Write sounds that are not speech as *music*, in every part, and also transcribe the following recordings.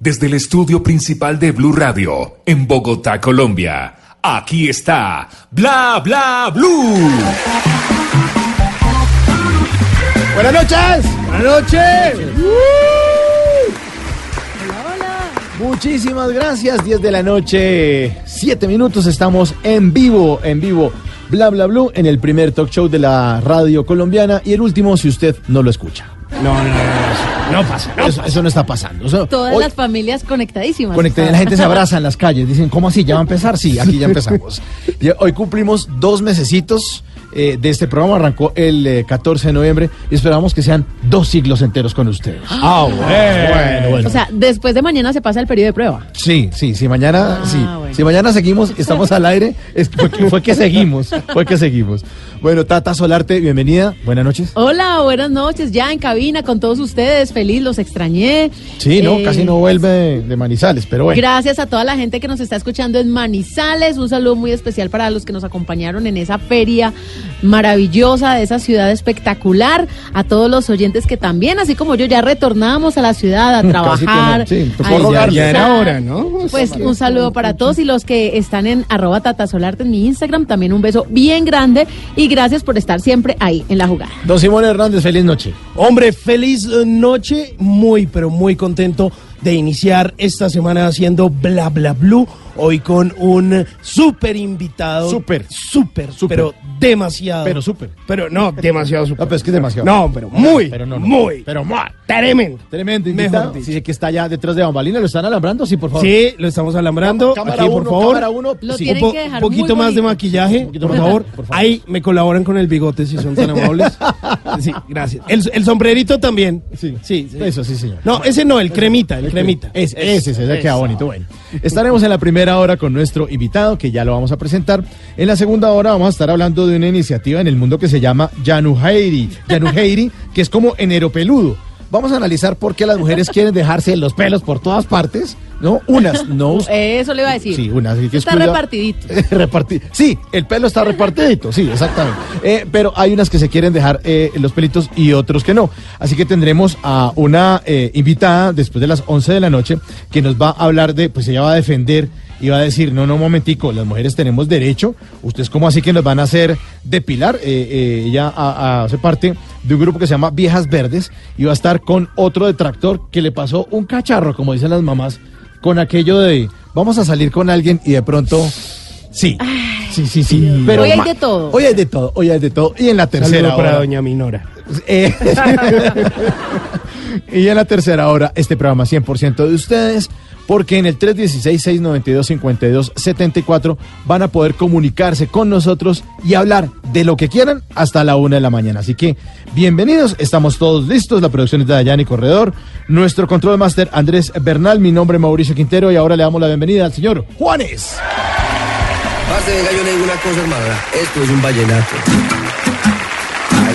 desde el estudio principal de Blue Radio, en Bogotá, Colombia. Aquí está Bla Bla Blue. Buenas noches. Buenas noches. Muchísimas gracias. 10 de la noche, 7 minutos. Estamos en vivo, en vivo. Bla bla blue en el primer talk show de la radio colombiana y el último si usted no lo escucha. No, no, no, no, no pasa. No Eso, eso no está pasando. Todas hoy- las familias conectadísimas. La gente se abraza en las calles, dicen, ¿cómo así? ¿Ya va a empezar? Sí, aquí ya *laughs* empezamos. Hoy cumplimos dos mesecitos eh, de este programa, arrancó el eh, 14 de noviembre y esperamos que sean dos siglos enteros con ustedes. Ah, bueno. Bueno, bueno. O sea, después de mañana se pasa el periodo de prueba. Sí, sí, sí, mañana, Ah, sí. bueno. Si mañana seguimos, estamos al aire, es, fue, que, fue que seguimos, fue que seguimos. Bueno, Tata Solarte, bienvenida, buenas noches. Hola, buenas noches. Ya en cabina con todos ustedes. Feliz, los extrañé. Sí, no, Eh, casi no vuelve de, de Manizales, pero bueno. Gracias a toda la gente que nos está escuchando en Manizales. Un saludo muy especial para los que nos acompañaron en esa feria maravillosa de esa ciudad espectacular. A todos los oyentes que también, así como yo, ya retornamos a la ciudad a trabajar. no, sí, a Ya, era descansar. hora, ¿no? Pues un saludo para todos y los que están en arroba tatasolarte en mi Instagram, también un beso bien grande y gracias por estar siempre ahí en la jugada. Don Simón Hernández, feliz noche. Hombre, feliz eh, noche. Muy, pero muy contento de iniciar esta semana haciendo Bla Bla Blue. Hoy con un súper invitado. Súper. Súper, Súper. pero demasiado. Pero súper. Pero no, demasiado súper. *laughs* No, pero es que es demasiado. No, pero muy, Pero no, no. muy. Pero muy. Tremendo. Tremendo Mejor. Sí, que está allá detrás de Bambalina, ¿lo están alambrando? Sí, por favor. Sí, lo estamos alambrando. Cámara Aquí, uno, por favor. cámara uno. Lo Sí. tienen Un po- que dejar poquito muy más de maquillaje, por más. favor. Por favor. Ahí me colaboran con el bigote si son tan amables. *laughs* Sí, gracias. El, el sombrerito también. Sí. sí, sí. Eso sí, señor. No, ese no, el cremita, el cremita. Ese, ese, ese, ese queda bonito. Bueno, estaremos en la primera hora con nuestro invitado, que ya lo vamos a presentar. En la segunda hora vamos a estar hablando de una iniciativa en el mundo que se llama Yanuheiri. Yanuheiri, que es como enero peludo. Vamos a analizar por qué las mujeres *laughs* quieren dejarse los pelos por todas partes, ¿no? Unas, no. Eso le iba a decir. Sí, unas. que Está repartidito. *laughs* Reparti- Sí, el pelo está repartidito, sí, exactamente. Eh, pero hay unas que se quieren dejar eh, los pelitos y otros que no. Así que tendremos a una eh, invitada después de las 11 de la noche que nos va a hablar de, pues ella va a defender y va a decir, no, no, un momentico, las mujeres tenemos derecho. ¿Ustedes cómo así que nos van a hacer depilar? Eh, eh, ella a- a- hace parte de un grupo que se llama Viejas Verdes y va a estar con otro detractor que le pasó un cacharro, como dicen las mamás, con aquello de, vamos a salir con alguien y de pronto... Sí, sí, sí, sí. Pero Hoy hay de todo. Hoy hay de todo, hoy hay de todo. Y en la tercera Saludo para hora. doña Minora. *laughs* eh, *laughs* y en la tercera hora, este programa 100% de ustedes, porque en el 316-692-5274 van a poder comunicarse con nosotros y hablar de lo que quieran hasta la una de la mañana. Así que, bienvenidos, estamos todos listos. La producción es de Dayani Corredor, nuestro control master Andrés Bernal, mi nombre es Mauricio Quintero y ahora le damos la bienvenida al señor Juanes. Parce, venga, yo le digo una cosa, hermano. Esto es un vallenato. Ay.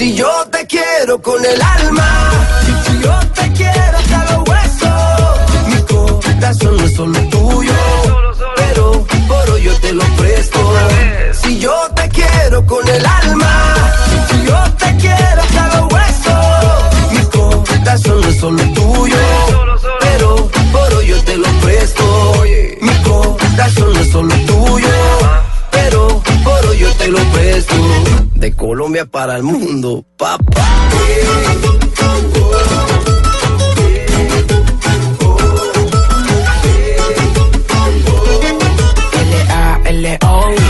Si yo te quiero con el alma. Si yo te quiero hasta los huesos. Mi corazón no es solo tuyo. Pero por hoy yo te lo presto. Si yo te quiero con el alma. Si yo te quiero hasta los huesos. Mi corazón no es solo tuyo. Pero por hoy yo te lo presto. Mi corazón no es solo tuyo yo te lo presto. De Colombia para el mundo, papá. L-A-L-O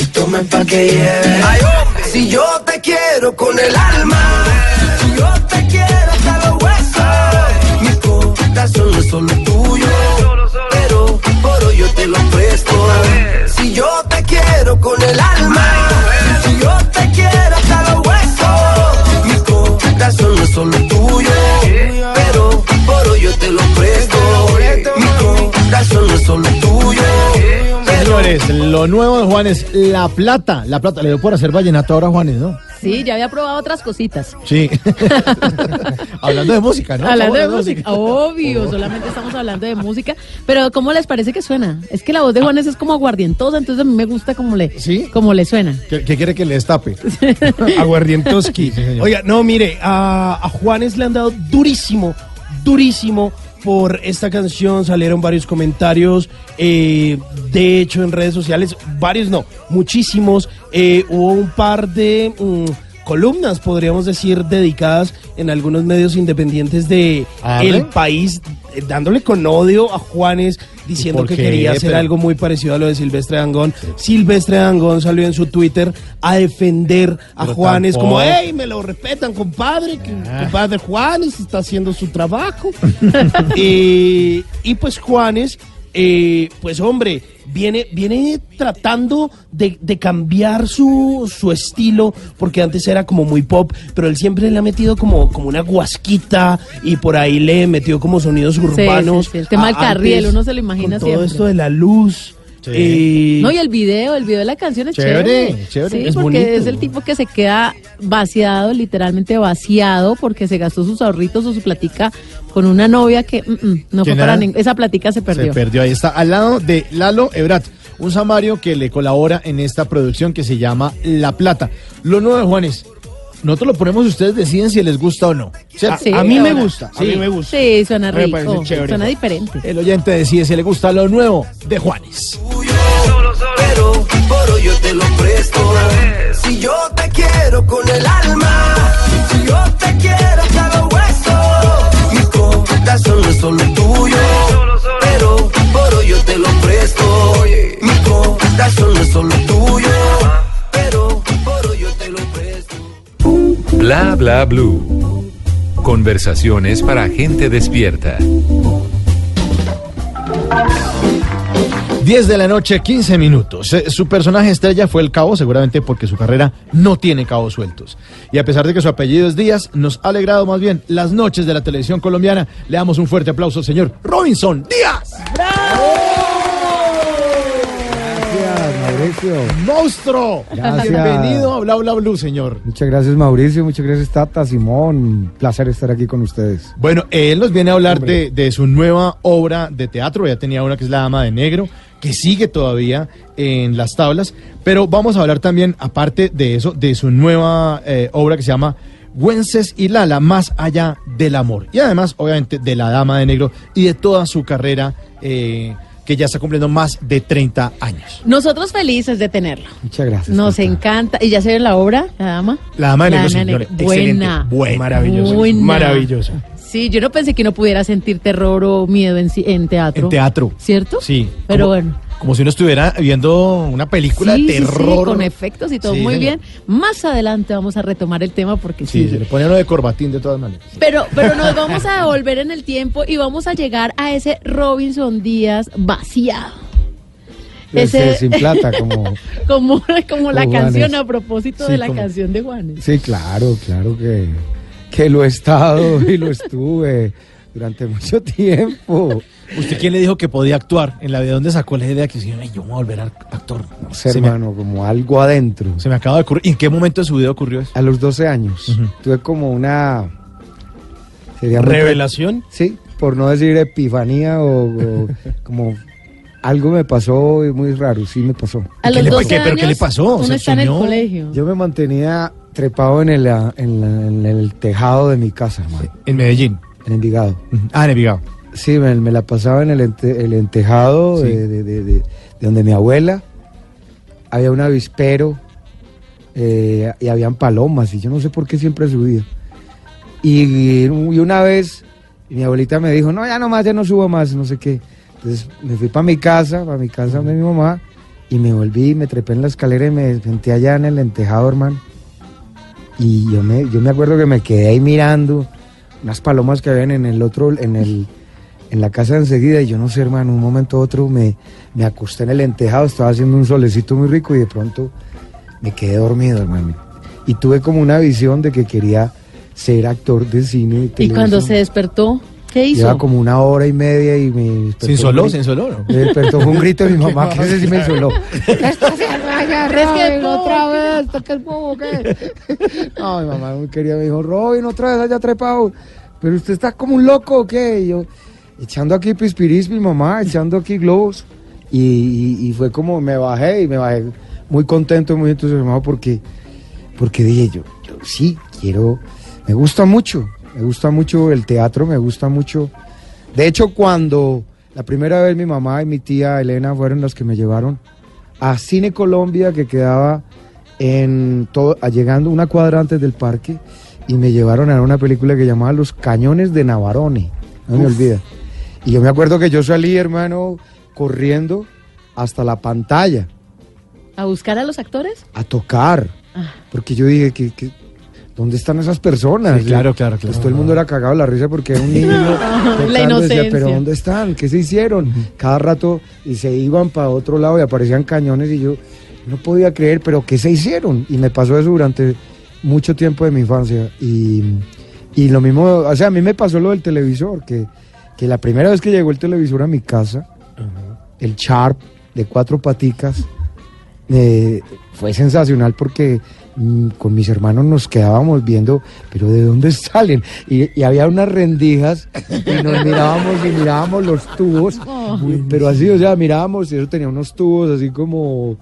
y tomen pa' que lleve. Si yo te quiero con el alma, si yo te quiero hasta los huesos, mi corazón no es solo tuyo, pero por hoy yo te lo presto. Si yo te quiero con el alma, si yo te quiero hasta los huesos, mi corazón no es solo tuyo, pero por hoy yo te lo presto. Mi corazón no es solo tuyo. Señores, lo nuevo de Juanes, La Plata. La Plata, le dio por hacer vallenato ahora a Juanes, ¿no? Sí, ya había probado otras cositas. Sí. *laughs* Hablando de música, ¿no? Hablando de música, obvio, solamente estamos hablando de música. Pero ¿cómo les parece que suena? Es que la voz de Juanes es como aguardientosa, entonces a mí me gusta como le, ¿Sí? como le suena. ¿Qué, qué quiere que le destape? *laughs* Aguardientoski. señor. Oiga, no, mire, a, a Juanes le han dado durísimo, durísimo por esta canción. Salieron varios comentarios, eh, de hecho, en redes sociales, varios no, muchísimos. Eh, hubo un par de mm, columnas, podríamos decir, dedicadas en algunos medios independientes de ¿Ah, el país, eh, dándole con odio a Juanes, diciendo que quería hacer Pero- algo muy parecido a lo de Silvestre Dangón. Silvestre Dangón salió en su Twitter a defender a Pero Juanes como, hey, me lo respetan, compadre, que compadre Juanes está haciendo su trabajo. *laughs* Eh, y pues Juanes, eh, pues hombre, viene, viene tratando de, de cambiar su, su estilo, porque antes era como muy pop, pero él siempre le ha metido como, como una guasquita y por ahí le metió como sonidos urbanos. sí, sí, el tema del carriel, uno se lo imagina con todo siempre. esto de la luz. Sí. No, y el video, el video de la canción es Chévere, chévere. chévere. Sí, Es porque bonito. es el tipo que se queda vaciado, literalmente vaciado, porque se gastó sus ahorritos o su platica con una novia que mm, mm, no fue para ningún... Esa platica se perdió. Se perdió. Ahí está, al lado de Lalo Ebrat, un samario que le colabora en esta producción que se llama La Plata. Lo nuevo de Juanes, nosotros lo ponemos y ustedes deciden si les gusta o no. ¿cierto? Sí, a mí me ahora. gusta, a mí me gusta. Sí, suena Me rico, parece chévere. suena diferente. El oyente decide si le gusta lo nuevo de Juanes. pero por hoy yo te lo presto. Si yo te quiero con el alma, si yo te quiero hasta los huesos, mi corazón no es solo tuyo, pero por hoy yo te lo presto. Mi corazón no es solo tuyo, Bla bla blue. Conversaciones para gente despierta. 10 de la noche, 15 minutos. Eh, Su personaje estrella fue el cabo, seguramente porque su carrera no tiene cabos sueltos. Y a pesar de que su apellido es Díaz, nos ha alegrado más bien las noches de la televisión colombiana. Le damos un fuerte aplauso al señor Robinson Díaz. Gracias, Mauricio. ¡Monstruo! Gracias. Bienvenido a Bla Bla Blue, señor. Muchas gracias, Mauricio. Muchas gracias, Tata, Simón. Un placer estar aquí con ustedes. Bueno, él nos viene a hablar de, de su nueva obra de teatro. Ya tenía una que es La Dama de Negro, que sigue todavía en las tablas. Pero vamos a hablar también, aparte de eso, de su nueva eh, obra que se llama Güences y Lala, más allá del amor. Y además, obviamente, de La Dama de Negro y de toda su carrera, eh, que ya está cumpliendo más de 30 años. Nosotros felices de tenerlo. Muchas gracias. Nos encanta. ¿Y ya se ve la obra, la dama? La Dama de La Negro, Dama de señores. Excelente. Buena. Buena. Maravilloso. Buena. Maravilloso. Sí, yo no pensé que no pudiera sentir terror o miedo en, en teatro. En teatro. ¿Cierto? Sí. Pero bueno. Como si uno estuviera viendo una película Sí, de sí, terror. con efectos y todo muy señor. bien. Más adelante vamos a retomar el tema porque Sí, sí. se le pone uno de corbatín de todas maneras. Pero, pero nos vamos a devolver en el tiempo y vamos a llegar a ese Robinson Díaz vaciado. Ese sin plata, *laughs* como. como, como la canción a propósito Sí, de la como- canción de Juanes. Sí, claro, claro que, que lo he estado y lo estuve durante mucho tiempo. ¿Usted quién le dijo que podía actuar? En la vida, ¿dónde sacó la idea que si "Ay, yo me voy a volver a- actor? No se, sé, me, hermano, como algo adentro. se me acaba de ocurrir. ¿Y en qué momento de su vida ocurrió eso? A los 12 años tuve como una. Sería muy- Revelación. Sí, por no decir epifanía o, o *laughs* como algo me pasó muy raro, sí me pasó. A ¿Qué los le- 12 qué- pero qué le años, pasó? Uno ¿Se está en el colegio. Yo me mantenía trepado en el, en, la- en el tejado de mi casa, hermano, En Medellín. en Envigado. Ah, en Envigado. Sí, me, me la pasaba en el, ente- el entejado Sí. de, de- de- de- de donde mi abuela. Había un avispero eh, y habían palomas y yo no sé por qué siempre subía. Y, y una vez mi abuelita me dijo, no, ya nomás, ya no subo más, no sé qué. Entonces me fui para mi casa, para mi casa de mi mamá y me volví, me trepé en la escalera y me senté allá en el entejado, hermano. Y yo me, yo me acuerdo que me quedé ahí mirando unas palomas que habían en el otro, en el, en la casa de enseguida, y yo no sé, hermano, un momento u otro me, me acosté en el entejado, estaba haciendo un solecito muy rico y de pronto me quedé dormido, hermano. Y tuve como una visión de que quería ser actor de cine. y Y televisión. cuando se despertó, ¿qué hizo? Lleva como una hora y media y me despertó ¿Se insoló? ¿Se insoló? no? Me despertó con un grito de mi *laughs* mamá, que ese sí me insoló. *laughs* Robin, otra vez, ¿qué es bobo, qué? *laughs* No, mi mamá muy querida me dijo, Robin, otra vez allá trepado. Pero usted está como un loco, ¿o qué? Y yo, echando aquí pispiris, mi mamá, echando aquí globos. Y, y- y fue como, me bajé y me bajé muy contento, muy entusiasmado porque, porque dije yo, yo sí, quiero, me gusta mucho, me gusta mucho el teatro, me gusta mucho. De hecho, cuando la primera vez mi mamá y mi tía Elena fueron las que me llevaron a Cine Colombia, que quedaba en todo, llegando una cuadra antes del parque, y me llevaron a una película que llamaba Los Cañones de Navarone, no me olvida. Y yo me acuerdo que yo salí, hermano, corriendo hasta la pantalla ¿A buscar a los actores? a tocar, Ah. porque yo dije que, que- ¿dónde están esas personas? Sí, claro, claro, claro. Pues todo el mundo era cagado de la risa porque era un niño. *laughs* decía, inocencia. pero ¿dónde están? ¿Qué se hicieron? Cada rato y se iban para otro lado y aparecían cañones y yo no podía creer, pero ¿qué se hicieron? Y me pasó eso durante mucho tiempo de mi infancia. Y, y lo mismo, o sea, a mí me pasó lo del televisor, que, que la primera vez que llegó el televisor a mi casa, el Sharp de cuatro paticas, eh, fue sensacional porque mm, con mis hermanos nos quedábamos viendo, pero ¿de dónde *laughs* salen? Y, y había unas rendijas y nos mirábamos y mirábamos los tubos, pero así, o sea, mirábamos y eso tenía unos tubos así como,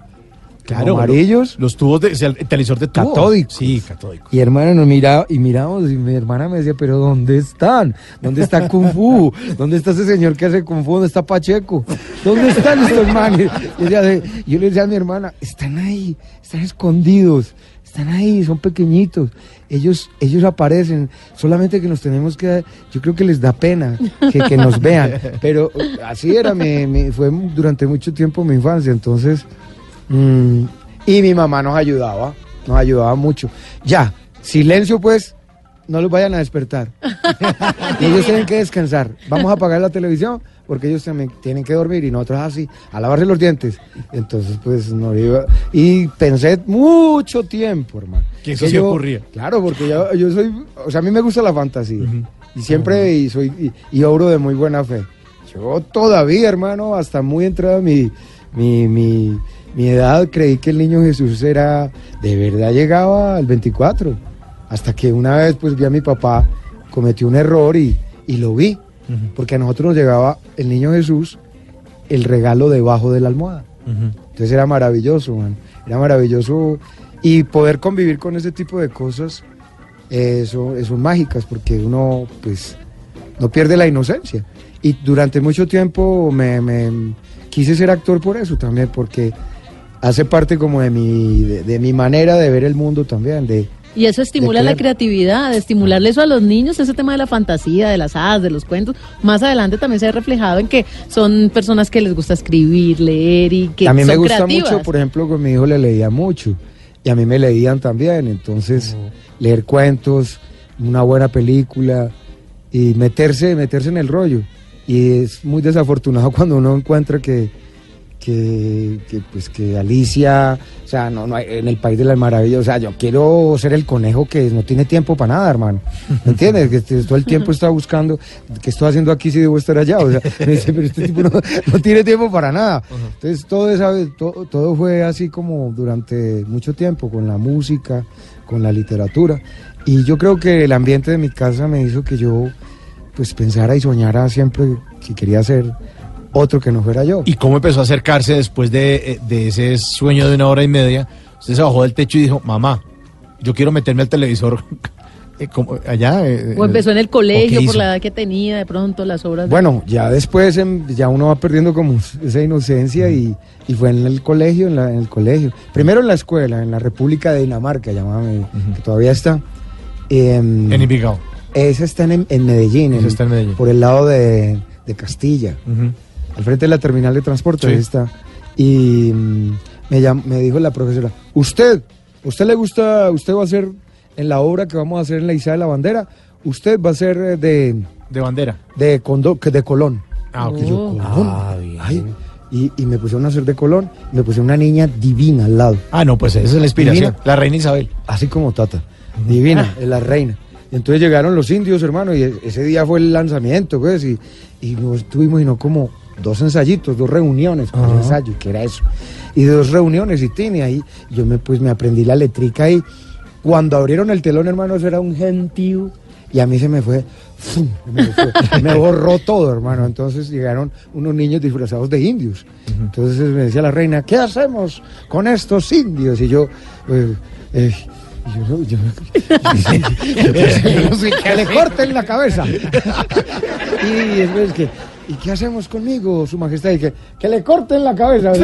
como amarillos. Los tubos de, o sea, el televisor de tubos. Catódicos. Sí, catódico. Y hermano nos miraba y miramos y mi hermana me decía, pero ¿dónde están? ¿Dónde está Kung Fu? ¿Dónde está ese señor que hace Kung Fu? ¿Dónde está Pacheco? ¿Dónde están estos manes? Y ella de- yo le decía a mi hermana, están ahí, están escondidos, están ahí, son pequeñitos. Ellos, ellos aparecen, solamente que nos tenemos que, yo creo que les da pena que, que nos vean. Pero así era, mi- mi- fue durante mucho tiempo mi infancia, entonces... Mm, y mi mamá nos ayudaba, nos ayudaba mucho. Ya, silencio pues, no los vayan a despertar. *laughs* Ellos tienen que descansar. Vamos a apagar la televisión porque ellos también tienen que dormir y nosotros así, a lavarse los dientes. Entonces, pues no iba. Y pensé mucho tiempo, hermano. Que eso sí ocurría. Claro, porque yo, yo soy, o sea, a mí me gusta la fantasía. Y siempre y soy y, y obro de muy buena fe. Yo todavía, hermano, hasta muy entrada mi, mi, mi, mi edad, creí que el niño Jesús era, de verdad llegaba al 24. Hasta que una vez pues vi a mi papá, cometió un error y, y lo vi. Porque a nosotros nos llegaba el niño Jesús, el regalo debajo de la almohada. Entonces era maravilloso, man. Era maravilloso. Y poder convivir con ese tipo de cosas eh, son, son mágicas porque uno, pues, no pierde la inocencia. Y durante mucho tiempo me, me quise ser actor por eso también, porque hace parte como de mi, de, de mi manera de ver el mundo también, de, Y eso estimula De la creatividad, de estimularle eso a los niños, ese tema de la fantasía, de las hadas, de los cuentos. Más adelante también se ha reflejado en que son personas que les gusta escribir, leer y que a mí me gusta creativas. mucho, por ejemplo, con mi hijo le leía mucho y a mí me leían también, entonces leer cuentos, una buena película y meterse, meterse en el rollo. Y es muy desafortunado *laughs* cuando uno encuentra que, que, que, pues que Alicia, o sea, no, no hay- en el país de las maravillas, o sea, yo quiero ser el conejo que no tiene tiempo para nada, hermano. ¿Me entiendes? Que este- todo el tiempo está buscando, ¿qué estoy haciendo aquí si debo estar allá? O sea, me dice, pero este tipo no, no tiene tiempo para nada. Entonces, todo, esa, todo, todo fue así como durante mucho tiempo, con la música, con la literatura. Y yo creo que el ambiente de mi casa me hizo que yo pues pensara y soñara siempre que quería ser otro que no fuera yo. ¿Y cómo empezó a acercarse después de, eh, de ese sueño de una hora y media? Usted se bajó del techo y dijo, mamá, yo quiero meterme al televisor *laughs* eh, como allá. eh, O empezó en el ¿o qué colegio por la edad que tenía, de pronto las obras. de- Bueno, ya después em, ya uno va perdiendo como esa inocencia y, y fue en el colegio, en, la- en el colegio. Primero en la escuela, en la República de Dinamarca, llamaba, que todavía está. Em, En Envigado. esa está en, en Medellín, Esa en- está en Medellín. por el lado de, de Castilla, Ujú. Al frente de la terminal de transporte, Sí. ahí está. Y mm, me, llam- me dijo la profesora, usted, ¿usted le gusta, usted va a ser en la obra que vamos a hacer en la Isla de la Bandera, usted va a ser eh, de, De bandera. de, Condo- que de Colón. Ah, ok. Y yo, Oh. Colón. Ah, Ay, y, y me pusieron a hacer de Colón, y me pusieron una niña divina al lado, Ah, no, pues esa es la inspiración. Divina. La reina Isabel. así como Tata, divina, la reina. Y entonces llegaron los indios, hermano, y e- ese día fue el lanzamiento, pues, y, y nos tuvimos, y no como dos ensayitos, dos reuniones, Ajá. ensayo, que era eso. Y dos reuniones, y tiene ahí, yo me, pues, me aprendí la letrica ahí. Cuando abrieron el telón, hermano, eso era un gentío, y a mí se me fue, ¡fum! me, fue- me borró todo, hermano. Entonces llegaron unos niños disfrazados de indios. Entonces me decía la reina, ¿qué hacemos con estos indios? Y yo, eh, eh, yo, no- yo, que le corten la cabeza. y después que, ¿y qué hacemos conmigo, su majestad? Y que, que le corten la cabeza. Y,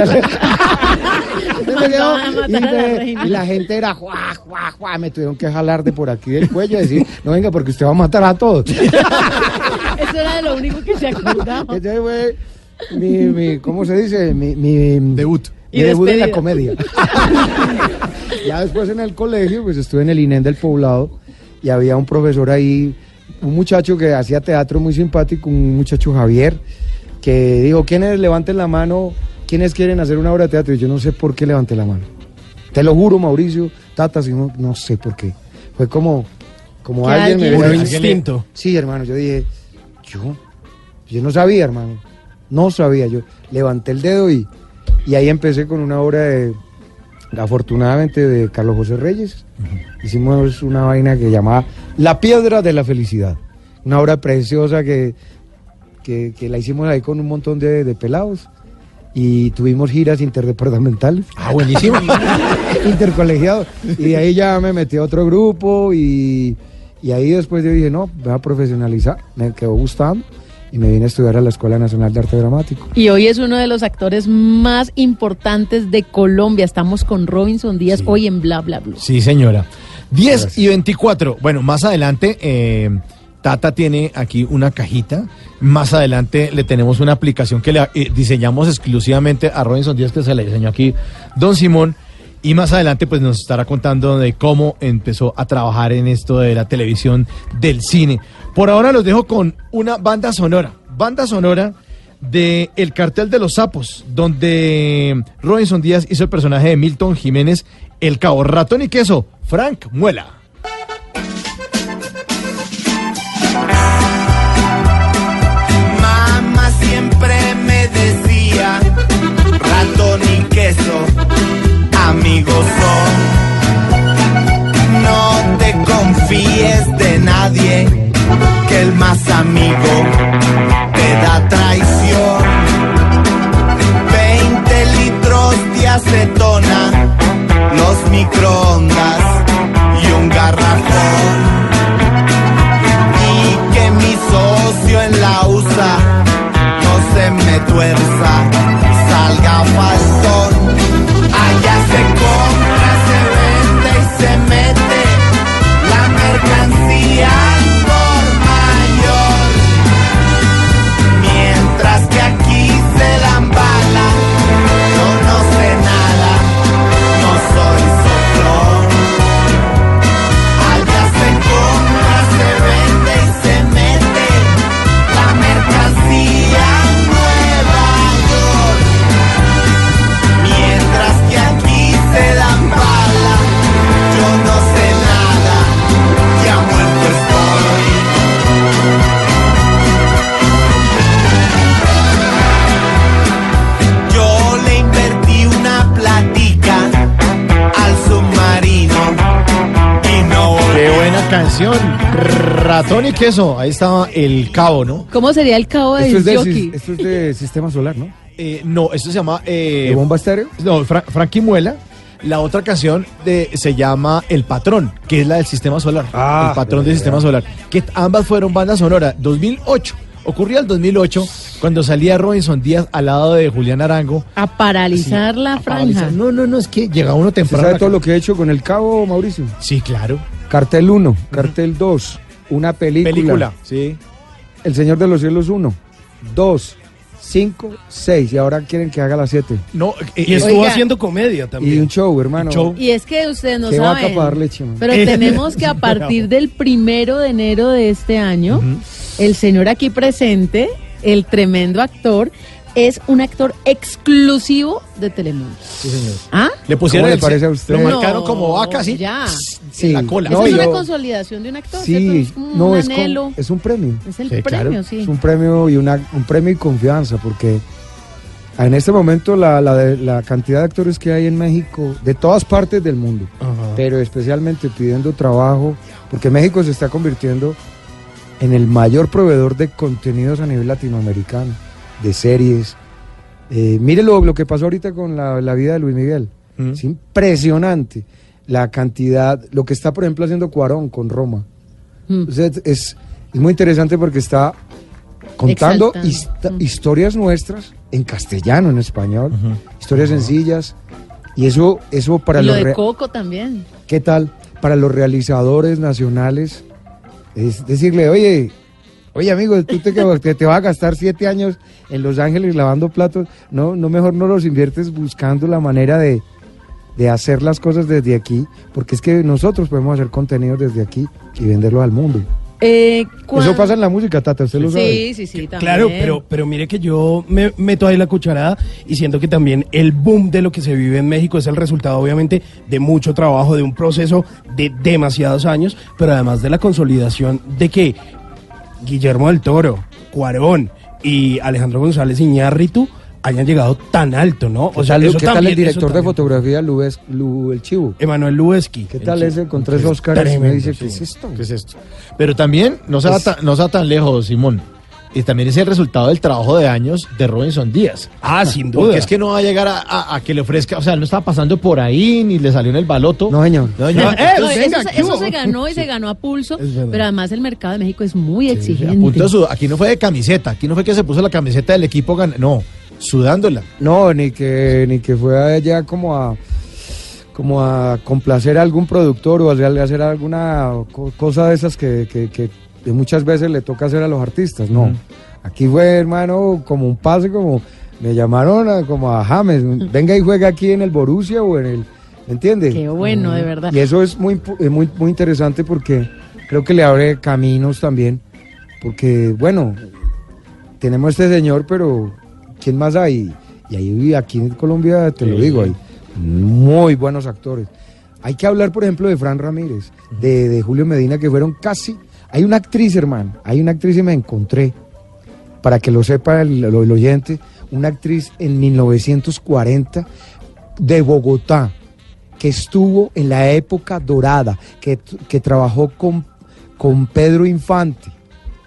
reina. y la gente era, juá, juá, juá, me tuvieron que jalar de por aquí del cuello y decir, no venga, porque usted va a matar a todos. *laughs* Eso era de lo único que se acordaba. *laughs* Entonces fue mi, mi, ¿cómo se dice? Mi, mi Debut. mi Y debut en la comedia. *laughs* ya después en el colegio, pues estuve en el INEN del poblado y había un profesor ahí, un muchacho que hacía teatro muy simpático, un muchacho Javier, que dijo, ¿quiénes levanten la mano? ¿Quiénes quieren hacer una obra de teatro? Y yo no sé por qué levanté la mano. Te lo juro, Mauricio, Tata, si no, no sé por qué. Fue como, como alguien, alguien- me hubiera- instinto. Sí, hermano, yo dije, yo, yo no sabía, hermano, no sabía, yo levanté el dedo y, y ahí empecé con una obra de, afortunadamente, de Carlos José Reyes. Hicimos una vaina que llamaba La Piedra de la Felicidad, una obra preciosa que, que, que la hicimos ahí con un montón de, de pelados y tuvimos giras interdepartamentales Ah, buenísimo. *laughs* intercolegiado. Y de ahí ya me metí a otro grupo y, y ahí después yo dije, no, voy a profesionalizar. Me quedó gustando y me vine a estudiar a la Escuela Nacional de Arte Dramático. Y hoy es uno de los actores más importantes de Colombia. Estamos con Robinson Díaz hoy en Bla Bla Blue. Sí, señora. 10 Gracias. y 24. Bueno, más adelante, eh, Tata tiene aquí una cajita. Más adelante le tenemos una aplicación que le eh, diseñamos exclusivamente a Robinson Díaz, que se la diseñó aquí Don Simón. Y más adelante, pues nos estará contando de cómo empezó a trabajar en esto de la televisión, del cine. Por ahora los dejo con una banda sonora. Banda sonora de El Cartel de los Sapos, donde Robinson Díaz hizo el personaje de Milton Jiménez, el cabo ratón y queso, Frank Muela. No te confíes de nadie, que el más amigo te da traición. 20 litros de acetona, los microondas y un garrafón. Y que mi socio en la USA no se me tuerza. the ground. Canción. Ratón y queso. Ahí estaba el cabo, ¿no? ¿Cómo sería el cabo de Esto es, de, jockey? sis- esto es de sistema solar, ¿no? Eh, no, esto se llama. eh, ¿De bomba estéreo? No, Fra- Frankie Muela. La otra canción de, se llama El Patrón, que es la del Sistema Solar. Ah, el Patrón ya, del ya. Sistema Solar. Que ambas fueron bandas sonoras. 2008. Ocurría el 2008 cuando salía Robinson Díaz al lado de Julián Arango. A paralizar la a paralizar. franja. No, no, no, es que llega uno ¿Usted temprano. sabe todo lo que he hecho con el cabo, Mauricio? Sí, claro. Cartel 1, Cartel 2, una película. Película. Sí. El Señor de los Cielos 1, 2, 5, 6. Y ahora quieren que haga las 7. No, eh, Y estuvo Oiga. haciendo comedia Y también. un show, hermano. show. Y es que ustedes no saben. Pero Eh. tenemos que a *laughs* partir del primero de enero de este año, el señor aquí presente, el tremendo actor, es un actor exclusivo de Telemundo. Sí, señor. ¿Ah? Le pusieron ¿Cómo le el- parece a usted? Lo No, marcaron como vaca, ¿sí? Ya. Sí, la cola. Eso No, es una yo- consolidación de un actor. ¿cierto? Sí, es un no, es, con- anhelo. es un premio. Es el Sí, claro. premio, sí. Es un premio y una, un premio y confianza, porque en este momento la, la, de- la cantidad de actores que hay en México, de todas partes del mundo, pero especialmente pidiendo trabajo, porque México se está convirtiendo en el mayor proveedor de contenidos a nivel latinoamericano, de series. Eh, mire lo, lo que pasó ahorita con la, la vida de Luis Miguel. Mm. Es impresionante la cantidad, lo que está por ejemplo haciendo Cuarón con Roma. Mm. O sea, es, es muy interesante porque está contando Mm. historias nuestras en castellano, en español, historias sencillas. Y eso, eso para y lo los de Coco también. ¿qué tal? Para los realizadores nacionales, es decirle, oye, oye amigo, tú te, te, te vas a gastar siete años en Los Ángeles lavando platos, no, no mejor no los inviertes buscando la manera de, de hacer las cosas desde aquí, porque es que nosotros podemos hacer contenidos desde aquí y venderlos al mundo. Eh, Eso pasa en la música, Tata, usted lo sabe. Sí, sí, sí, también. Claro, pero, pero mire que yo me meto ahí la cucharada y siento que también el boom de lo que se vive en México es el resultado obviamente de mucho trabajo, de un proceso de demasiados años, pero además de la consolidación de que Guillermo del Toro, Cuarón y Alejandro González Iñárritu hayan llegado tan alto, ¿no? ¿Qué tal, eso qué tal también- el director de fotografía, Luis, Lu, el Chivo? Emanuel Lubezki. ¿Qué tal ese con tres? Me dice, sí. ¿qué es esto? ¿Qué es esto? Pero también no se, va Es- tan, no se va tan lejos, Simón. Y también es el resultado del trabajo de años de Robinson Díaz. Ah, sin duda. Porque es que no va a llegar a, a- a que le ofrezca, o sea, no estaba pasando por ahí, ni le salió en el baloto. No, señor. No, señor. No, eh, No, venga, eso, ¿qué eso se ganó y se ganó a pulso, pero además el mercado de México es muy Sí, exigente. punto. Aquí no fue de camiseta, aquí no fue que se puso la camiseta del equipo, gan- no, sudándola. No, ni que, ni que fue allá como a como a complacer a algún productor o a hacer alguna co- cosa de esas que, que- que muchas veces le toca hacer a los artistas. No, aquí fue, hermano, como un pase, como me llamaron a- como a James, venga y juega aquí en el Borussia o en el, ¿me entiende? Qué bueno, de verdad. Y eso es muy, muy, muy interesante porque creo que le abre caminos también. Porque, bueno, tenemos este señor, pero ¿quién más hay? Y ahí aquí en Colombia, te lo digo, hay muy buenos actores. Hay que hablar, por ejemplo, de Fran Ramírez, de, de Julio Medina, que fueron casi... Hay una actriz, hermano, hay una actriz y me encontré, para que lo sepa el, el- el oyente, una actriz en 1940 de Bogotá, que estuvo en la época dorada, que, que trabajó con, con Pedro Infante,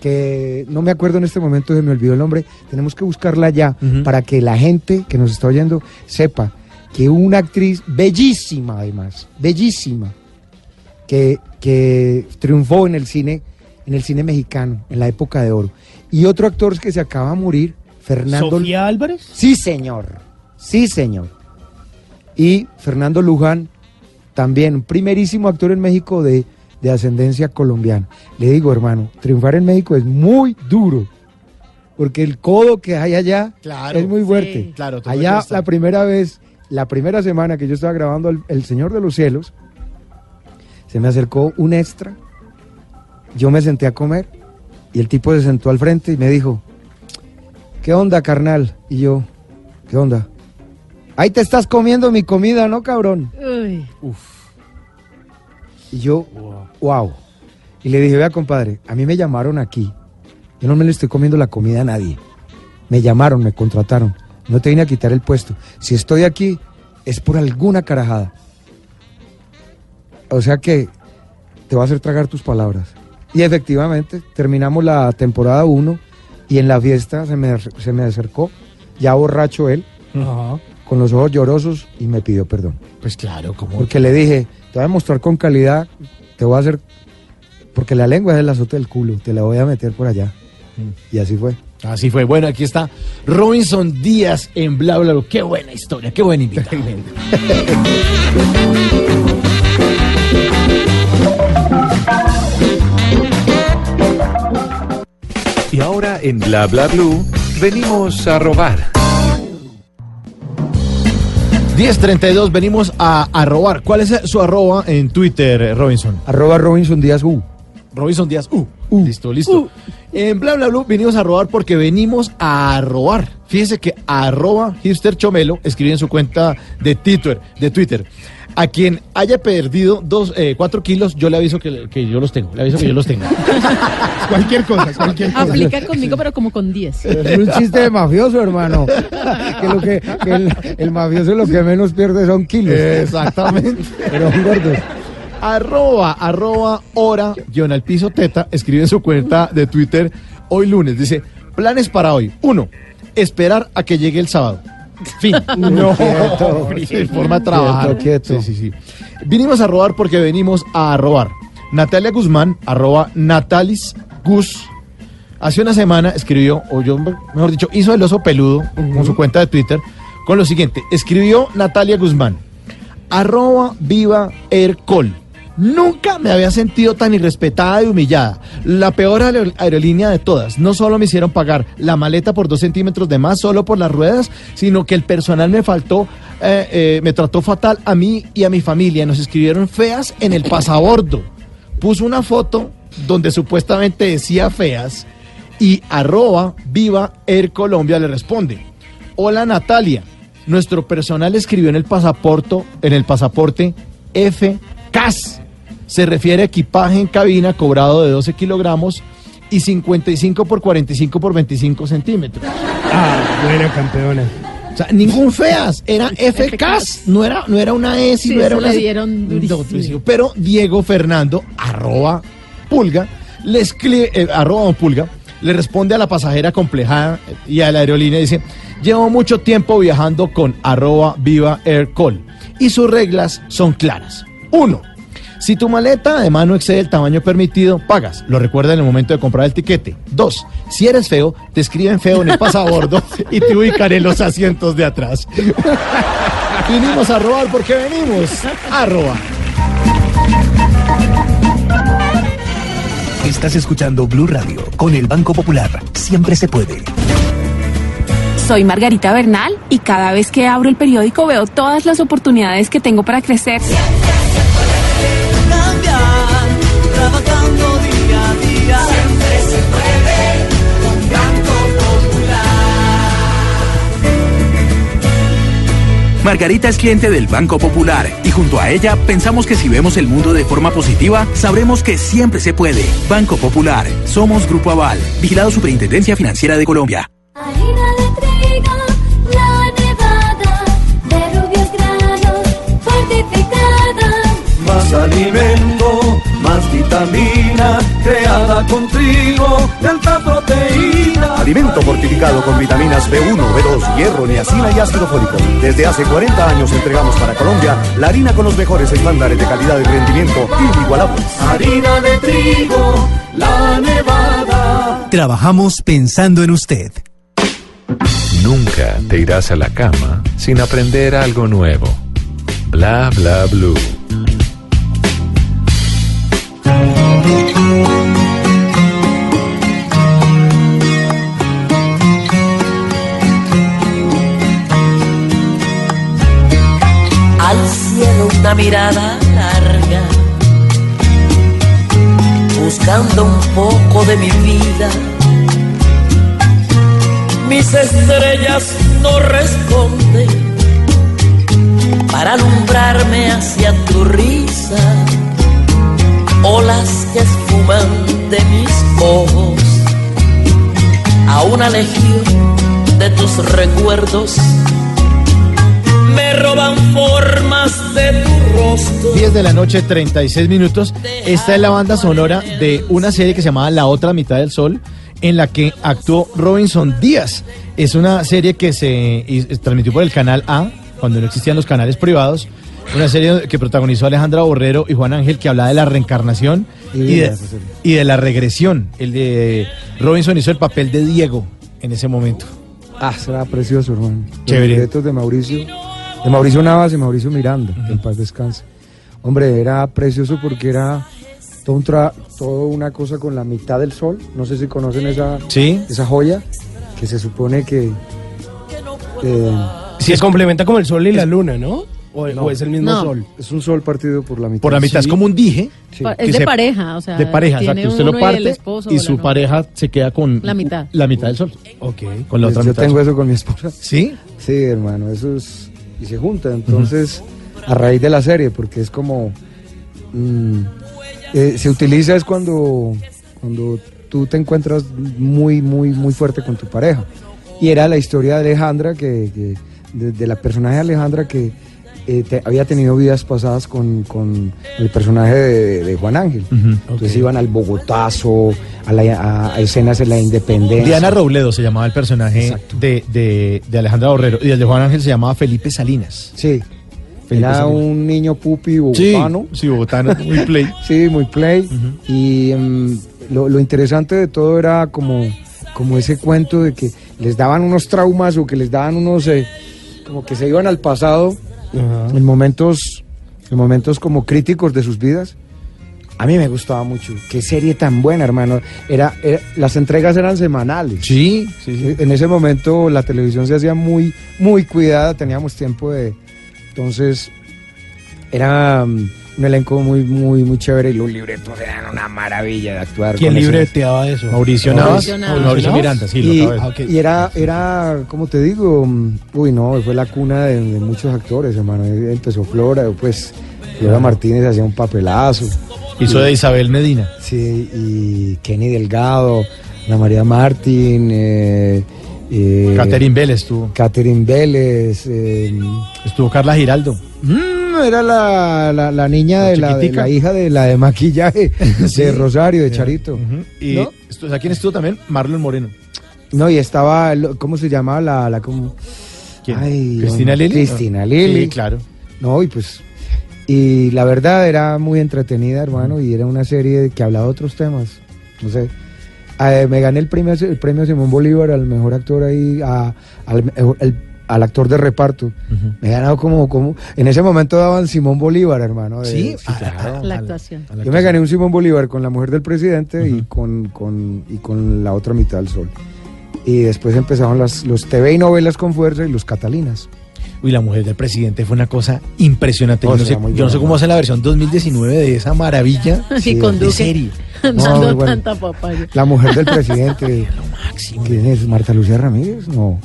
que no me acuerdo en este momento, se me olvidó el nombre, tenemos que buscarla ya para que la gente que nos está oyendo sepa que una actriz bellísima además, bellísima, que, que triunfó en el cine, en el cine mexicano, en la época de oro. Y otro actor que se acaba de morir, Fernando Sofía Álvarez. Sí, señor. Sí, señor. Y Fernando Luján, también un primerísimo actor en México de, de ascendencia colombiana. Le digo, hermano, triunfar en México es muy duro. Porque el codo que hay allá Claro, es muy sí. fuerte. Claro, allá la primera vez, la primera semana que yo estaba grabando el, El Señor de los Cielos, se me acercó un extra. Yo me senté a comer y el tipo se sentó al frente y me dijo, ¿qué onda, carnal? Y yo, ¿qué onda? Ahí te estás comiendo mi comida, ¿no, cabrón? Uy, Y yo, wow. Y le dije, vea, compadre, a mí me llamaron aquí. Yo no me le estoy comiendo la comida a nadie. Me llamaron, me contrataron. No te vine a quitar el puesto. Si estoy aquí, es por alguna carajada. O sea que te va a hacer tragar tus palabras. Y efectivamente, terminamos la temporada 1 y en la fiesta se me, se me acercó, ya borracho él, con los ojos llorosos y me pidió perdón. Pues claro, como Porque le dije, te voy a mostrar con calidad, te voy a hacer... Porque la lengua es el azote del culo, te la voy a meter por allá. Y así fue. Así fue. Bueno, aquí está Robinson Díaz en Bla Bla Blue. Qué buena historia, qué buena invitado. *laughs* Y ahora en Bla Bla Blue venimos a robar. 1032, venimos a, a robar. ¿Cuál es su arroba en Twitter, Robinson? Arroba Robinson Díaz U. Robinson Díaz. Uh, listo, listo. En Bla Bla Blue venimos a robar porque venimos a robar. Fíjese que arroba hipster chomelo escribe en su cuenta de Twitter, de Twitter. A quien haya perdido dos, eh, cuatro kilos, yo le aviso que, que yo los tengo. Le aviso que yo los tengo. *laughs* Cualquier cosa, cualquier cosa. Aplica conmigo, pero como con 10. Es un chiste de mafioso, hermano. Que, lo que, que el, el mafioso lo que menos pierde son kilos. Exactamente. Pero son gordos. arroba, arroba, hora, guion al piso teta, escribe en su cuenta de Twitter hoy lunes. Dice, planes para hoy. Uno, esperar a que llegue el sábado. Fin. *laughs* No, Quieto. forma de trabajar. Quieto, quieto. Sí, sí, sí. Vinimos a robar porque venimos a robar. Natalia Guzmán, arroba Natalis Gus, hace una semana escribió, o yo, mejor dicho, hizo el oso peludo con su cuenta de Twitter, con lo siguiente, escribió Natalia Guzmán, arroba viva Aircol. Nunca me había sentido tan irrespetada y humillada. La peor aer- aerolínea de todas. No solo me hicieron pagar la maleta por dos centímetros de más solo por las ruedas, sino que el personal me faltó, eh, eh, me trató fatal a mí y a mi familia. Nos escribieron feas en el pasabordo. Puso una foto donde supuestamente decía feas y arroba viva Air Colombia le responde. Hola Natalia, nuestro personal escribió en el pasaporte, en el pasaporte FCAS. Se refiere a equipaje en cabina cobrado de 12 kilogramos y 55 por 45 por 25 centímetros. Ah, buena campeona. O sea, ningún feas, era *laughs* FCAS, no era, no era una E, Sí, no era una le dieron durísimo. Pero Diego Fernando, arroba pulga, le escribe, eh, arroba pulga, le responde a la pasajera complejada y a la aerolínea y dice, llevo mucho tiempo viajando con arroba viva aircall y sus reglas son claras. Uno, si tu maleta de mano excede el tamaño permitido, pagas. Lo recuerda en el momento de comprar el tiquete. Dos, si eres feo, te escriben feo en el pasabordo y te ubican en los asientos de atrás. *laughs* Vinimos a robar porque venimos a robar. Estás escuchando Blue Radio con el Banco Popular. Siempre se puede. Soy Margarita Bernal y cada vez que abro el periódico veo todas las oportunidades que tengo para crecer. Trabajando día a día. Siempre se puede, un Banco Popular. Margarita es cliente del Banco Popular y junto a ella pensamos que si vemos el mundo de forma positiva, sabremos que siempre se puede. Banco Popular, somos Grupo Aval, vigilado Superintendencia Financiera de Colombia. Harina de trigo, la nevada, de rubios granos, fortificada. Más alimento, vitamina, creada con trigo, de alta proteína. Alimento fortificado con vitaminas B1, B2, hierro, niacina y ácido fólico. Desde hace 40 años entregamos para Colombia la harina con los mejores estándares de calidad y rendimiento inigualables. Harina de trigo, la nevada. Trabajamos pensando en usted. Nunca te irás a la cama sin aprender algo nuevo. Bla bla blue. Al cielo una mirada larga, buscando un poco de mi vida. Mis estrellas no responden para alumbrarme hacia tu risa, olas que esfuman de mis ojos a una legión de tus recuerdos me roban formas de tu 10 de la noche, 36 minutos. Esta es la banda sonora de una serie que se llamaba La Otra Mitad del Sol, en la que actuó Robinson Díaz. Es una serie que se transmitió por el canal A, cuando no existían los canales privados. Una serie que protagonizó Alejandra Borrero y Juan Ángel, que hablaba de la reencarnación y de, y de la regresión. El de Robinson hizo el papel de Diego en ese momento. Ah, será precioso, hermano. Los Chévere. libretos de Mauricio, de Mauricio Navas y Mauricio Miranda, que en paz descanse. Hombre, era precioso porque era todo, un tra- todo una cosa con la mitad del sol. No sé si conocen esa, Sí. esa joya que se supone que. eh, Se complementa como el sol y la luna, ¿no? O, no, o es el mismo No. sol. Es un sol partido por la mitad. Por la mitad, es como un dije. Sí. Que Es de se- pareja, o sea. de pareja, tiene exacto. Usted lo uno y el parte y, o su novia. pareja se queda con La mitad. la mitad del sol. Ok. Con la Pues otra yo mitad. tengo eso con mi esposa. ¿Sí? Sí, hermano, eso es. Y se junta. Entonces, a raíz de la serie, porque es como. mm, eh, se utiliza es cuando, cuando tú te encuentras muy, muy, muy fuerte con tu pareja. Y era la historia de Alejandra, que, que- de, de la personaje de Alejandra que eh, te- había tenido vidas pasadas con, con el personaje de, de Juan Ángel. Entonces iban al Bogotazo, a, la- a- a escenas en la Independencia. Diana Robledo se llamaba el personaje de, de, de Alejandra Borrero y el de Juan Ángel se llamaba Felipe Salinas. Sí. Felipe Era Salinas. un niño pupi bogotano. sí, bogotano, muy *laughs* play. sí, muy play. Y em, lo, lo interesante de todo era como, como ese cuento de que les daban unos traumas o que les daban unos... eh, como que se iban al pasado en momentos, en momentos como críticos de sus vidas. A mí me gustaba mucho. Qué serie tan buena, hermano. Era, era- las entregas eran semanales. Sí, sí, sí. En ese momento la televisión se hacía muy, muy cuidada. Teníamos tiempo de. Entonces, era un elenco muy, muy, muy chévere y los libretos eran una maravilla de actuar. ¿Quién con esos- libreteaba eso? Mauricio Navas, Mauricio, Miranda, sí, lo y, decir. y era, era, ¿cómo te digo? Uy, no, fue la cuna de, de muchos actores, hermano. Empezó Flora, pues Flora Martínez hacía un papelazo. Hizo Y- de Isabel Medina. Sí, y Kenny Delgado, Ana María Martín, eh, eh, Catherine Vélez estuvo. Catherine Vélez. eh, Estuvo Carla Giraldo. mm, era la, la, la niña de la, de chiquitica. la hija de la de maquillaje *laughs* Sí. de Rosario, de Charito. Y ¿No? ¿a quién estuvo también? Marlon Moreno. No, y estaba, ¿cómo se llamaba la, la como? ¿Quién? Ay, ¿Cristina Lili? Cristina Lili. Sí, claro. No, y pues, y la verdad era muy entretenida, hermano, y era una serie que hablaba de otros temas. No sé. Eh, me gané el premio, el premio Simón Bolívar al mejor actor ahí, a- al, el- al actor de reparto. Me he ganado como, como, en ese momento daban Simón Bolívar, hermano. de- Sí, claro. La actuación. Yo me gané un Simón Bolívar con la mujer del presidente y, con, con- y con la otra mitad del sol. Y después empezaron las, los TV y novelas con fuerza y los Catalinas. Uy, la mujer del presidente fue una cosa impresionante. No, yo no sé, yo no sé cómo ¿no? hacen la versión 2019 de esa maravilla *laughs* Sí, de, con de serie. Dando muy bueno. tanta papaya. La mujer del *laughs* presidente. ¿Quién es? ¿Marta Lucía Ramírez? No.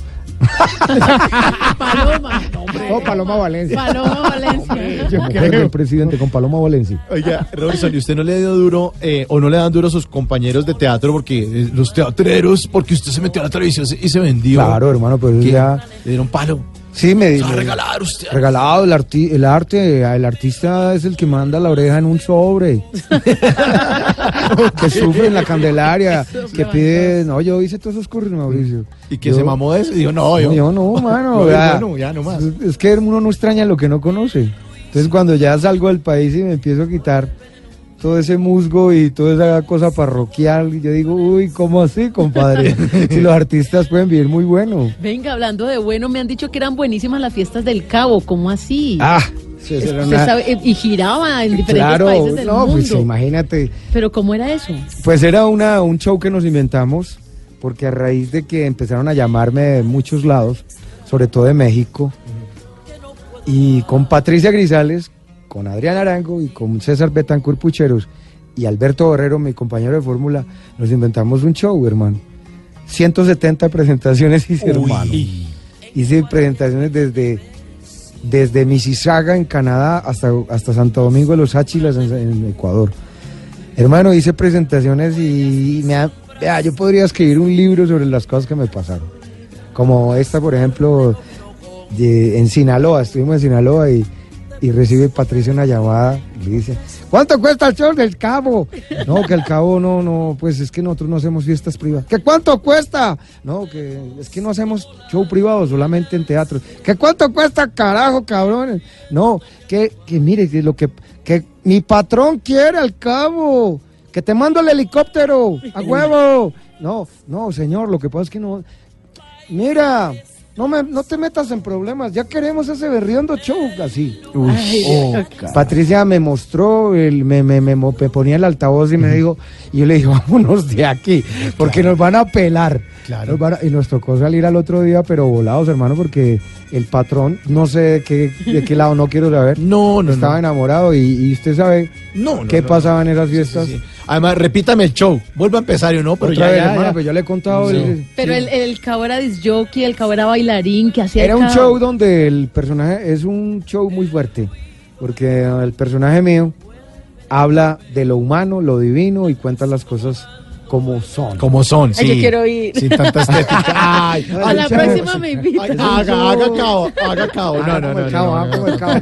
Paloma. No, Paloma Valencia. Paloma Valencia. La mujer del presidente con Paloma Valencia. Oiga, Robinson, ¿y usted no le dio duro eh, o no le dan duro a sus compañeros de teatro porque eh, los teatreros, porque usted se metió a la televisión y se vendió? Claro, hermano, ¿Qué? ya. Le dieron palo. Sí, me me- regalar usted. Regalado el, arti- el arte, el artista es el que manda la oreja en un sobre. *laughs* que sufre en la Candelaria, que pide, no, yo hice todos esos cursos, Mauricio. Y que Yo- se mamó de eso y dijo, no, yo. No, yo no, *laughs* mano. No, vea, bueno, ya no más. Es, es que uno no extraña lo que no conoce. Entonces cuando ya salgo del país y me empiezo a quitar todo ese musgo y toda esa cosa parroquial, yo digo, uy, ¿cómo así, compadre? *laughs* si los artistas pueden vivir muy bueno. Venga, hablando de bueno, me han dicho que eran buenísimas las fiestas del Cabo. ¿Cómo así? Ah, sí, una- sabe, y giraba en diferentes claro, países del no, mundo. pues imagínate. Pero ¿cómo era eso? Pues era una, un show que nos inventamos, porque a raíz de que empezaron a llamarme de muchos lados, sobre todo de México, y con Patricia Grisales, con Adrián Arango y con César Betancourt Pucheros y Alberto Borrero, mi compañero de fórmula, nos inventamos un show, hermano. 170 presentaciones hice, hermano. Hice presentaciones desde, desde Mississauga en Canadá hasta, hasta Santo Domingo de los Áchilas en, en Ecuador. Hermano, hice presentaciones y me ha- vea, yo podría escribir un libro sobre las cosas que me pasaron. Como esta, por ejemplo, de- en Sinaloa, estuvimos en Sinaloa y, y recibe Patricia una llamada y le dice, ¿cuánto cuesta el show del cabo? No, que el cabo no, no, pues es que nosotros no hacemos fiestas privadas. ¿Que cuánto cuesta? No, que es que no hacemos show privado, solamente en teatro. ¿Que cuánto cuesta, carajo, cabrones? No, que, que mire, lo que, que mi patrón quiere al cabo, que te mando el helicóptero, a huevo. No, no, señor, lo que pasa es que no, mira, no, me, no te metas en problemas, ya queremos ese berriondo show así. Uy, Oh, cara. Patricia me mostró, el, me, me, me, me ponía el altavoz y me dijo, y yo le dije, *laughs* vámonos de aquí, porque nos van a pelar. Nos van a- y nos tocó salir al otro día, pero volados, hermano, porque el patrón, no sé de qué, de qué lado, no quiero saber. *laughs* No, no, Estaba no. enamorado y, y usted sabe No, no, qué no, pasaba en esas fiestas. Además, repítame el show. Vuelva a empezar, yo no, pero Otra ya, vez, ya, hermano, ya. pues yo le he contado. Sí. el- Pero el, el cabo era disjockey, el cabo era bailarín, que hacía Era el un show donde el personaje es un show muy fuerte, porque el personaje mío habla de lo humano, lo divino y cuenta las cosas como son. Como son, Ay, yo quiero ir. Sin tanta estética. *laughs* Ay, A la ay, próxima me invita. Ay, Haga, haga cabo, haga cabo. No, Haga no, no. cabo, no, *laughs* no, no. cabo.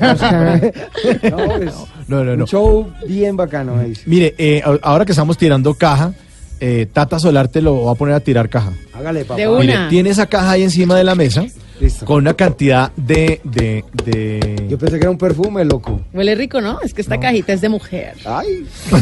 No, es No, no, no. Un show bien bacano. ahí. Mire, eh, ahora que estamos tirando caja, eh, Tata Solar te lo va a poner a tirar caja. Hágale, papá. De una. Mire, tiene esa caja ahí encima de la mesa Listo. con una cantidad de... de, de... Yo pensé que era un perfume, loco. Huele rico, ¿no? Es que esta cajita es de mujer. Ay, *laughs*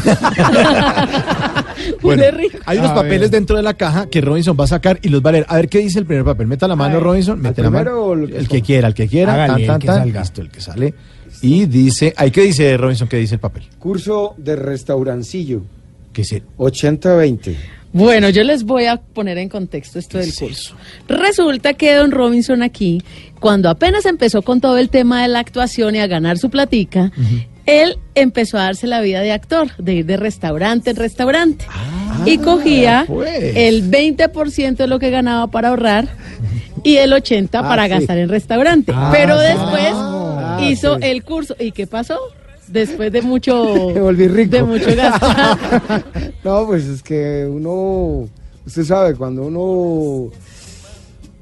Bueno, Huele rico. hay unos A papeles ver. dentro de la caja que Robinson va a sacar y los va a leer. A ver qué dice el primer papel. Meta la mano, ver, Robinson. ¿al Mete la primero mano. o el que El que quiera, el que quiera. Hágale, tan, el tan, que tan. salga. Listo, el que sale. Y dice, ¿ahí qué dice Robinson? ¿Qué dice el papel? curso de restaurancillo, ¿Qué dice? 80-20. Bueno, yo les voy a poner en contexto esto del curso. Resulta que don Robinson aquí, cuando apenas empezó con todo el tema de la actuación y a ganar su platica, él empezó a darse la vida de actor, de ir de restaurante en restaurante. y cogía pues. el 20% de lo que ganaba para ahorrar y el 80% Ah, para sí. gastar en restaurante. Ah, Pero después Ah, hizo sí. el curso. ¿Y qué pasó? Después de mucho... *laughs* Me volví rico. De mucho gastar. *laughs* no, pues es que uno, usted sabe, cuando uno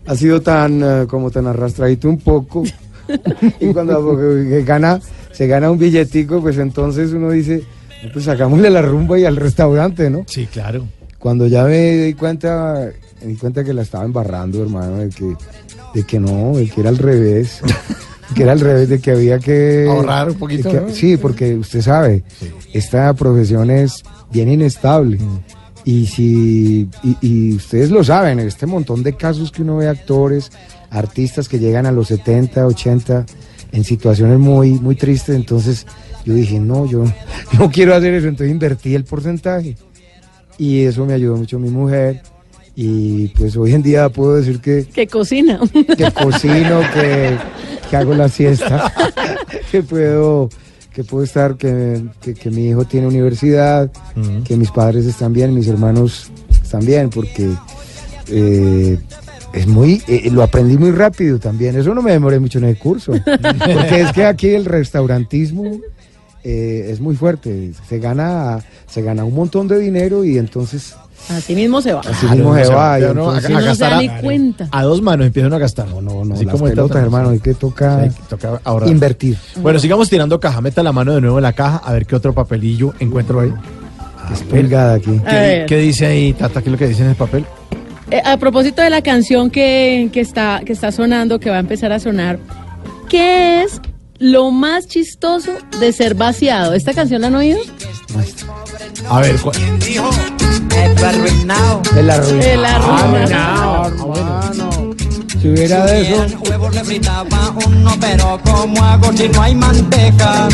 ha sido tan, eh, como tan arrastradito un poco, *laughs* y cuando porque gana, se gana un billetico, pues entonces uno dice, pues sacámosle la rumba y al restaurante, ¿no? Sí, claro. Cuando ya me di cuenta, me di cuenta que la estaba embarrando, hermano, de que, de que no, de que era al revés. Que era al revés, de que había que... Ahorrar un poquito, de que- ¿no? Sí, porque usted sabe, esta profesión es bien inestable. Mm. Y si y, y ustedes lo saben, este montón de casos que uno ve actores, artistas que llegan a los 70, 80 en situaciones muy muy tristes, entonces yo dije, "No, yo *laughs* no quiero hacer eso", entonces invertí el porcentaje. Y eso me ayudó mucho mi mujer y pues hoy en día puedo decir que que cocina. que cocino, que, *laughs* que hago la siesta, *laughs* que puedo, que puedo estar, que, que- que mi hijo tiene universidad, que mis padres están bien, mis hermanos están bien, porque eh, es muy, eh, lo aprendí muy rápido también. Eso no me demoré mucho en el curso, *laughs* porque es que aquí el restaurantismo eh, es muy fuerte, se gana, se gana un montón de dinero y entonces Así mismo se va. así mismo se va. y ya no, a- a no se gastar da a- ni cuenta. A dos manos empiezan a gastar. no, no, no, Así las como el pelotas, Tata, hermano, hay que tocar Sí, toca ahorrar. invertir. Bueno, sigamos tirando caja. Meta la mano de nuevo en la caja a ver qué otro papelillo encuentro ahí. Es pulgada aquí. ¿Qué dice ahí, Tata? ¿Qué es lo que dice en el papel? Eh, a propósito de la canción que, que está, que está sonando, que va a empezar a sonar, ¿qué es lo más chistoso de ser vaciado? ¿Esta canción la han oído? A ver, cu- El arruinado. El arruinado. Ah, hermano. Si hubiera de eso, huevos le fritaba uno, pero ¿cómo hago si no hay manteca?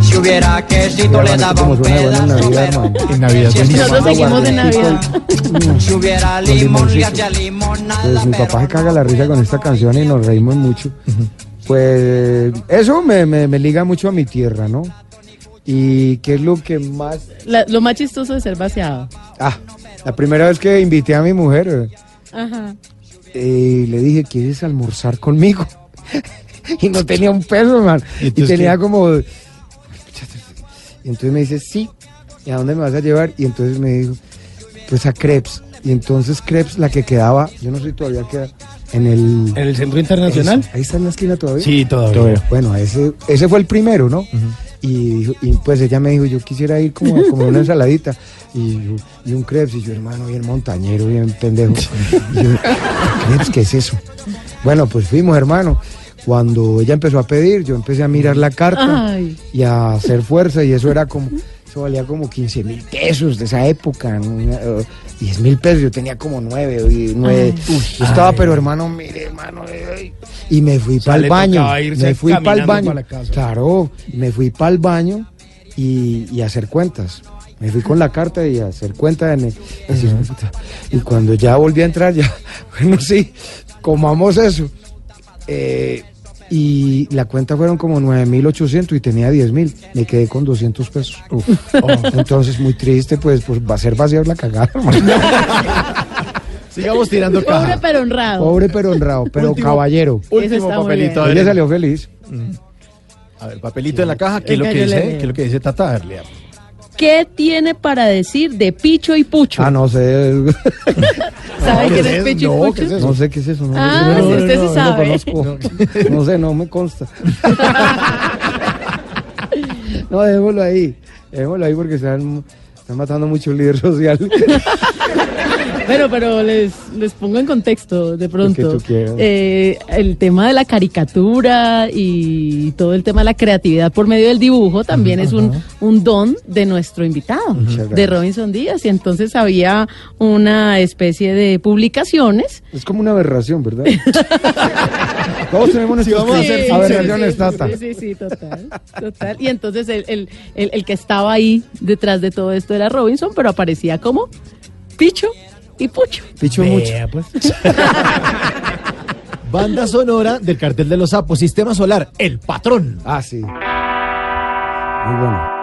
Si hubiera quesito le daba un pedazo, Navidad, pero en Navidad. Nosotros seguimos en Navidad. *laughs* si hubiera limón hacía limonada, pues mi papá se caga la risa con esta canción y nos reímos mucho. Pues eso me, me, me liga mucho a mi tierra, ¿no? Y qué es lo que más... La- lo más chistoso de ser vaciado. Ah, la primera vez que invité a mi mujer, Ajá. eh, le dije, ¿quieres almorzar conmigo? *laughs* y no tenía un peso, man. ¿Y tenía qué? como... Y entonces me dice, sí. ¿Y a dónde me vas a llevar? Y entonces me dijo, pues a Crepes. Y entonces Crepes, la que quedaba, yo no sé todavía queda, En el, ¿En el Centro Internacional? Eso, ahí está en la esquina todavía. Sí, todavía. Bueno, ese, ese fue el primero, ¿no? y, dijo- y pues ella me dijo, yo quisiera ir como a comer una ensaladita y, y un crepes. Y yo, hermano, bien montañero, bien pendejo. Y yo, crepes, ¿qué es eso? Bueno, pues fuimos, hermano. Cuando ella empezó a pedir, yo empecé a mirar la carta Ay. y a hacer fuerza y eso era como, eso valía como 15 mil pesos de esa época, ¿no? Eh, 10 mil pesos, yo tenía como 9, y nueve. Ay. yo estaba, pero hermano, mire, hermano, eh, ay. y me fui O sea, para el baño, me fui para el baño, para la casa. claro, me fui para el baño y, y a hacer cuentas. Me fui con la carta y a hacer el- así, puta. Y cuando ya volví a entrar, ya, *laughs* bueno, sí, comamos eso. Eh, y la cuenta fueron como 9.800 y tenía 10.000. Me quedé con 200 pesos. Oh, entonces, muy triste, pues, pues va a ser vaciar la cagada. *laughs* Sigamos tirando Pobre caja. pero honrado. Pobre pero honrado, pero Último- caballero. Último papelito. Ella ver. salió feliz. A ver, papelito en la caja. ¿Qué es lo que le dice? ¿Qué es lo que dice Tata? A ver. ¿Qué tiene para decir de Picho y Pucho? Ah, no sé. *laughs* ¿Sabe ¿qué es? Picho y No, Pucho? ¿qué es eso? No sé qué es eso. No, Ah, no, usted sí no, no sabe. conozco. *laughs* No sé, no me consta. *laughs* No, dejémoslo ahí. Dejémoslo ahí porque están, están matando mucho el líder social. Bueno, pero les, les pongo en contexto de pronto. Eh, el tema de la caricatura y todo el tema de la creatividad por medio del dibujo también es un, un don de nuestro invitado, de. Robinson Díaz. Y entonces había una especie de publicaciones. Es como una aberración, ¿verdad? *laughs* Todos tenemos nuestras vamos a hacer Sí, aberraciones, sí, Tata. Sí, sí, sí, total, total. Y entonces el, el, el, el que estaba ahí detrás de todo esto era Robinson, pero aparecía como Picho y Pucho. Picho mucho. Pues. *laughs* Banda sonora del cartel de los sapos. Sistema solar. El patrón. Ah, sí. Muy bueno.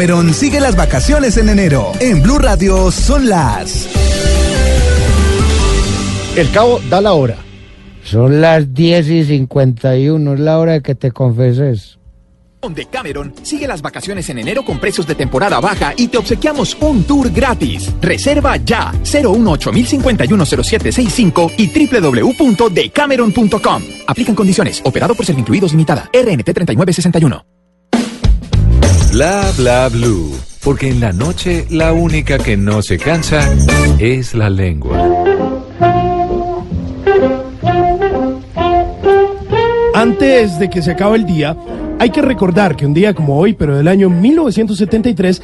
Con Decameron sigue las vacaciones en enero. En Blue Radio son las. El cabo da la hora. Son las 10 y 51, es la hora de que te confeses. Con Decameron, sigue las vacaciones en enero con precios de temporada baja y te obsequiamos un tour gratis. Reserva ya 018 0765 y www.decameron.com. Aplican condiciones. Operado por Servincluidos Limitada. RNT 3961. Bla bla blue. Porque en la noche la única que no se cansa es la lengua. Antes de que se acabe el día, Hay que recordar que un día como hoy, pero del año 1973,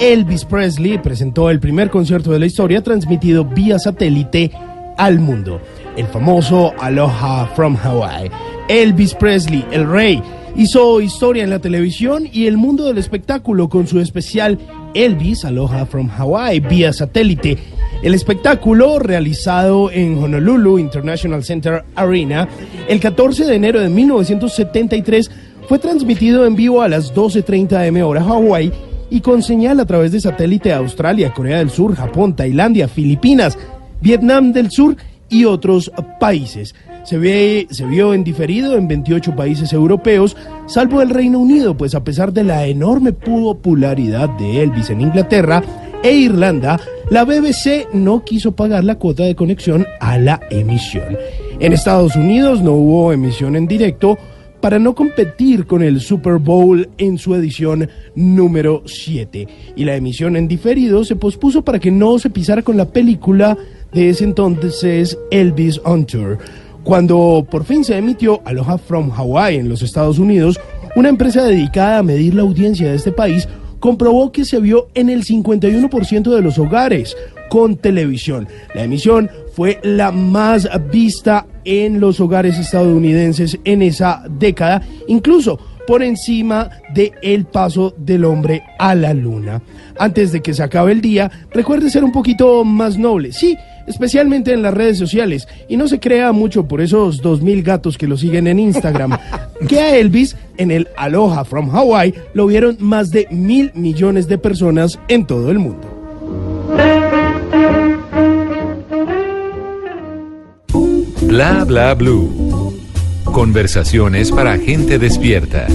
Elvis Presley presentó el primer concierto de la historia transmitido vía satélite al mundo, el famoso Aloha from Hawaii. Elvis Presley, el rey, hizo historia en la televisión y el mundo del espectáculo con su especial Elvis Aloha from Hawaii vía satélite. El espectáculo, realizado en Honolulu International Center Arena el 14 de enero de 1973, fue transmitido en vivo a las 12.30 am hora Hawái y con señal a través de satélite a Australia, Corea del Sur, Japón, Tailandia, Filipinas, Vietnam del Sur y otros países. Se, vio en diferido en 28 países europeos, salvo el Reino Unido, pues a pesar de la enorme popularidad de Elvis en Inglaterra e Irlanda, la BBC no quiso pagar la cuota de conexión a la emisión. En Estados Unidos no hubo emisión en directo, para no competir con el Super Bowl en su edición número 7. Y la emisión en diferido se pospuso para que no se pisara con la película de ese entonces Elvis on Tour. Cuando por fin se emitió Aloha from Hawaii en los Estados Unidos, una empresa dedicada a medir la audiencia de este país comprobó que se vio en el 51% de los hogares con televisión. La emisión fue la más vista en los hogares estadounidenses en esa década, incluso por encima de el paso del hombre a la luna. Antes de que se acabe el día, recuerde ser un poquito más noble. Sí, especialmente en las redes sociales. Y no se crea mucho por esos dos mil gatos que lo siguen en Instagram. *laughs* que a Elvis, en el Aloha from Hawaii, lo vieron más de mil millones de personas en todo el mundo. Bla bla blue. Conversaciones para gente despierta.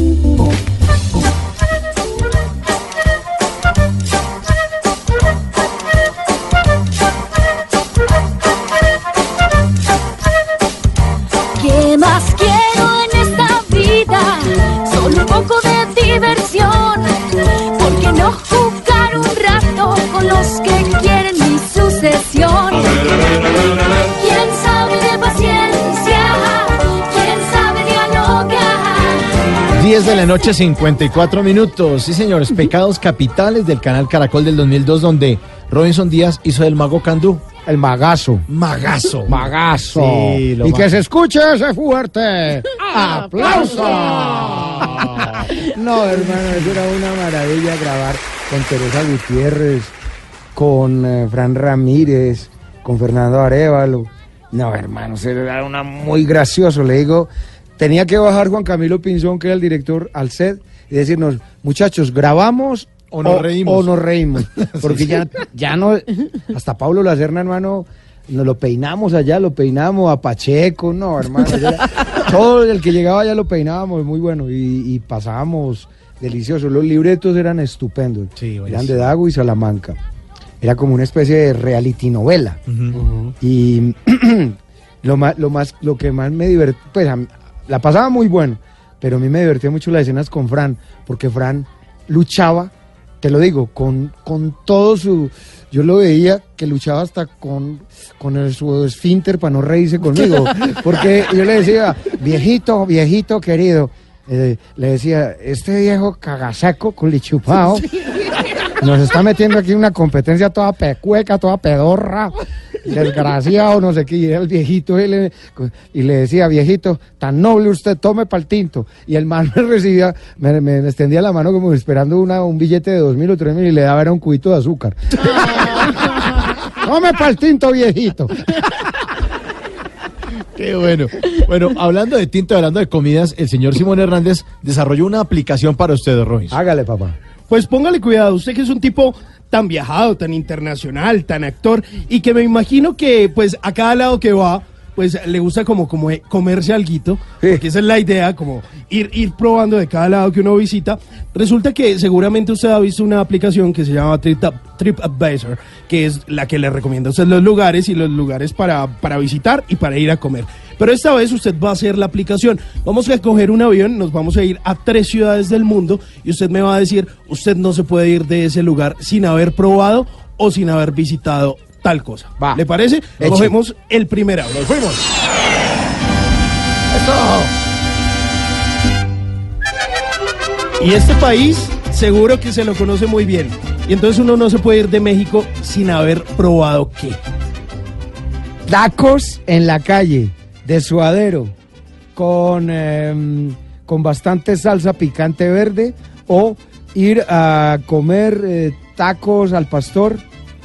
Los que quieren mi sucesión? ¿Quién sabe de paciencia? ¿Quién sabe dialogar? 10 de la noche, 54 minutos. Sí, señores, pecados capitales del canal Caracol del 2002, donde Robinson Díaz hizo del mago Candú. El magazo. Magazo. Magazo. Sí, lo y que se escuche ese fuerte. *laughs* ¡Aplauso! no, hermano, eso era una maravilla grabar con Teresa Gutiérrez, con eh, Fran Ramírez, con Fernando Arevalo. No, hermano, eso era una muy gracioso. Le digo, tenía que bajar Juan Camilo Pinzón, que era el director, al set y decirnos, muchachos, grabamos O nos reímos. o nos reímos. *laughs* *laughs* Porque Sí. ya, ya no, hasta Pablo Lacerna, hermano, nos lo peinamos allá, lo peinamos a Pacheco, no, hermano. ya- *laughs* todo el que llegaba allá lo peinábamos, muy bueno, y, y pasábamos delicioso. Los libretos eran estupendos. eran de Dago y Salamanca. Era como una especie de reality novela. Y *clears throat* lo más, lo más, lo que más me divertía, pues a mí- la pasaba muy bueno, pero a mí me divertía mucho las escenas con Fran, porque Fran luchaba, te lo digo, con, con todo su, yo lo veía que luchaba hasta con, con el, su esfínter para no reírse conmigo, *laughs* porque yo le decía, viejito, viejito querido, eh, le decía, este viejo cagasaco, culichupao, nos está metiendo aquí una competencia toda pecueca, toda pedorra, desgraciado, no sé qué, y era el viejito, y le, y le decía, viejito, tan noble usted, tome pa'l tinto. Y el man me recibía, me, me extendía la mano como esperando una, un billete de dos mil o tres mil y le daba era un cubito de azúcar. tome pa'l tinto, viejito. Qué bueno. Bueno, hablando de tinto, hablando de comidas, el señor Simón Hernández desarrolló una aplicación para ustedes, Robinson. Hágale, papá. Pues póngale cuidado, usted que es un tipo tan viajado, tan internacional, tan actor, y que me imagino que pues a cada lado que va, pues le gusta como, como eh, comerse alguito, porque esa es la idea, como ir, ir probando de cada lado que uno visita. Resulta que seguramente usted ha visto una aplicación que se llama Trip, TripAdvisor, que es la que le recomienda a usted los lugares y los lugares para, para visitar y para ir a comer. Pero esta vez usted va a hacer la aplicación. Vamos a coger un avión, nos vamos a ir a tres ciudades del mundo y usted me va a decir, usted no se puede ir de ese lugar sin haber probado o sin haber visitado tal cosa. ¿Le parece? Eche. Cogemos el primer avión. Nos fuimos. Y este país seguro que se lo conoce muy bien. Y entonces uno no se puede ir de México sin haber probado qué. Tacos en la calle, de suadero, con, em, con bastante salsa picante verde, o ir a comer eh, tacos al pastor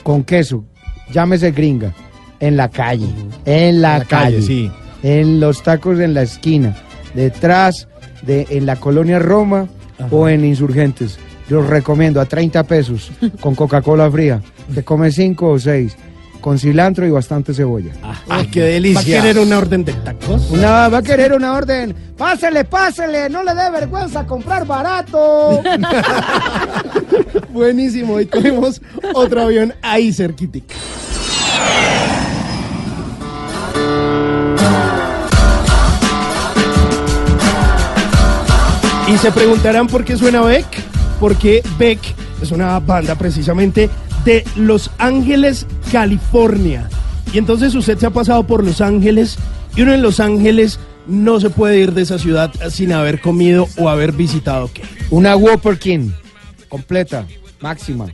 con queso, llámese gringa, en la calle, en la, En la calle, calle, sí. en los tacos en la esquina, detrás de en la colonia Roma o en Insurgentes. Los recomiendo a 30 pesos con Coca-Cola fría. Te comes 5 o 6 con cilantro y bastante cebolla. ¡Ay, qué ¿Va a delicia! querer una orden de tacos? Una, va a querer una orden. Pásele, pásele, no le dé vergüenza comprar barato. *laughs* Buenísimo, y cogemos otro avión ahí cerquitica. Y se preguntarán por qué suena Beck, porque Beck es una banda precisamente de Los Ángeles, California. Y entonces usted se ha pasado por Los Ángeles y uno en Los Ángeles no se puede ir de esa ciudad sin haber comido o haber visitado qué. Una Whopper King, completa, máxima.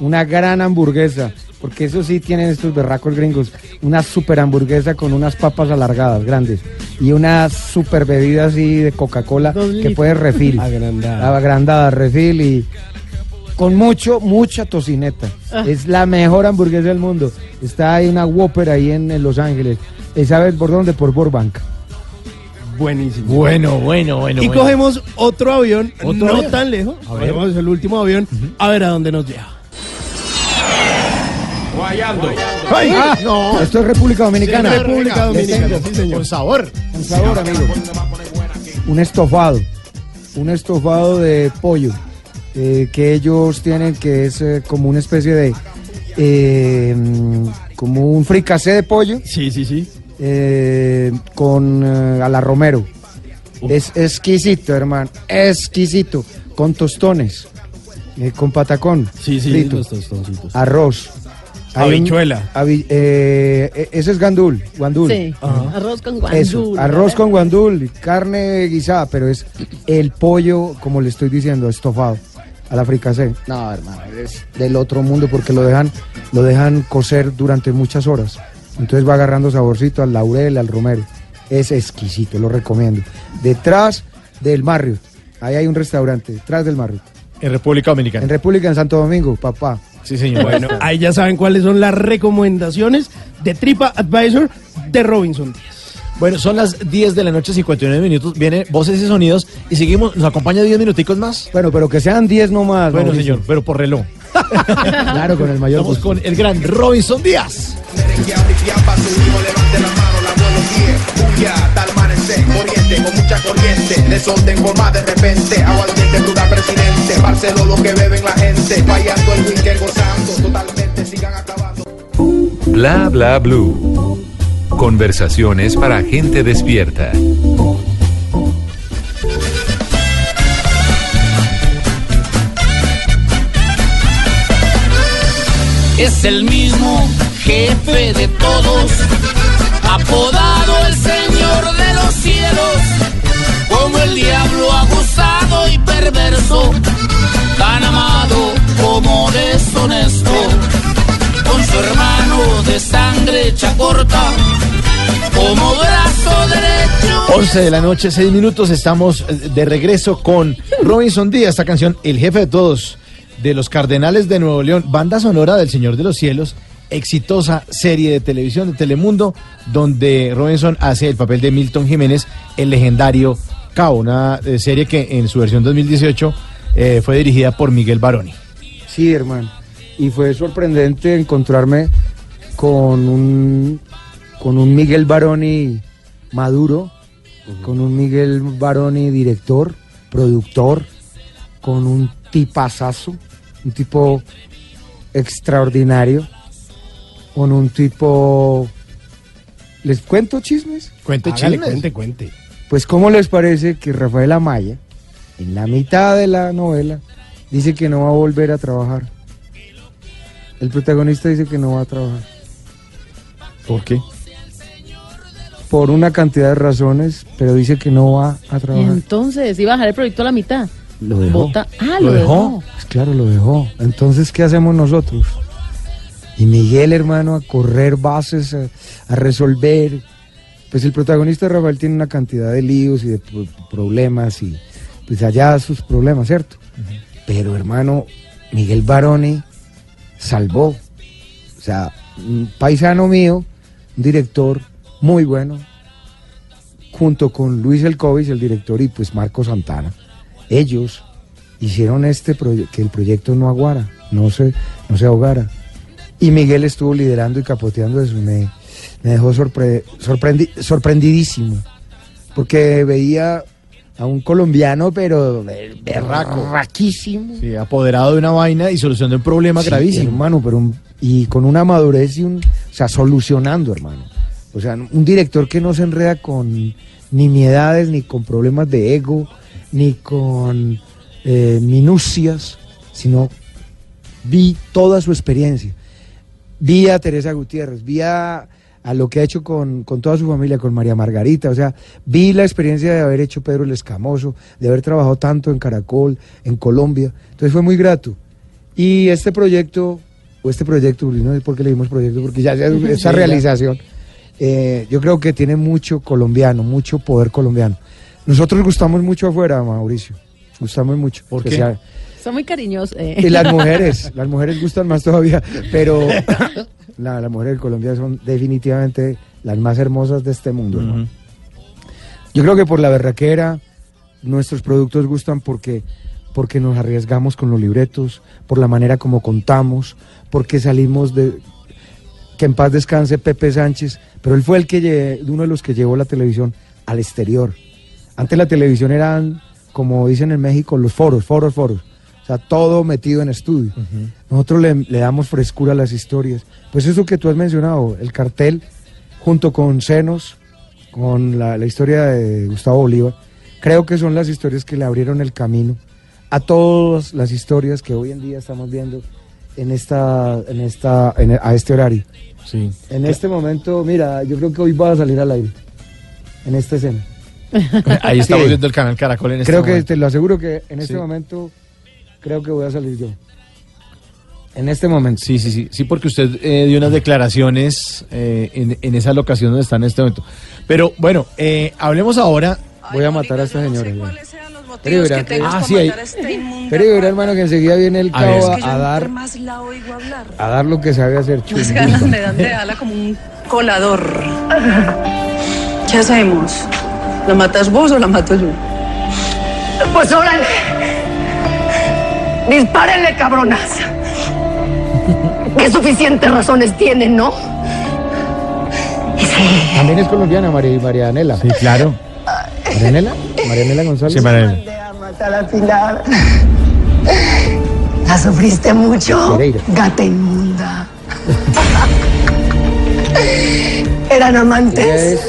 Una gran hamburguesa, porque eso sí tienen estos berracos gringos. Una super hamburguesa con unas papas alargadas, grandes. Y una super bebida así de Coca-Cola que puede refil. *laughs* Agrandada. Agrandada, refil y con mucho, mucha tocineta. Ah. Es la mejor hamburguesa del mundo. Está ahí una Whopper ahí en, en Los Ángeles. ¿Y sabes por dónde? Por Burbank. Buenísimo. Bueno, bueno, bueno. y bueno. cogemos otro avión, ¿Otro no avión? tan lejos. A ver. Cogemos el último avión, a ver a dónde nos lleva. ¡Ay! no. Esto es República Dominicana. Sí, República Dominicana, sí, señor. Con sabor. Con sabor, amigo. Un estofado. Un estofado de pollo. Eh, que ellos tienen que es eh, como una especie de. eh, como un fricasé de pollo. Sí, sí, sí. eh, con eh, a la romero. Es exquisito, hermano. Exquisito. Con tostones. eh, con patacón. Sí, sí, frito, los tostoncitos. Arroz. Habichuela. habi- eh, e- ese es gandul. Guandul. Sí, Ajá. arroz con Eso, guandul. arroz con guandul, carne guisada, pero es el pollo, como le estoy diciendo, estofado a la fricasé. No, hermano, es del otro mundo porque lo dejan, lo dejan cocer durante muchas horas. Entonces va agarrando saborcito al laurel, al romero. Es exquisito, lo recomiendo. Detrás del Marriott, ahí hay un restaurante, detrás del Marriott. En República Dominicana. En República, en Santo Domingo, papá. Sí, señor. Bueno, ahí ya saben cuáles son las recomendaciones de Tripa Advisor de Robinson Díaz. Bueno, son las 10 de la noche, 59 minutos. Viene voces y sonidos y seguimos. ¿Nos acompaña 10 minuticos más? Bueno, pero que sean 10 nomás. Bueno, Mauricio. señor, pero por reloj. *laughs* Claro, con el mayor gusto. con el gran Robinson Díaz. Tal amanecer, oriente con mucha corriente, desorden forma de repente, aguardiente duda presidente, Barceló lo que beben la gente, fallando el weekend gozando, totalmente sigan acabando. Bla bla blue. Conversaciones para gente despierta. Es el mismo jefe de todos, apodado el Señor de los cielos, como el diablo abusado y perverso, tan amado como deshonesto, su hermano de sangre hecha corta, como brazo derecho. 11 de la noche, 6 minutos. Estamos de regreso con Robinson Díaz. Esta canción, El jefe de todos, de los Cardenales de Nuevo León, banda sonora del Señor de los Cielos. Exitosa serie de televisión de Telemundo, donde Robinson hace el papel de Milton Jiménez, el legendario Cabo, una eh, serie que en su versión 2018 eh, fue dirigida por Miguel Baroni. Sí, hermano. Y fue sorprendente encontrarme con un, con un Miguel Baroni maduro, con un Miguel Baroni director, productor, con un tipazazo, un tipo extraordinario, con un tipo... ¿Les cuento chismes? Cuente chismes. cuente, cuente. Pues, ¿cómo les parece que Rafael Amaya, en la mitad de la novela, dice que no va a volver a trabajar? El protagonista dice que no va a trabajar. ¿Por qué? Por una cantidad de razones, pero dice que no va a Y trabajar. entonces iba a dejar el proyecto a la mitad. Lo dejó. Bota- Ah, lo, ¿Lo dejó? dejó. Pues claro, lo dejó. Entonces, ¿qué hacemos nosotros? Y Miguel, hermano, a correr bases, a, a resolver. Pues el protagonista Rafael tiene una cantidad de líos y de pro- problemas y pues allá sus problemas, ¿cierto? Pero hermano, Miguel Baroni salvó. O sea, un paisano mío, un director muy bueno, junto con Luis Elcovis, el director, y pues Marco Santana. Ellos hicieron este que el proyecto no aguara, no se, no se ahogara. Y Miguel estuvo liderando y capoteando eso. Me, me dejó sorpre- sorprendi- sorprendidísimo. Porque veía a un colombiano, pero Berraco. berraquísimo. Sí, apoderado de una vaina y solucionando un problema Sí, gravísimo. hermano, pero un- y con una madurez y un, o sea, solucionando, hermano. O sea, un director que no se enreda con nimiedades, ni con problemas de ego, ni con eh, minucias, sino vi toda su experiencia. Vi a Teresa Gutiérrez, vi a, a lo que ha hecho con, con toda su familia, con María Margarita, o sea, vi la experiencia de haber hecho Pedro el Escamoso, de haber trabajado tanto en Caracol, en Colombia, entonces fue muy grato. Y este proyecto, o este proyecto, no sé por qué le dimos proyecto, porque ya ya *laughs* Sí, ya. realización, eh, yo creo que tiene mucho colombiano, mucho poder colombiano. Nosotros gustamos mucho afuera, Mauricio, gustamos mucho. ¿Por qué? especial- Son muy cariñosos. eh. y las *laughs* mujeres, las mujeres gustan más todavía, pero *laughs* la- las mujeres de Colombia son definitivamente las más hermosas de este mundo. ¿no? Yo creo que por la berraquera, nuestros productos gustan porque, porque nos arriesgamos con los libretos, por la manera como contamos, porque salimos de... Que en paz descanse Pepe Sánchez, pero él fue el que uno de los que llevó la televisión al exterior. Antes la televisión eran, como dicen en México, los foros, foros, foros. O sea, todo metido en estudio. Nosotros le, le damos frescura a las historias. Pues eso que tú has mencionado, el cartel, junto con Senos, con la, la historia de Gustavo Bolívar, creo que son las historias que le abrieron el camino a todas las historias que hoy en día estamos viendo en esta, en esta, en- a este horario. Sí. En este momento, mira, yo creo que hoy va a salir al aire, en esta escena. *laughs* Ahí estamos Sí. viendo el canal Caracol en este Creo que momento. te lo aseguro que en este Sí. momento creo que voy a salir yo. En este momento. Sí, sí, sí. Sí, porque usted eh, dio unas declaraciones eh, en, en esa locación donde está en este momento. Pero bueno, eh, hablemos ahora. Voy a matar a esta señora. Pero motivos verá que tengas Ah, sí, a *laughs* Pero verá, hermano, que enseguida viene el A cabo Es que a, dar, más la oigo hablar, a dar lo que sabe hacer más chumbo. ganas me dan de ala como un colador. ¿Qué hacemos? ¿La matas vos o la mato yo? Pues órale. Dispárenle, cabronas. Qué suficientes razones tienen, ¿no? También es colombiana, María, Marianela. Sí, claro. ¿Marianela? ¿Marianela González? Sí, Marianela. A matar al final. La sufriste mucho, Pereira. gata inmunda. Eran amantes. es...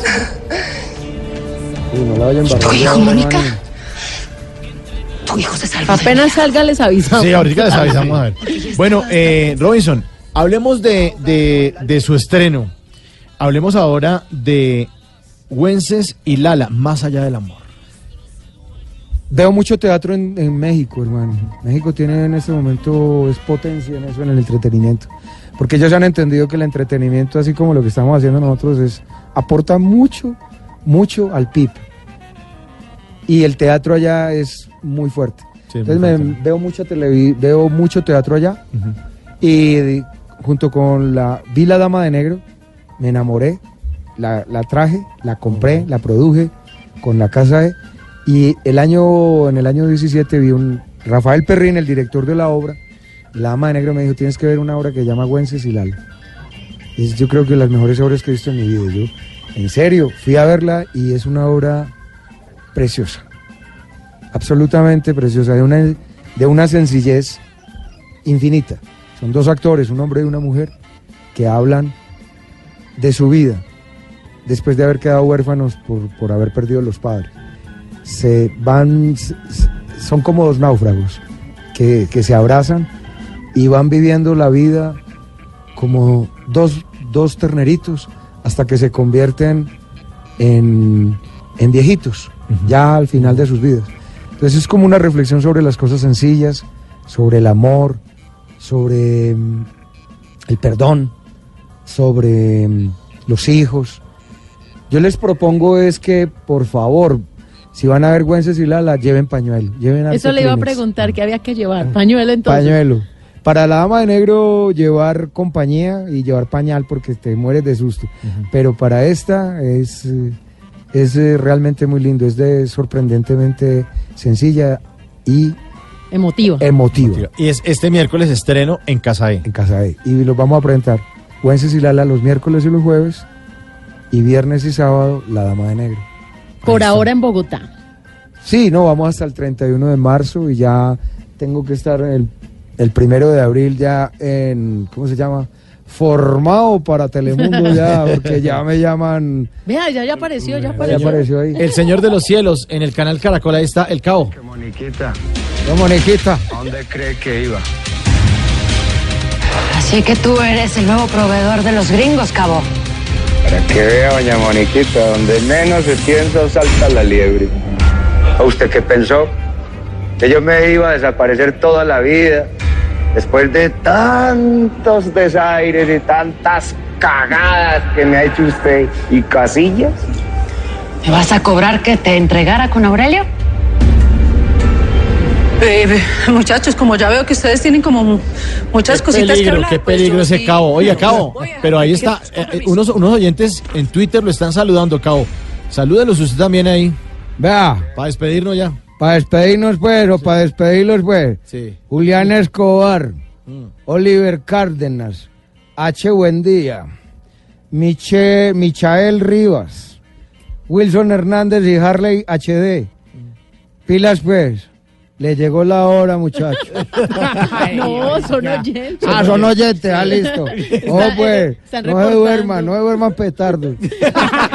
Uy, no la vayan ¿Tu hijo, Mónica? Hijo se salvó. de Apenas salga les avisamos. Sí, ahorita les avisamos a ver. *laughs* Bueno, eh, Robinson, hablemos de, de, de su estreno. Hablemos ahora de Wences y Lala, más allá del amor. Veo mucho teatro en, en México, hermano. México tiene en este momento, es potencia en eso, en el entretenimiento. Porque ellos han entendido que el entretenimiento, así como lo que estamos haciendo nosotros, es aporta mucho, mucho al PIB. Y el teatro allá es muy fuerte. Sí, Entonces muy me- veo, mucha televi- veo mucho teatro allá. Y de- junto con la Vi la Dama de Negro, me enamoré, la, la traje, la compré, la produje con la casa E. Y el año, en el año 17 vi un Rafael Perrín, el director de la obra, la Dama de Negro me dijo, tienes que ver una obra que se llama Lala. Es yo creo que las mejores obras que he visto en mi vida. Yo, en serio, fui a verla y es una obra preciosa. Absolutamente preciosa, de una, de una sencillez infinita. Son dos actores, un hombre y una mujer, que hablan de su vida después de haber quedado huérfanos por, por haber perdido los padres. Se van, son como dos náufragos que, que se abrazan y van viviendo la vida como dos, dos terneritos hasta que se convierten en, en viejitos, ya al final de sus vidas. Entonces es como una reflexión sobre las cosas sencillas, sobre el amor, sobre mm, el perdón, sobre mm, los hijos. Yo les propongo es que, por favor, si van a ver Wencesilala, lleven pañuelo, lleven Eso le iba a preguntar que había que llevar. Pañuelo entonces. Pañuelo. Para la dama de negro, llevar compañía y llevar pañal porque te mueres de susto. Pero para esta es, eh, es eh, realmente muy lindo, es de sorprendentemente sencilla y Emotiva. emotiva. Y es este miércoles estreno en Casa E. En Casa E. Y los vamos a presentar Wencesilala los miércoles y los jueves y viernes y sábado la dama de negro. Por ahora en Bogotá. Sí, no, vamos hasta el 31 de marzo y ya tengo que estar el, el primero de abril ya en, ¿cómo se llama? Formado para Telemundo *laughs* ya, porque ya me llaman... Vea, ya, ya apareció, ya Ya apareció. ahí. El Señor de los Cielos en el canal Caracol, ahí está el cabo. Moniquita, No, Moniquita. ¿a dónde cree que iba? Así que tú eres el nuevo proveedor de los gringos, cabo. Para que vea, doña Moniquita, donde menos se piensa salta la liebre. ¿A usted qué pensó? Que yo me iba a desaparecer toda la vida después de tantos desaires y tantas cagadas que me ha hecho usted. ¿Y casillas? ¿Me vas a cobrar que te entregara con Aurelio? Eh, muchachos, como ya veo que ustedes tienen como muchas Qué cositas que peligro, hablar. qué pues peligro yo ese sí- cabo. Oiga, cabo, pero ahí está. eh, eh, unos, unos oyentes en Twitter lo están saludando, cabo. Salúdelos usted también ahí. Vea. Para despedirnos ya. Para despedirnos, pues, o para despedirlos, pues. Sí. Julián Escobar, Mm. Oliver Cárdenas, H. Buendía, Miche, Michael Rivas, Wilson Hernández y Harley HD. Pilas, pues. Le llegó la hora, muchachos. *laughs* no, son oyentes. ah, son oyentes, ah, listo. *laughs* Oh, pues. No se duerman, no se duerman petardos. *laughs*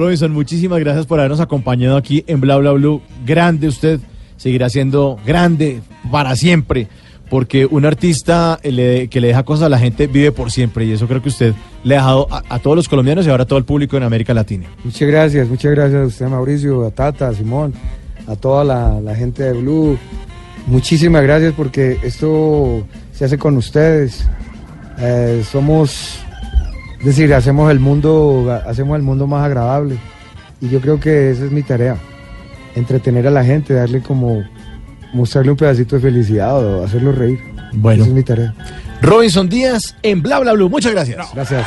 Robinson, muchísimas gracias por habernos acompañado aquí en Bla Bla Blue. Grande usted, seguirá siendo grande para siempre, porque un artista eh, que le deja cosas a la gente vive por siempre y eso creo que usted le ha dejado a, todos los colombianos y ahora a todo el público en América Latina. Muchas gracias, muchas gracias a usted, Mauricio, a Tata, a Simón, a toda la, la gente de Blue. Muchísimas gracias porque esto se hace con ustedes. Eh, somos, es decir, hacemos el mundo, hacemos el mundo más agradable. Y yo creo que esa es mi tarea, entretener a la gente, darle como, mostrarle un pedacito de felicidad o hacerlo reír. Bueno. Esa es mi tarea. Robinson Díaz en Bla Bla Blue. Muchas gracias. Gracias.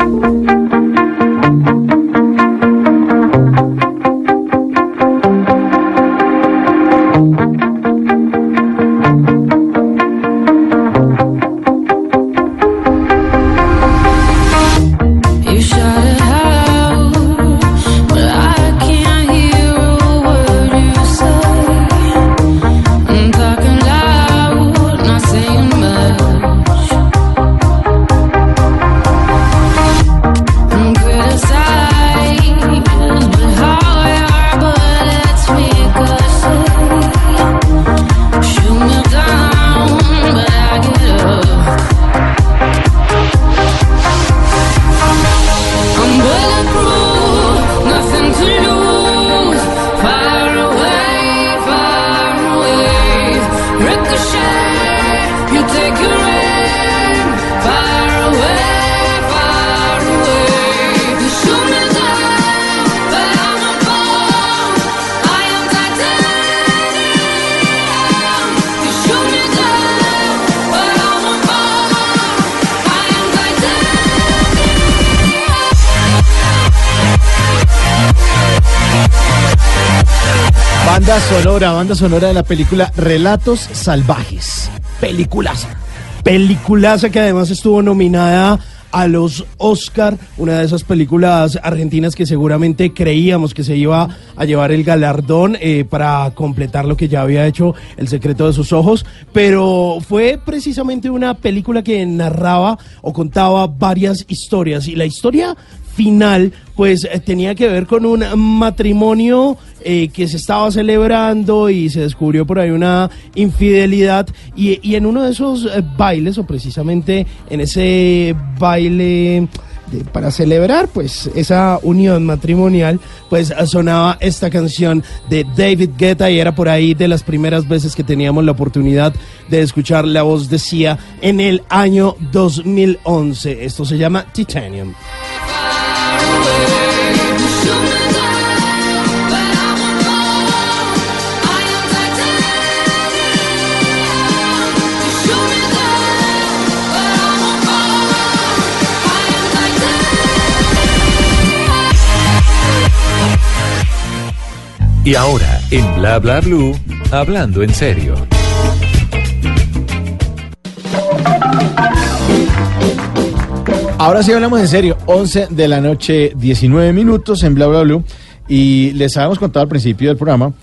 Sonora de la película Relatos Salvajes. Peliculaza. Peliculaza que además estuvo nominada a los Oscar, una de esas películas argentinas que seguramente creíamos que se iba a llevar el galardón eh, para completar lo que ya había hecho El secreto de sus ojos, pero fue precisamente una película que narraba o contaba varias historias y la historia final pues eh, tenía que ver con un matrimonio eh, que se estaba celebrando y se descubrió por ahí una infidelidad. Y, en uno de esos eh, bailes o precisamente en ese baile para celebrar pues esa unión matrimonial pues sonaba esta canción de David Guetta y era por ahí de las primeras veces que teníamos la oportunidad de escuchar la voz de Sia en el año 2011 esto se llama Titanium Y ahora, en Bla Bla Blue, hablando en serio. Ahora sí hablamos en serio. 11 de la noche, 19 minutos en Bla Bla Blue. Y les habíamos contado al principio del programa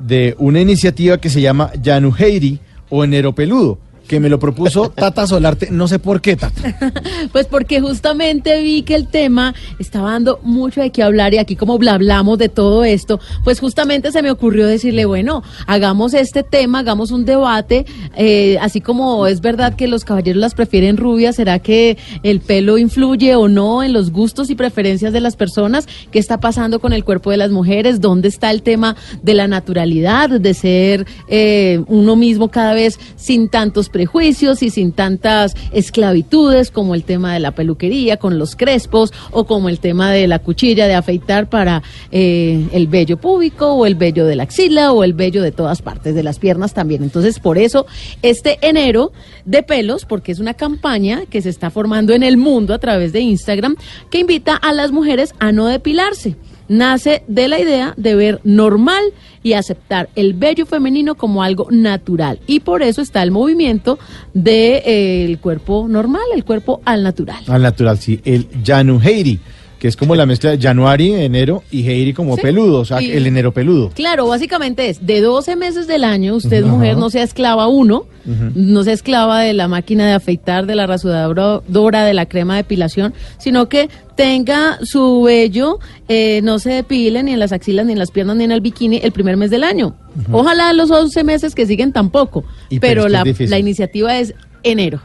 de una iniciativa que se llama Yanuheiri o Enero Peludo, que me lo propuso *laughs* Tata Solarte. No sé por qué, Tata. *laughs* Pues porque justamente vi que el tema estaba dando mucho de qué hablar y aquí como bla hablamos de todo esto, pues justamente se me ocurrió decirle, bueno, hagamos este tema, hagamos un debate, eh, así como es verdad que los caballeros las prefieren rubias, ¿será que el pelo influye o no en los gustos y preferencias de las personas? ¿Qué está pasando con el cuerpo de las mujeres? ¿Dónde está el tema de la naturalidad, de ser eh, uno mismo cada vez sin tantos prejuicios y sin tantas esclavitudes como el tema de la peluquería con los crespos o como el tema de la cuchilla de afeitar para eh, el vello púbico o el vello de la axila o el vello de todas partes de las piernas también. Entonces, por eso este enero de pelos, porque es una campaña que se está formando en el mundo a través de Instagram, que invita a las mujeres a no depilarse nace de la idea de ver normal y aceptar el vello femenino como algo natural. Y por eso está el movimiento del cuerpo normal, el cuerpo al natural. Al natural, sí. El Yanuheiri, que es como la mezcla de Januari, enero, y Heiri como Sí. peludo, o sea, el enero peludo. Claro, básicamente es de 12 meses del año, usted mujer no sea esclava uno, no sea esclava de la máquina de afeitar, de la rasuradora, de la crema de depilación, sino que tenga su vello, eh, no se depile ni en las axilas, ni en las piernas, ni en el bikini el primer mes del año. Ojalá los 11 meses que siguen tampoco, Y pero pero es que la, es difícil. la iniciativa es enero.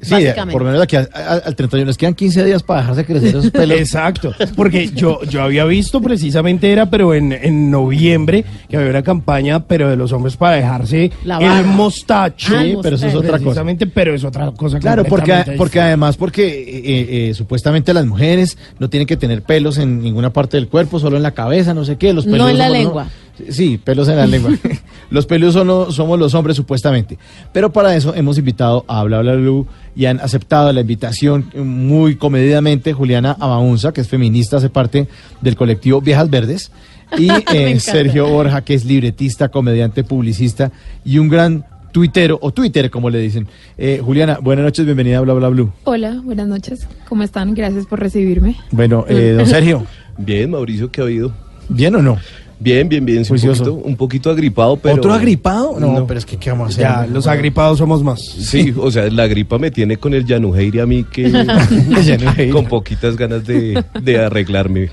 Sí, Básicamente. por lo menos de aquí a- a- al 31 les quedan 15 días para dejarse crecer esos *laughs* pelos. Exacto, porque yo, yo había visto precisamente era, pero en, en noviembre, que había una campaña, pero de los hombres para dejarse La el mostacho. Ah, Sí, pero eso es otra cosa. Precisamente, pero es otra cosa. Claro, porque, porque además, porque eh, eh, supuestamente las mujeres no tienen que tener pelos en ninguna parte del cuerpo, solo en la cabeza, no sé qué. Los No peludos en la lengua. Sí, pelos en la lengua. *laughs* los peludos son- somos los hombres, supuestamente. Pero para eso hemos invitado a Bla Bla Blue y han aceptado la invitación muy comedidamente Juliana Abaunza, que es feminista, hace parte del colectivo Viejas Verdes, *laughs* y eh. Sergio Borja, que es libretista, comediante, publicista y un gran tuitero, o twitter, como le dicen. Eh, Juliana, buenas noches, bienvenida a Bla Bla Blue. Hola, buenas noches. ¿Cómo están? Gracias por recibirme. Bueno, eh, don *laughs* Sergio. Bien, Mauricio, ¿qué ha habido? ¿Bien o no? Bien, bien, bien. sí, un, poquito, un poquito agripado, pero... ¿Otro agripado? No, pero es que ¿qué vamos a hacer? Ya, los agripados somos más. Sí, o sea, la gripa me tiene con el Yanuheiri a mí que... *laughs* Con poquitas ganas de, de arreglarme.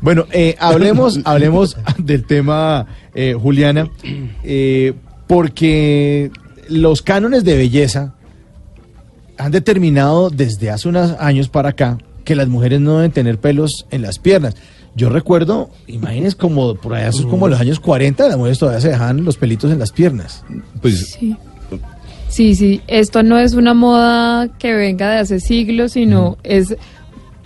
Bueno, eh, hablemos, hablemos del tema, eh, Juliana, eh, porque los cánones de belleza han determinado desde hace unos años para acá que las mujeres no deben tener pelos en las piernas. Yo recuerdo, imagínense como por allá, eso es como los años 40, las mujeres todavía se dejaban los pelitos en las piernas. Pues Sí. Sí, sí, esto no es una moda que venga de hace siglos, sino es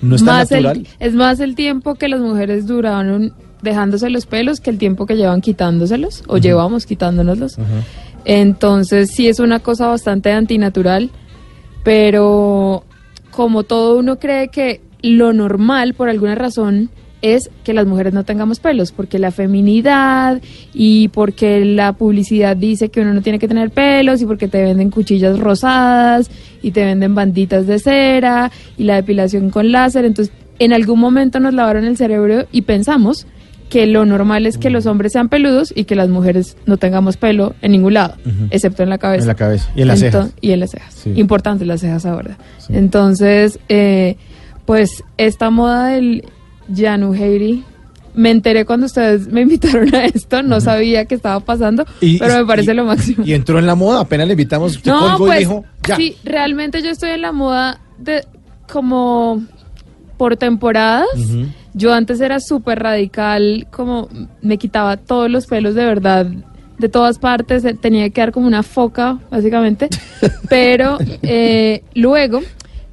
No es tan más el, natural. es más el tiempo que las mujeres duraron dejándose los pelos que el tiempo que llevan quitándoselos o llevamos quitándonoslos. Entonces sí es una cosa bastante antinatural, pero como todo uno cree que lo normal por alguna razón es que las mujeres no tengamos pelos, porque la feminidad y porque la publicidad dice que uno no tiene que tener pelos y porque te venden cuchillas rosadas y te venden banditas de cera y la depilación con láser. Entonces, en algún momento nos lavaron el cerebro y pensamos que lo normal es que los hombres sean peludos y que las mujeres no tengamos pelo en ningún lado, excepto en la cabeza. En la cabeza y en las cejas. Y en las cejas. Sí. Importante las cejas ahora. Entonces, eh, pues esta moda del Janu Heiri, me enteré cuando ustedes me *laughs* invitaron a esto, no sabía que estaba pasando, Y- pero me parece y- lo máximo. Y entró en la moda, apenas le invitamos, usted No, colgó y pues dijo, ya. sí, realmente yo estoy en la moda de como por temporadas. Yo antes era súper radical, como me quitaba todos los pelos de verdad de todas partes, eh, tenía que quedar como una foca, básicamente. *laughs* Pero eh, luego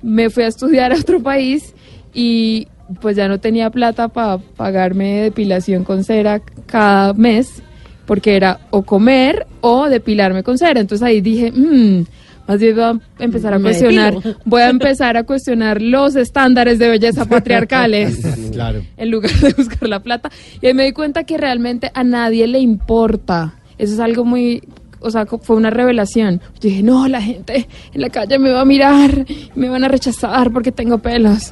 me fui a estudiar a otro país y pues ya no tenía plata para pagarme depilación con cera cada mes, porque era o comer o depilarme con cera. Entonces ahí dije, "Mm, más bien voy a empezar a Me cuestionar, depilo. *laughs* voy a empezar a cuestionar los estándares de belleza *laughs* patriarcales Claro. en lugar de buscar la plata. Y ahí me di cuenta que realmente a nadie le importa. Eso es algo muy, o sea, fue una revelación. Yo dije, no, la gente en la calle me va a mirar, me van a rechazar porque tengo pelos.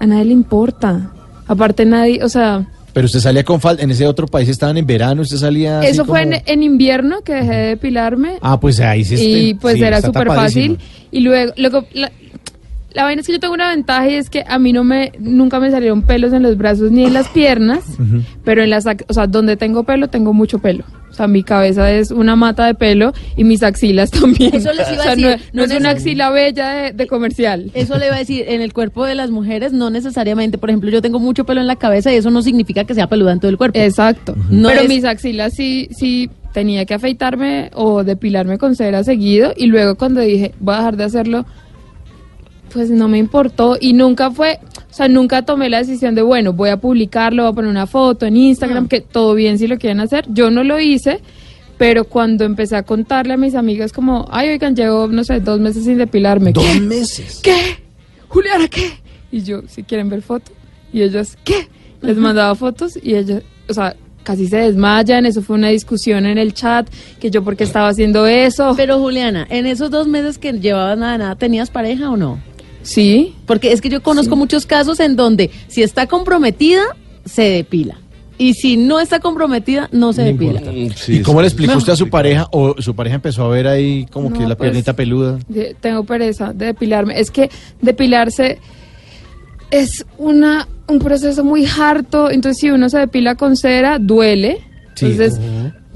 A nadie le importa. Aparte nadie, o sea, Pero usted salía con falda, en ese otro país estaban en verano, usted salía eso fue como- en, en invierno que dejé de depilarme. Ah, pues ahí sí y este- pues sí, era súper fácil. y luego, luego la, la vaina es que yo tengo una ventaja y es que a mí no me nunca me salieron pelos en los brazos ni en las *laughs* piernas pero en las o sea donde tengo pelo tengo mucho pelo sea mi cabeza es una mata de pelo y mis axilas *laughs* también Eso les iba O sea, a no, decir, no no es una axila bella de, de comercial Eso le iba a decir, en el cuerpo de las mujeres no necesariamente, por ejemplo, yo tengo mucho pelo en la cabeza y eso no significa que sea peluda en todo el cuerpo. Exacto. No Pero es- mis axilas sí, sí tenía que afeitarme o depilarme con cera seguido y luego cuando dije voy a dejar de hacerlo, pues no me importó y nunca fue, o sea, nunca tomé la decisión de bueno, voy a publicarlo, voy a poner una foto en Instagram, que todo bien si lo quieren hacer. Yo no lo hice, pero cuando empecé a contarle a mis amigas como, ay, oigan, llevo, no sé, dos meses sin depilarme. Dos ¿Qué? meses. ¿Qué? Juliana, ¿qué? Y yo, si quieren ver fotos. Y ellas, ¿qué? Les mandaba fotos y ellas, o sea, casi se desmayan. Eso fue una discusión en el chat, que yo porque estaba haciendo eso. Pero Juliana, en esos dos meses que llevabas nada, nada, ¿tenías pareja o no? Sí. Porque es que yo conozco muchos casos en donde si está comprometida, se depila. Y si no está comprometida, no se depila. ¿Y cómo le explicó No. usted a su pareja o su pareja empezó a ver ahí como que la pues, piernita peluda? tengo pereza de depilarme. Es que depilarse es una un proceso muy harto. Entonces, si uno se depila con cera, duele. Sí. Entonces,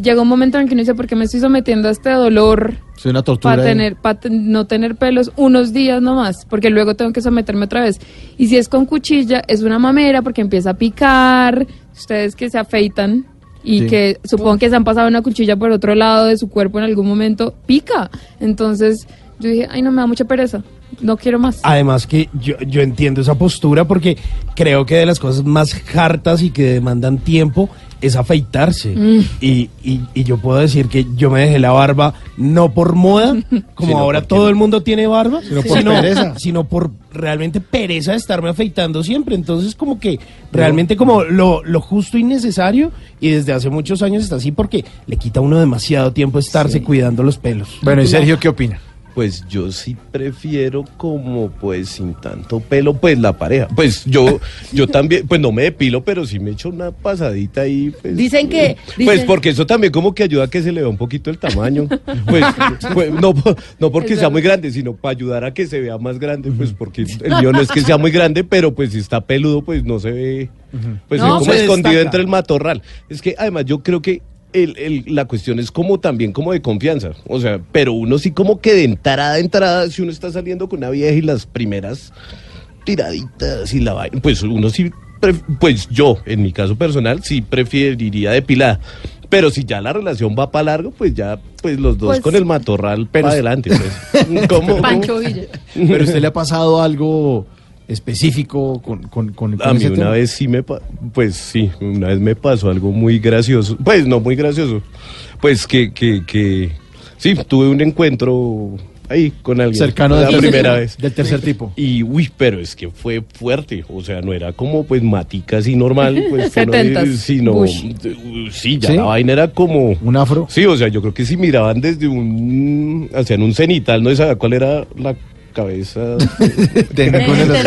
llega un momento en que uno dice, ¿por qué me estoy sometiendo a este dolor? Es una tortura. para tener para no tener pelos unos días nomás porque luego tengo que someterme otra vez y si es con cuchilla es una mamera porque empieza a picar ustedes que se afeitan y Sí. que supongo que se han pasado una cuchilla por otro lado de su cuerpo en algún momento pica entonces yo dije ay no me da mucha pereza no quiero más Además que yo, yo entiendo esa postura porque creo que de las cosas más hartas y que demandan tiempo es afeitarse. Mm. Y, y- y yo puedo decir que yo me dejé la barba no por moda, *laughs* como Sino ahora todo no. el mundo tiene barba, Sino por pereza. *laughs* sino por realmente pereza de estarme afeitando siempre. Entonces como que realmente como lo, lo justo y necesario y desde hace muchos años está así porque le quita a uno demasiado tiempo estarse cuidando los pelos. Bueno, ¿y Sergio qué opina? Pues yo sí prefiero como pues sin tanto pelo, pues la pareja. Pues yo, yo también, pues no me depilo, pero sí me echo una pasadita ahí. Pues, Dicen que- eh, Pues porque eso también como que ayuda a que se le vea un poquito el tamaño. Pues, pues, no, no porque Es sea verdad. muy grande, sino para ayudar a que se vea más grande, pues porque el mío no es que sea muy grande, pero pues si está peludo, pues no se ve, pues No, es como escondido destaca. entre el matorral. Es que además yo creo que el, el- la cuestión es como también como de confianza. O sea, pero uno sí como que de entrada, de entrada, si uno está saliendo con una vieja y las primeras tiraditas y la vaina, pues uno sí, pref- pues yo, en mi caso personal, sí preferiría depilada. Pero si ya la relación va para largo, pues ya, pues los dos Pues- con el matorral para adelante. Pues. *laughs* ¿Cómo? Pancho Villa. ¿Pero a usted le ha pasado algo específico con, con, con, con A mí ese una tema? vez sí me, pa- pues sí, una vez me pasó algo muy gracioso, pues no muy gracioso, pues que, que, que, sí, tuve un encuentro ahí con alguien. Cercano la del primera tercer- vez. del tercer tipo. Y uy, pero es que fue fuerte, o sea, no era como pues matica así normal, pues *laughs* sino Bush. sí, ya ¿Sí? la vaina era como un afro. Sí, o sea, yo creo que si miraban desde un hacían un cenital, no sabía cuál era la cabeza *laughs* De ninguno de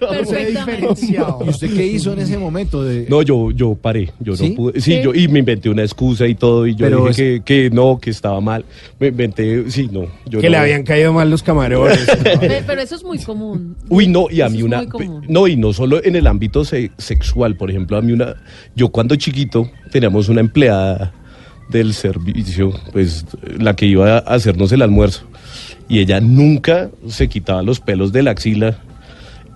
los Perfectamente. ¿Y usted qué hizo en ese momento? De... No, yo, yo paré, yo ¿Sí? no pude. Sí, Sí. yo, y me inventé una excusa y todo, y yo Pero dije que, que no, que estaba mal. Me inventé, sí, no. Yo Que no. le habían caído mal los camarones. *laughs* Pe- Pero eso es muy común. Uy, no, y a mí una. No, y no solo en el ámbito se- sexual, por ejemplo, a mí una. Yo cuando chiquito teníamos una empleada del servicio, pues la que iba a hacernos el almuerzo, y ella nunca se quitaba los pelos de la axila.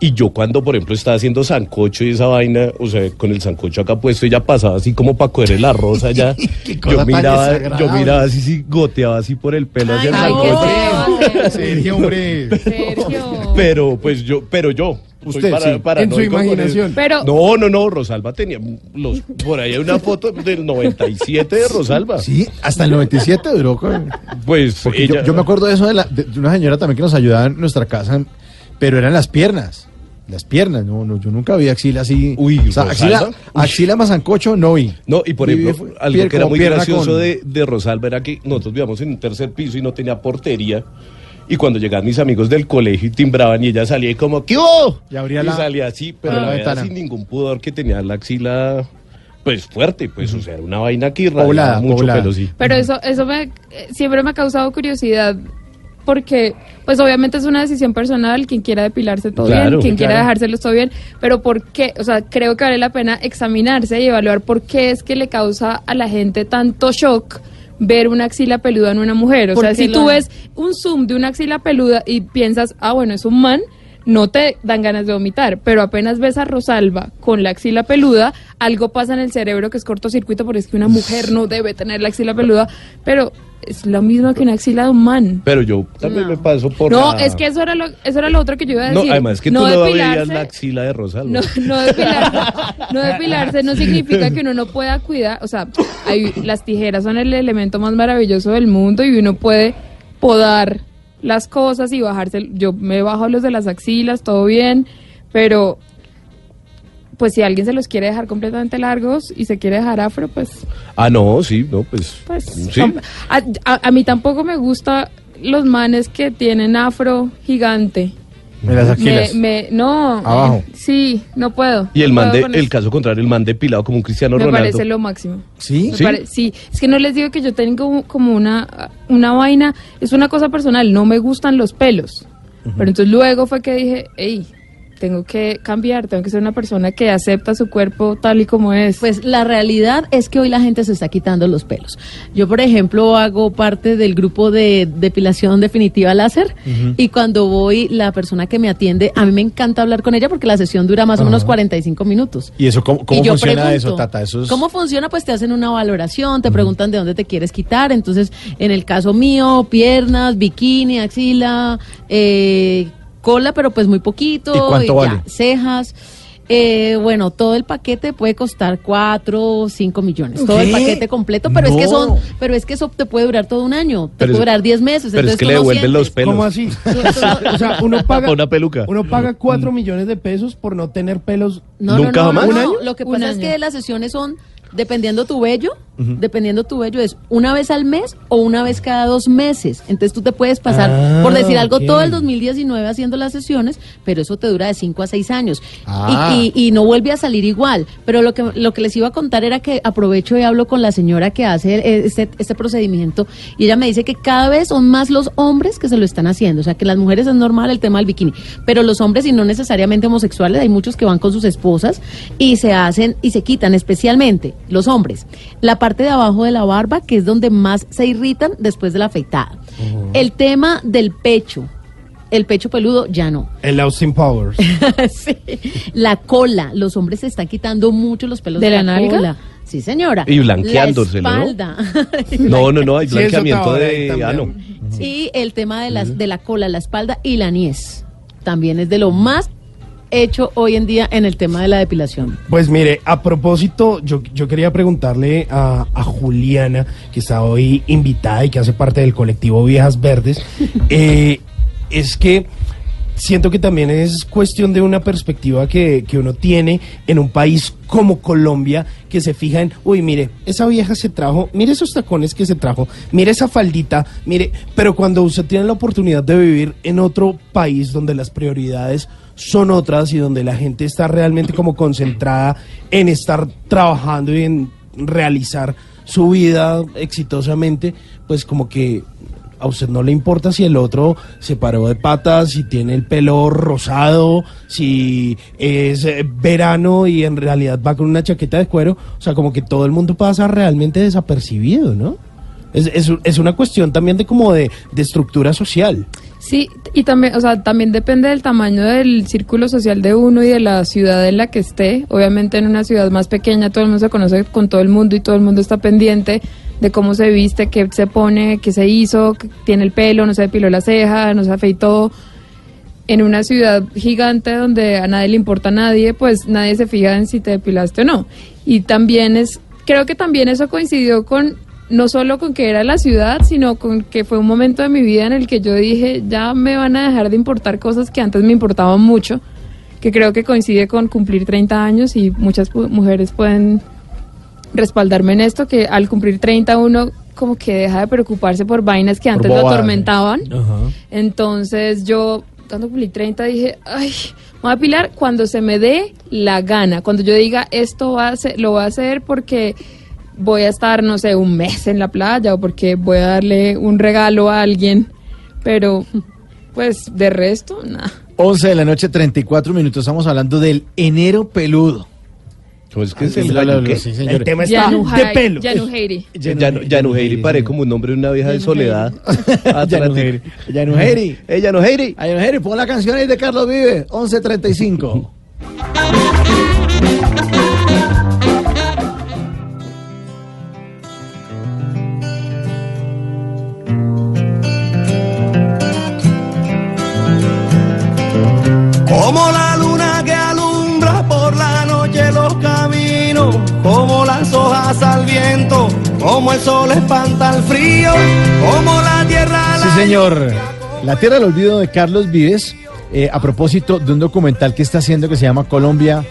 Y yo cuando, por ejemplo, estaba haciendo sancocho y esa vaina, o sea, con el sancocho acá puesto, ella pasaba así como para coger el arroz allá. *laughs* yo miraba, yo miraba así, sí, goteaba así por el pelo hacia el sancocho. *laughs* Sergio, hombre. Sergio. Pero pues yo, pero yo. Usted, sí. En su imaginación. Pero- No, no, no, Rosalba tenía los por ahí hay una foto del 97 de Rosalba. Sí, hasta el 97 duró. con- Pues Porque ella yo, yo me acuerdo de eso de, la- de- de una señora también que nos ayudaba en nuestra casa, pero eran las piernas. Y cuando llegaban mis amigos del colegio y timbraban y ella salía y como, ¿qué hubo? Y abría Y la- salía así, pero la la verdad ventana. sin ningún pudor que tenía la axila, pues fuerte, pues, o sea, era una vaina que irradiaba Poblada, mucho poblada. pelo, sí. Pero eso, eso me, eh, siempre me ha causado curiosidad porque, pues obviamente es una decisión personal, quien quiera depilarse todo Claro, bien, quien quiera dejárselo todo bien, pero ¿por qué? O sea, creo que vale la pena examinarse y evaluar por qué es que le causa a la gente tanto shock ver una axila peluda en una mujer. O sea, si tú ves un zoom de una axila peluda y piensas, ah, bueno, es un man, no te dan ganas de vomitar, pero apenas ves a Rosalba con la axila peluda, algo pasa en el cerebro que es cortocircuito, porque es que una mujer no debe tener la axila peluda, pero es lo mismo que una axila de un man. Pero yo también me paso por No, la- es que eso era lo, eso era lo otro que yo iba a No, decir. además que tú no veías depilarse- la axila de Rosalba. no, no depilarse, no depilarse no significa que uno no pueda cuidar, o sea, hay- las tijeras son el elemento más maravilloso del mundo y uno puede podar las cosas y bajarse, yo me bajo los de las axilas, todo bien, pero pues si alguien se los quiere dejar completamente largos y se quiere dejar afro, pues Ah, no, sí, no, pues. pues sí. a, a- a mí tampoco me gusta los manes que tienen afro gigante. Las. Me, me- no, Abajo. eh, sí, no puedo. Y el no man de, el eso. caso contrario, el man depilado como un Cristiano Me Ronaldo. parece lo máximo. ¿Sí? Me ¿Sí? pare- sí, es que no les digo que yo tengo como una, una vaina, es una cosa personal, no me gustan los pelos. Pero entonces luego fue que dije, hey, tengo que cambiar, tengo que ser una persona que acepta su cuerpo tal y como es. Pues la realidad es que hoy la gente se está quitando los pelos. Yo, por ejemplo, hago parte del grupo de depilación definitiva láser y cuando voy, la persona que me atiende, a mí me encanta hablar con ella porque la sesión dura más o menos 45 minutos. ¿Y eso cómo, cómo Y funciona pregunto, eso, Tata? Eso es... ¿Cómo funciona? Pues te hacen una valoración, te preguntan de dónde te quieres quitar. Entonces, en el caso mío, piernas, bikini, axila, eh, cola, pero pues muy poquito. ¿Y cuánto vale? cejas. Eh, bueno, todo el paquete puede costar 4 o 5 millones. Todo el paquete completo, pero es que son, pero es que eso te puede durar todo un año, te Pero puede es- durar 10 meses. Pero es entonces que tú le devuelven los pelos. ¿Cómo así? *laughs* o sea, uno *laughs* paga, Una peluca. uno paga 4 millones de pesos por no tener pelos. No, ¿Nunca no, no, jamás? Lo que pasa es que las sesiones son dependiendo tu vello, dependiendo tu vello es una vez al mes o una vez cada dos meses. Entonces tú te puedes pasar, Ah, por decir algo, todo el 2019 haciendo las sesiones, pero eso te dura de 5 a 6 años Ah. y, y- y no vuelve a salir igual. Pero lo que, lo que les iba a contar era que aprovecho y hablo con la señora que hace eh, este, este procedimiento y ella me dice que cada vez son más los hombres que se lo están haciendo. O sea, que las mujeres es normal el tema del bikini, pero los hombres y no necesariamente homosexuales, hay muchos que van con sus esposas y se hacen y se quitan, especialmente los hombres, la parte de abajo de la barba, que es donde más se irritan después de la afeitada. El tema del pecho, el pecho peludo ya no. *laughs* El Austin Powers. Sí. La cola, los hombres se están quitando mucho los pelos ¿De de, la la, nalga? cola. Sí, señora. Y blanqueándoselo, la ¿no? espalda. *laughs* No, no, no, hay Sí, blanqueamiento está de ahí también. ano. Y el tema de, las, de la cola, la espalda y la niez. También es de lo más hecho hoy en día en el tema de la depilación? Pues mire, a propósito, yo, yo quería preguntarle a, a Juliana, que está hoy invitada y que hace parte del colectivo Viejas Verdes, *laughs* eh, es que siento que también es cuestión de una perspectiva que, que uno tiene en un país como Colombia, que se fija en, uy, mire, esa vieja se trajo, mire esos tacones que se trajo, mire esa faldita, mire, pero cuando usted tiene la oportunidad de vivir en otro país donde las prioridades son otras y donde la gente está realmente como concentrada en estar trabajando y en realizar su vida exitosamente, pues como que a usted no le importa si el otro se paró de patas, si tiene el pelo rosado, si es eh, verano y en realidad va con una chaqueta de cuero. O sea, como que todo el mundo pasa realmente desapercibido, ¿no? Es, es, es una cuestión también de como de, de estructura social. Sí, y también, o sea, también depende del tamaño del círculo social de uno y de la ciudad en la que esté. Obviamente en una ciudad más pequeña todo el mundo se conoce con todo el mundo y todo el mundo está pendiente de cómo se viste, qué se pone, qué se hizo, tiene el pelo, no se depiló la ceja, no se afeitó. En una ciudad gigante donde a nadie le importa a nadie, pues nadie se fija en si te depilaste o no. Y también es, creo que también eso coincidió con no solo con que era la ciudad, sino con que fue un momento de mi vida en el que yo dije, ya me van a dejar de importar cosas que antes me importaban mucho, que creo que coincide con cumplir 30 años y muchas mujeres pueden respaldarme en esto, que al cumplir 30 uno como que deja de preocuparse por vainas que antes lo atormentaban. Entonces yo, cuando cumplí 30, dije, ay, me voy a pilar cuando se me dé la gana. Cuando yo diga, esto va a ser, lo voy a hacer porque voy a estar, no sé, un mes en la playa o porque voy a darle un regalo a alguien. Pero, pues, de resto, nada. 11 de la noche, 34 minutos. Estamos hablando del enero peludo. Pues que lo- lo- año, ¿qué? sí. El tema está de pelo. Yanu Heiri. *laughs* Yanu- Yanu Heiri parece como un nombre de una vieja de soledad. *laughs* Yanu Heiri. Yanu Heiri. Eh, Yanu Heiri. Ay, Heiri, pon la canción ahí de Carlos Vive, 11.35. *laughs* Como la luna que alumbra por la noche los caminos, como las hojas al viento, como el sol espanta el frío, como la tierra Sí, la señor. La Tierra del Olvido de Carlos Vives, eh, a propósito de un documental que está haciendo que se llama Colombia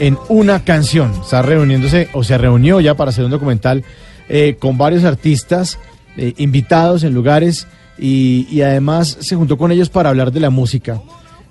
en una canción. Está reuniéndose, o se reunió ya para hacer un documental eh, con varios artistas eh, invitados en lugares y, y además se juntó con ellos para hablar de la música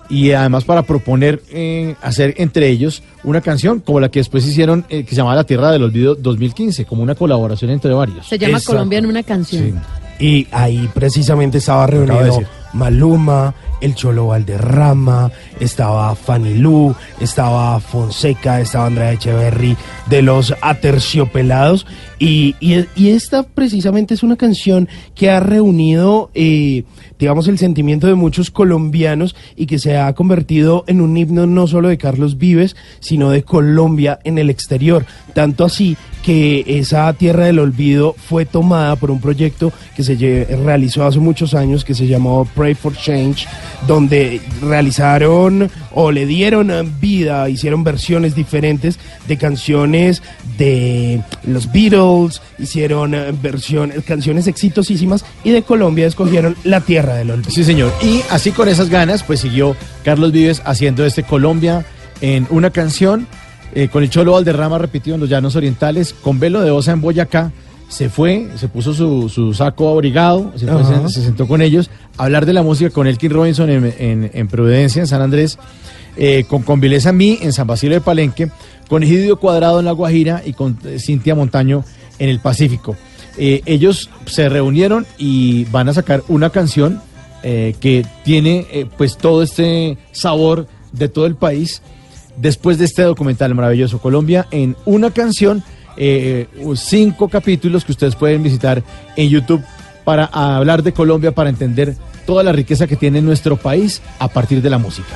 y además para proponer eh, hacer entre ellos una canción como la que después hicieron, eh, que se llamaba La Tierra del Olvido 2015, como una colaboración entre varios. Se llama Exacto. Colombia en una canción. Y ahí precisamente estaba reunido. Maluma, el Cholo Valderrama, estaba Fanny Lu, estaba Fonseca, estaba Andrea Echeverry de los Aterciopelados. Y, esta precisamente es una canción que ha reunido, eh, digamos, el sentimiento de muchos colombianos y que se ha convertido en un himno no solo de Carlos Vives, sino de Colombia en el exterior. Tanto así que esa Tierra del Olvido fue tomada por un proyecto que se realizó hace muchos años que se llamó Pray for Change, donde realizaron o le dieron vida, hicieron versiones diferentes de canciones de los Beatles, hicieron eh, versiones, canciones exitosísimas y de Colombia escogieron La Tierra del Olvido. Sí, señor. Y así con esas ganas, pues siguió Carlos Vives haciendo este Colombia en una canción, eh, con el Cholo Valderrama repetido en los Llanos Orientales, con Velo de Osa en Boyacá. Se fue, se puso su, su saco abrigado, se, fue, Ajá. se, se sentó con ellos a hablar de la música con Elkin Robinson en, en- en Providencia, en San Andrés, eh, con Convileza Mí en San Basilio de Palenque, con Egidio Cuadrado en La Guajira y con eh, Cintia Montaño en el Pacífico. Eh, ellos se reunieron y van a sacar una canción que tiene pues todo este sabor de todo el país después de este documental maravilloso Colombia en una canción eh, cinco capítulos que ustedes pueden visitar en YouTube para hablar de Colombia para entender toda la riqueza que tiene nuestro país a partir de la música.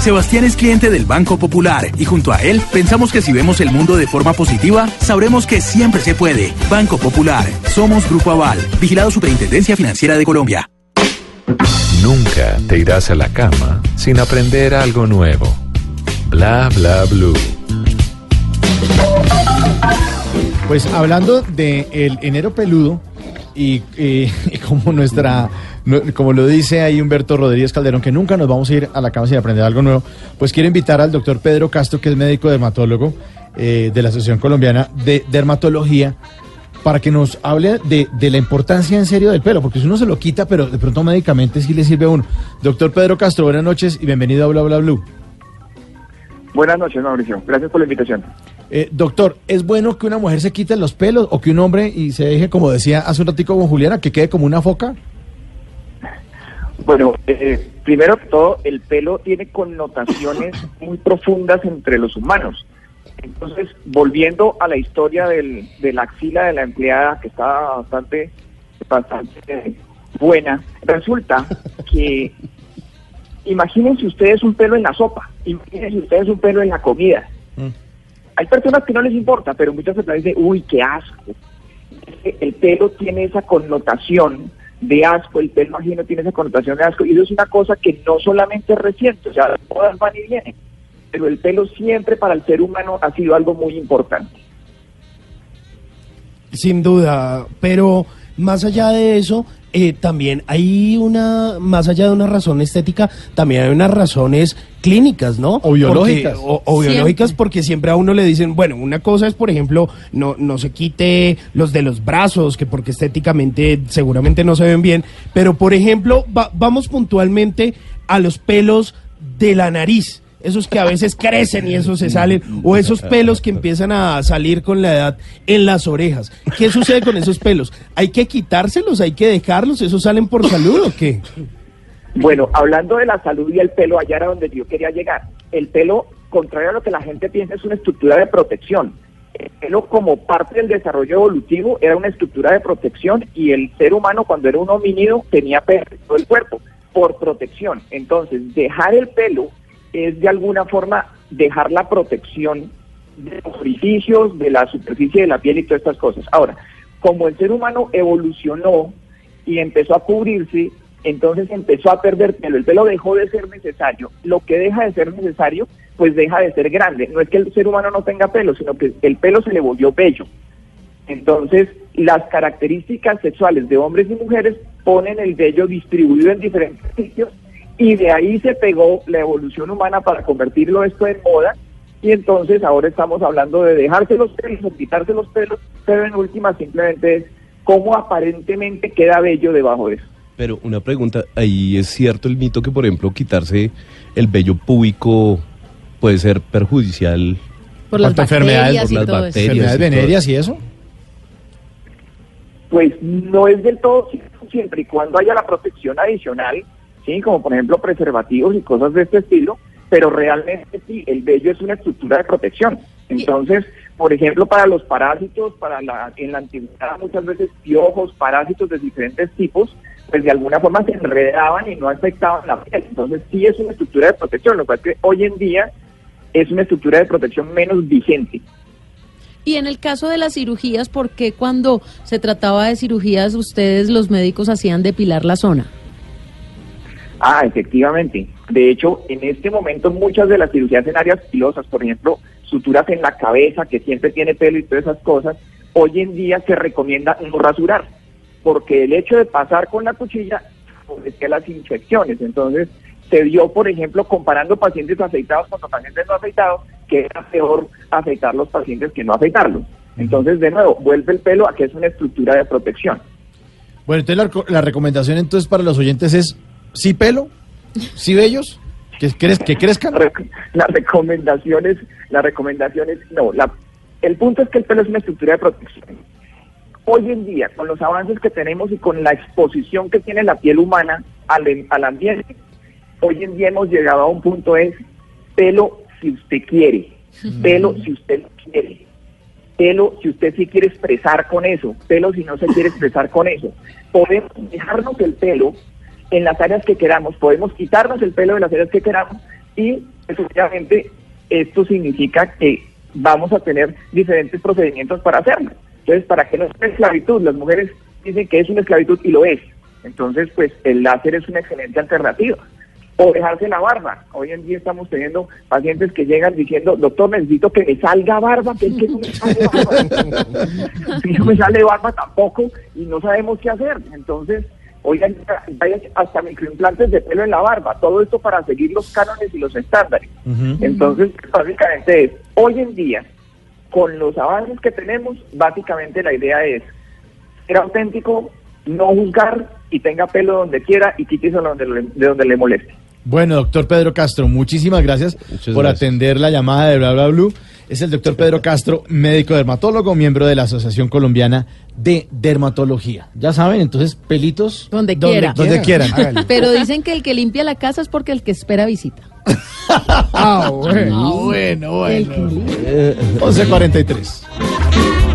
Sebastián es cliente del Banco Popular y junto a él pensamos que si vemos el mundo de forma positiva, sabremos que siempre se puede. Banco Popular, somos Grupo Aval, vigilado Superintendencia Financiera de Colombia. Nunca te irás a la cama sin aprender algo nuevo. Bla bla blue. Pues hablando de el enero peludo y, eh, *laughs* y como nuestra, no- como lo dice ahí Humberto Rodríguez Calderón, que nunca nos vamos a ir a la cama sin aprender algo nuevo, pues quiero invitar al doctor Pedro Castro, que es médico dermatólogo eh, de la Asociación Colombiana de Dermatología, para que nos hable de, de la importancia en serio del pelo, porque si uno se lo quita, pero de pronto médicamente sí le sirve a uno. Doctor Pedro Castro, buenas noches y bienvenido a Bla Bla Blue. Buenas noches, Mauricio. Gracias por la invitación. Eh, doctor, ¿es bueno que una mujer se quite los pelos o que un hombre y se deje, como decía hace un ratico con Juliana, que quede como una foca? Bueno, eh, primero que todo, el pelo tiene connotaciones *laughs* muy profundas entre los humanos. Entonces, volviendo a la historia del, de la axila de la empleada, que estaba bastante, bastante buena, resulta que imagínense ustedes un pelo en la sopa, imagínense ustedes un pelo en la comida. Hay personas que no les importa, pero muchas personas dicen, uy, qué asco. El pelo tiene esa connotación de asco, el pelo ajeno tiene esa connotación de asco, y eso es una cosa que no solamente es reciente, o sea, todas van y vienen, pero el pelo siempre para el ser humano ha sido algo muy importante. Sin duda, pero más allá de eso, eh, también hay una, más allá de una razón estética, también hay unas razones clínicas, ¿no? O biológicas. Porque- o, o biológicas, porque siempre a uno le dicen, bueno, una cosa es, por ejemplo, no, no se quite los de los brazos, que porque estéticamente seguramente no se ven bien, pero por ejemplo, va- vamos puntualmente a los pelos de la nariz. Esos que a veces crecen y esos se salen, o esos pelos que empiezan a salir con la edad en las orejas. ¿Qué sucede con esos pelos? ¿Hay que quitárselos? ¿Hay que dejarlos? ¿Esos salen por salud o qué? Bueno, hablando de la salud y el pelo, allá era donde yo quería llegar. El pelo, contrario a lo que la gente piensa, es una estructura de protección. El pelo, como parte del desarrollo evolutivo, era una estructura de protección y el ser humano, cuando era un homínido, tenía pelo todo el cuerpo por protección. Entonces, dejar el pelo es de alguna forma dejar la protección de los orificios, de la superficie de la piel y todas estas cosas. Ahora, como el ser humano evolucionó y empezó a cubrirse, entonces empezó a perder pelo. El pelo dejó de ser necesario. Lo que deja de ser necesario, pues deja de ser grande. No es que el ser humano no tenga pelo, sino que el pelo se le volvió bello. Entonces, las características sexuales de hombres y mujeres ponen el vello distribuido en diferentes sitios y de ahí se pegó la evolución humana para convertirlo esto en moda y entonces ahora estamos hablando de dejarse los pelos o quitarse los pelos, pero en última simplemente es cómo aparentemente queda bello debajo de eso. Pero una pregunta, ahí es cierto el mito que, por ejemplo, quitarse el vello púbico puede ser perjudicial Por las ¿Cuántas enfermedades? por las bacterias. ¿Enfermedades venéreas y eso? Pues no es del todo cierto siempre y cuando haya la protección adicional, sí, como por ejemplo preservativos y cosas de este estilo, pero realmente sí, el vello es una estructura de protección. Entonces, por ejemplo, para los parásitos, para la, en la antigüedad muchas veces piojos, parásitos de diferentes tipos, pues de alguna forma se enredaban y no afectaban la piel. Entonces sí es una estructura de protección, lo cual que hoy en día es una estructura de protección menos vigente. Y en el caso de las cirugías, ¿por qué cuando se trataba de cirugías ustedes los médicos hacían depilar la zona? Ah, efectivamente. De hecho, en este momento muchas de las cirugías en áreas pilosas, por ejemplo, suturas en la cabeza, que siempre tiene pelo y todas esas cosas, hoy en día se recomienda no rasurar, porque el hecho de pasar con la cuchilla favorecía las infecciones. Entonces, se vio, por ejemplo, comparando pacientes afeitados con pacientes no afeitados, que era peor afeitar los pacientes que no afeitarlos. Entonces, de nuevo, vuelve el pelo a que es una estructura de protección. Bueno, entonces la recomendación entonces para los oyentes es sí pelo, sí bellos, que, crez- que crezcan. La recomendación es, la recomendación es, no, la, el punto es que el pelo es una estructura de protección. hoy en día, con los avances que tenemos y con la exposición que tiene la piel humana al, al ambiente, hoy en día hemos llegado a un punto es pelo si usted quiere, pelo si usted quiere, pelo si usted sí quiere expresar con eso, pelo si no se quiere expresar con eso. Podemos dejarnos el pelo en las áreas que queramos, podemos quitarnos el pelo de las áreas que queramos y efectivamente esto significa que vamos a tener diferentes procedimientos para hacerlo. Entonces, para que no sea esclavitud, las mujeres dicen que es una esclavitud y lo es. Entonces, pues el láser es una excelente alternativa. O dejarse la barba. Hoy en día estamos teniendo pacientes que llegan diciendo, doctor, necesito que me salga barba, que es que no me sale barba. *laughs* *laughs* si no me sale barba tampoco y no sabemos qué hacer. Entonces, Oigan, hay hasta microimplantes de pelo en la barba, todo esto para seguir los cánones y los estándares. Entonces, básicamente es, hoy en día, con los avances que tenemos, básicamente la idea es ser auténtico, no juzgar y tenga pelo donde quiera y quítese donde, le- de donde le moleste. Bueno, doctor Pedro Castro, muchísimas gracias por gracias. atender la llamada de Bla Bla Blue. Es el doctor Pedro Castro, médico dermatólogo, miembro de la Asociación Colombiana de Dermatología. Ya saben, entonces, pelitos Donde quiera. Donde quieran. *laughs* Pero dicen que el que limpia la casa es porque el que espera visita. Ah, bueno, bueno, bueno. 11.43.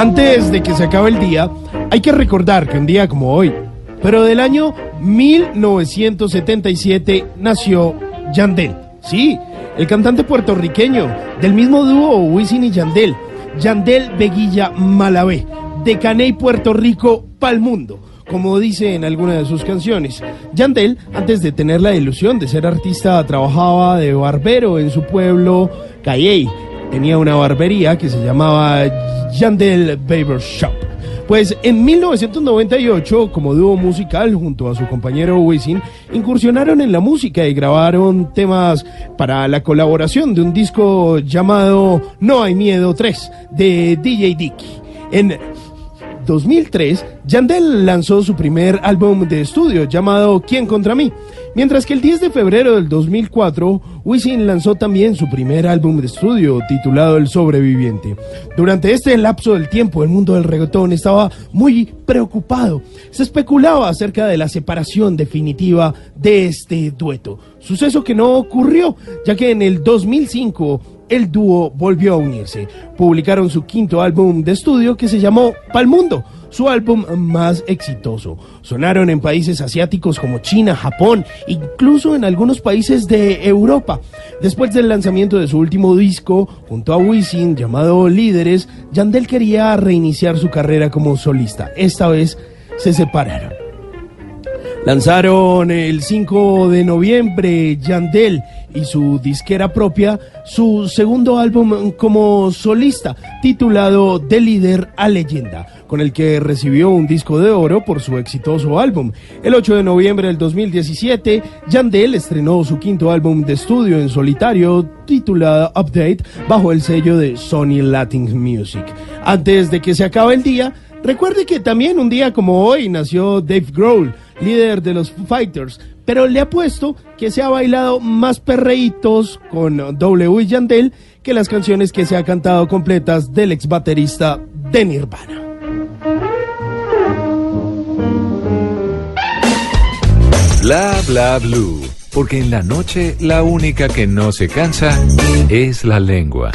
Antes de que se acabe el día, hay que recordar que un día como hoy, pero del año 1977, nació Yandel. Sí, el cantante puertorriqueño del mismo dúo Wisin y Yandel, Yandel Veguilla Malavé, de Caney, Puerto Rico, pa'l mundo. Como dice en alguna de sus canciones, Yandel, antes de tener la ilusión de ser artista, trabajaba de barbero en su pueblo, Cayey, tenía una barbería que se llamaba Yandel Barber Shop. Pues en 1998, como dúo musical junto a su compañero Wisin, incursionaron en la música y grabaron temas para la colaboración de un disco llamado No hay miedo 3 de DJ Dicky. En 2003, Yandel lanzó su primer álbum de estudio llamado ¿Quién contra mí? Mientras que el 10 de febrero del 2004, Wisin lanzó también su primer álbum de estudio titulado El Sobreviviente. Durante este lapso del tiempo, el mundo del reggaetón estaba muy preocupado. Se especulaba acerca de la separación definitiva de este dueto, suceso que no ocurrió, ya que en el 2005 el dúo volvió a unirse. Publicaron su quinto álbum de estudio que se llamó Palmundo, su álbum más exitoso. Sonaron en países asiáticos como China, Japón, incluso en algunos países de Europa. Después del lanzamiento de su último disco, junto a Wisin, llamado Líderes, Yandel quería reiniciar su carrera como solista. Esta vez se separaron. Lanzaron el 5 de noviembre Yandel y su disquera propia su segundo álbum como solista titulado De líder a leyenda, con el que recibió un disco de oro por su exitoso álbum. El 8 de noviembre del 2017, Yandel estrenó su quinto álbum de estudio en solitario titulado Update bajo el sello de Sony Latin Music. Antes de que se acabe el día, recuerde que también un día como hoy nació Dave Grohl, líder de los Fighters, pero le apuesto que se ha bailado más perreitos con W y Yandel que las canciones que se ha cantado completas del ex baterista de Nirvana. Bla bla blue. Porque en la noche la única que no se cansa es la lengua.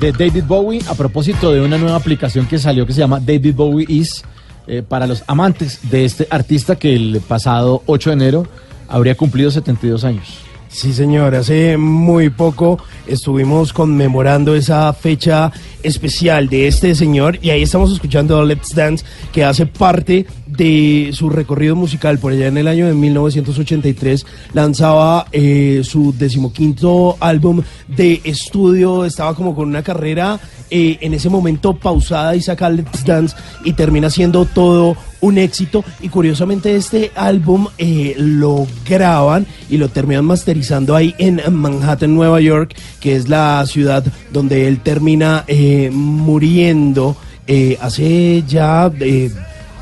De David Bowie a propósito de una nueva aplicación que salió que se llama David Bowie Is eh, para los amantes de este artista que el pasado 8 de enero habría cumplido 72 años. Sí, señor, hace muy poco estuvimos conmemorando esa fecha especial de este señor y ahí estamos escuchando Let's Dance que hace parte de su recorrido musical por allá en el año de 1983 lanzaba eh, su decimoquinto álbum de estudio estaba como con una carrera eh, en ese momento pausada y saca Let's Dance y termina siendo todo un éxito. Y curiosamente este álbum eh, lo graban y lo terminan masterizando ahí en Manhattan, Nueva York, que es la ciudad donde él termina eh, muriendo eh, hace ya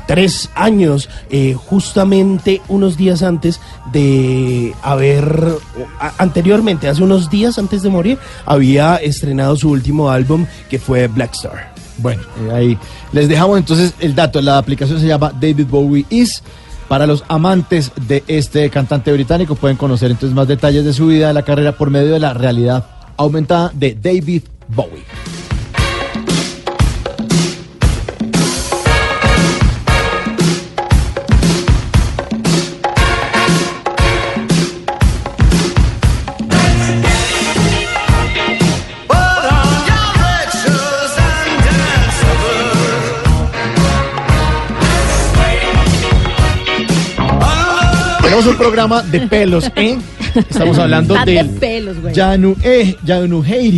tres años, eh, justamente unos días antes de haber, anteriormente, hace unos días antes de morir, había estrenado su último álbum que fue Black Star. Bueno, eh, ahí les dejamos entonces el dato. La aplicación se llama David Bowie Is. Para los amantes de este cantante británico pueden conocer entonces más detalles de su vida, de la carrera por medio de la realidad aumentada de David Bowie. Tenemos un programa de pelos, ¿eh? Estamos hablando del pelos, güey. Yanu, eh,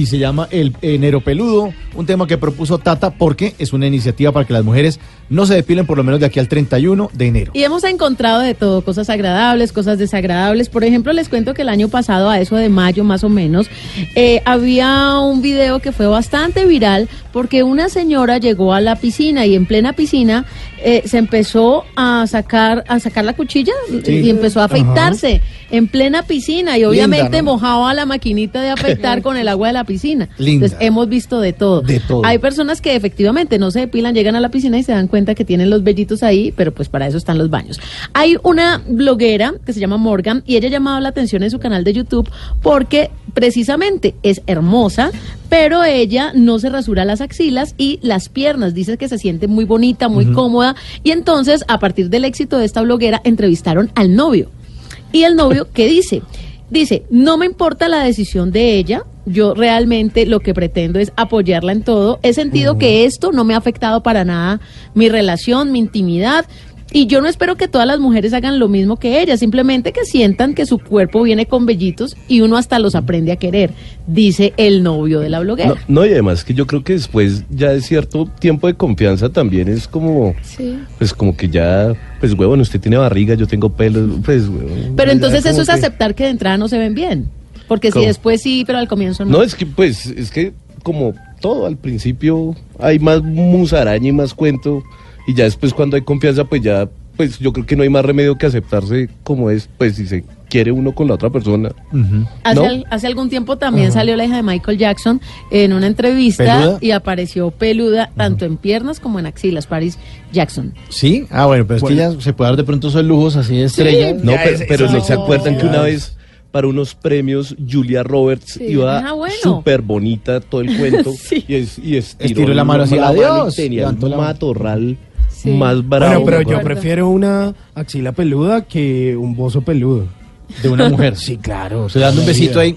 se llama el enero peludo, un tema que propuso Tata porque es una iniciativa para que las mujeres no se depilen por lo menos de aquí al 31 de enero. Y hemos encontrado de todo, cosas agradables, cosas desagradables. Por ejemplo, les cuento que el año pasado, a eso de mayo más o menos, eh, había un video que fue bastante viral porque una señora llegó a la piscina y en plena piscina eh, se empezó a sacar, a sacar la cuchilla Sí. y empezó a Ajá. afeitarse en plena piscina y obviamente ¿no? mojaba la maquinita de afeitar *laughs* con el agua de la piscina. Linda. Entonces hemos visto de todo. De todo. Hay personas que efectivamente no se depilan, llegan a la piscina y se dan cuenta que tienen los vellitos ahí, pero pues para eso están los baños. Hay una bloguera que se llama Morgan y ella ha llamado la atención en su canal de YouTube porque precisamente es hermosa, pero ella no se rasura las axilas y las piernas. Dice que se siente muy bonita, muy cómoda. Y entonces, a partir del éxito de esta bloguera, entrevistaron al novio. Y el novio, ¿qué dice? Dice, no me importa la decisión de ella, yo realmente lo que pretendo es apoyarla en todo. He sentido que esto no me ha afectado para nada mi relación, mi intimidad. Y yo no espero que todas las mujeres hagan lo mismo que ella, simplemente que sientan que su cuerpo viene con vellitos y uno hasta los aprende a querer, dice el novio de la bloguera. No, no, y además que yo creo que después ya de cierto tiempo de confianza también es como, Sí. pues como que ya, pues huevón, usted tiene barriga, yo tengo pelos, pues huevón. Pero entonces eso es que- aceptar que de entrada no se ven bien. Porque si después sí, pero al comienzo no. No, es que pues, es que como todo al principio hay más musaraña y más cuento y ya después cuando hay confianza pues ya, pues yo creo que no hay más remedio que aceptarse como es, pues si se quiere uno con la otra persona. Hace, ¿No? al- hace algún tiempo también Ajá. salió la hija de Michael Jackson en una entrevista ¿Peluda? y apareció peluda tanto en piernas como en axilas, Paris Jackson. ¿Sí? Ah, bueno, pero es que ya se puede dar de pronto esos lujos así de estrella. No, pero, pero eso no se acuerdan que una vez para unos premios Julia Roberts Sí. iba Ah, bueno. súper bonita todo el *laughs* cuento Sí. y, es- y estiró, Estiró la mano así, y adiós, tenía levantó un la mano. matorral Sí. más bravo. Bueno, pero yo prefiero una axila peluda que un bozo peludo. De una *laughs* mujer. Sí, claro. Se dando un besito ahí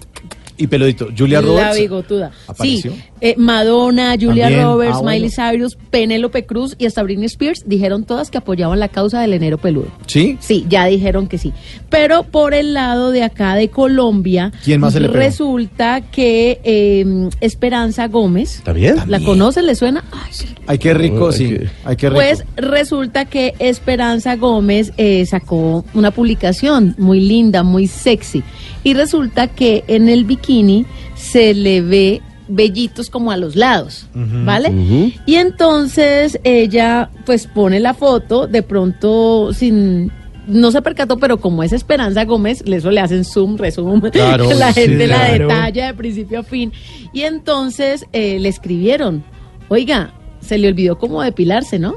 y peludito. Julia la Roberts. bigotuda. ¿Apareció? Sí, eh, Madonna, Julia También. Roberts, Ah, bueno. Miley Cyrus, Penélope Cruz y hasta Britney Spears dijeron todas que apoyaban la causa del enero peludo. ¿Sí? Sí, ya dijeron que sí. Pero por el lado de acá de Colombia, ¿Quién más se le resulta que eh, Esperanza Gómez, ¿Está bien? ¿la conocen? ¿Le suena? Ay, sí. Ay, qué rico, Ay, sí. qué- Ay, qué rico. Pues resulta que Esperanza Gómez eh, sacó una publicación muy linda, muy sexy. Y resulta que en el bikini se le ve vellitos como a los lados, ¿vale? Y entonces ella pues pone la foto, de pronto sin... No se percató, pero como es Esperanza Gómez, eso le hacen zoom, rezoom, Claro, *laughs* la sí, gente la claro. detalla de principio a fin. Y entonces eh, le escribieron, oiga, se le olvidó cómo depilarse, ¿no?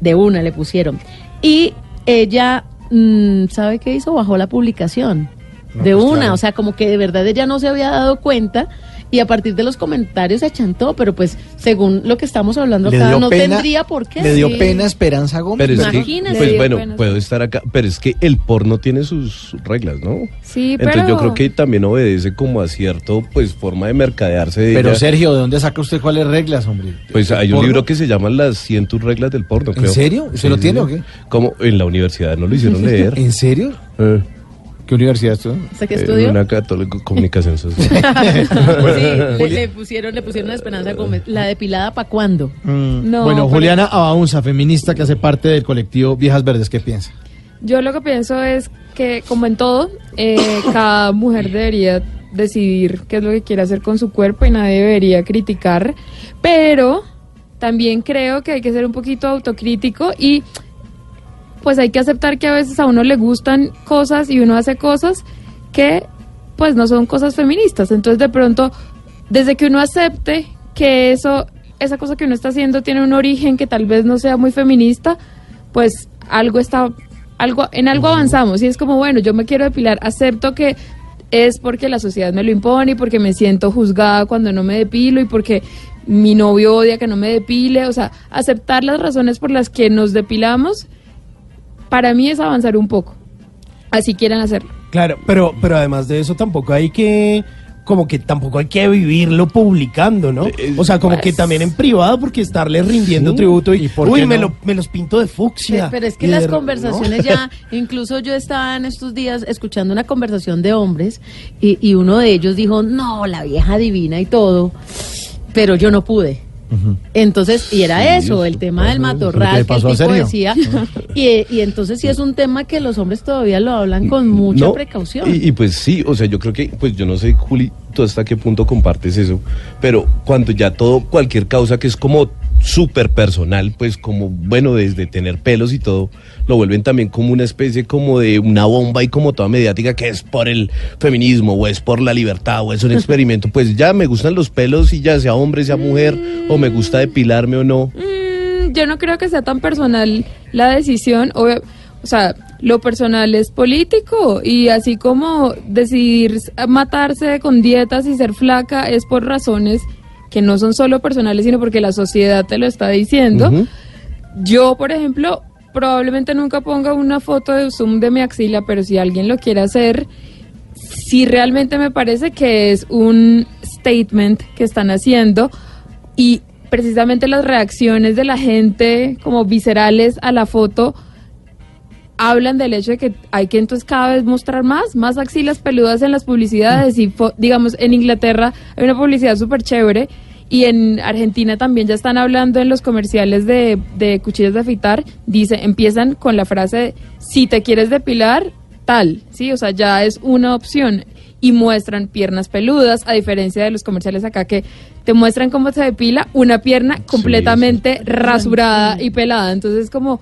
De una le pusieron. Y ella, mm, ¿sabe qué hizo? Bajó la publicación. No, de pues, una, claro. o sea, como que de verdad ella no se había dado cuenta y a partir de los comentarios se chantó, pero pues según lo que estamos hablando acá, no pena- tendría por qué. Le dio sí. pena Esperanza Gómez. Pero es que, pues bueno, pena. puedo estar acá, pero es que el porno tiene sus reglas, ¿no? Sí, Entonces pero... yo creo que también obedece como a cierto, pues, forma de mercadearse de Pero ella. Sergio, ¿de dónde saca usted cuáles reglas, hombre? Pues hay un ¿Porno? libro que se llama Las 100 reglas del porno, ¿En creo. serio? ¿Usted lo tiene o qué? Como en la universidad no lo hicieron *laughs* leer. ¿En serio? Eh, ¿Qué universidad estuvo? ¿Hasta qué en *laughs* estudió? una católica comunicación social. Sí, le, le pusieron, le pusieron a Esperanza Gómez. ¿La depilada para cuándo? Mm, No, bueno, Juliana Abaunza, feminista que hace parte del colectivo Viejas Verdes, ¿qué piensa? Yo lo que pienso es que, como en todo, eh, *coughs* cada mujer debería decidir qué es lo que quiere hacer con su cuerpo y nadie debería criticar, pero también creo que hay que ser un poquito autocrítico y pues hay que aceptar que a veces a uno le gustan cosas y uno hace cosas que pues no son cosas feministas. Entonces de pronto, desde que uno acepte que eso, esa cosa que uno está haciendo tiene un origen que tal vez no sea muy feminista, pues algo está, algo, en algo avanzamos. Y es como, bueno, yo me quiero depilar, acepto que es porque la sociedad me lo impone y porque me siento juzgada cuando no me depilo y porque mi novio odia que no me depile. O sea, aceptar las razones por las que nos depilamos, para mí es avanzar un poco. Así quieran hacerlo. Claro, pero, pero además de eso tampoco hay que, como que tampoco hay que vivirlo publicando, ¿no? O sea, como que también en privado, porque estarle rindiendo Sí, tributo y, ¿y por uy, qué me, no? lo, me los pinto de fucsia. Pe- Pero es que las de- conversaciones ¿no? ya, *laughs* incluso yo estaba en estos días escuchando una conversación de hombres y, y uno de ellos dijo, no, la vieja divina y todo, pero yo no pude. Entonces, y era Sí, eso, el tema del matorral que el tipo decía. *laughs* Y, y entonces sí es un tema que los hombres todavía lo hablan con mucha No, precaución. Y, y pues sí, o sea, yo creo que, pues yo no sé, Juli, tú hasta qué punto compartes eso, pero cuando ya todo, cualquier causa que es como súper personal, pues como, bueno, desde tener pelos y todo, lo vuelven también como una especie como de una bomba y como toda mediática que es por el feminismo o es por la libertad o es un *laughs* experimento, pues ya me gustan los pelos y ya sea hombre, sea mujer, o me gusta depilarme o no. Mm, yo no creo que sea tan personal la decisión. O, o sea, lo personal es político y así como decidir matarse con dietas y ser flaca es por razones que no son solo personales, sino porque la sociedad te lo está diciendo. Ujú. Yo, por ejemplo, probablemente nunca ponga una foto de zoom de mi axila, pero si alguien lo quiere hacer, sí realmente me parece que es un statement que están haciendo y precisamente las reacciones de la gente como viscerales a la foto hablan del hecho de que hay que entonces cada vez mostrar más, más axilas peludas en las publicidades y fo- digamos en Inglaterra hay una publicidad súper chévere y en Argentina también ya están hablando en los comerciales de, de cuchillas de afeitar, dice, empiezan con la frase si te quieres depilar, tal, sí, o sea, ya es una opción y muestran piernas peludas, a diferencia de los comerciales acá que te muestran cómo se depila una pierna completamente rasurada y pelada, entonces como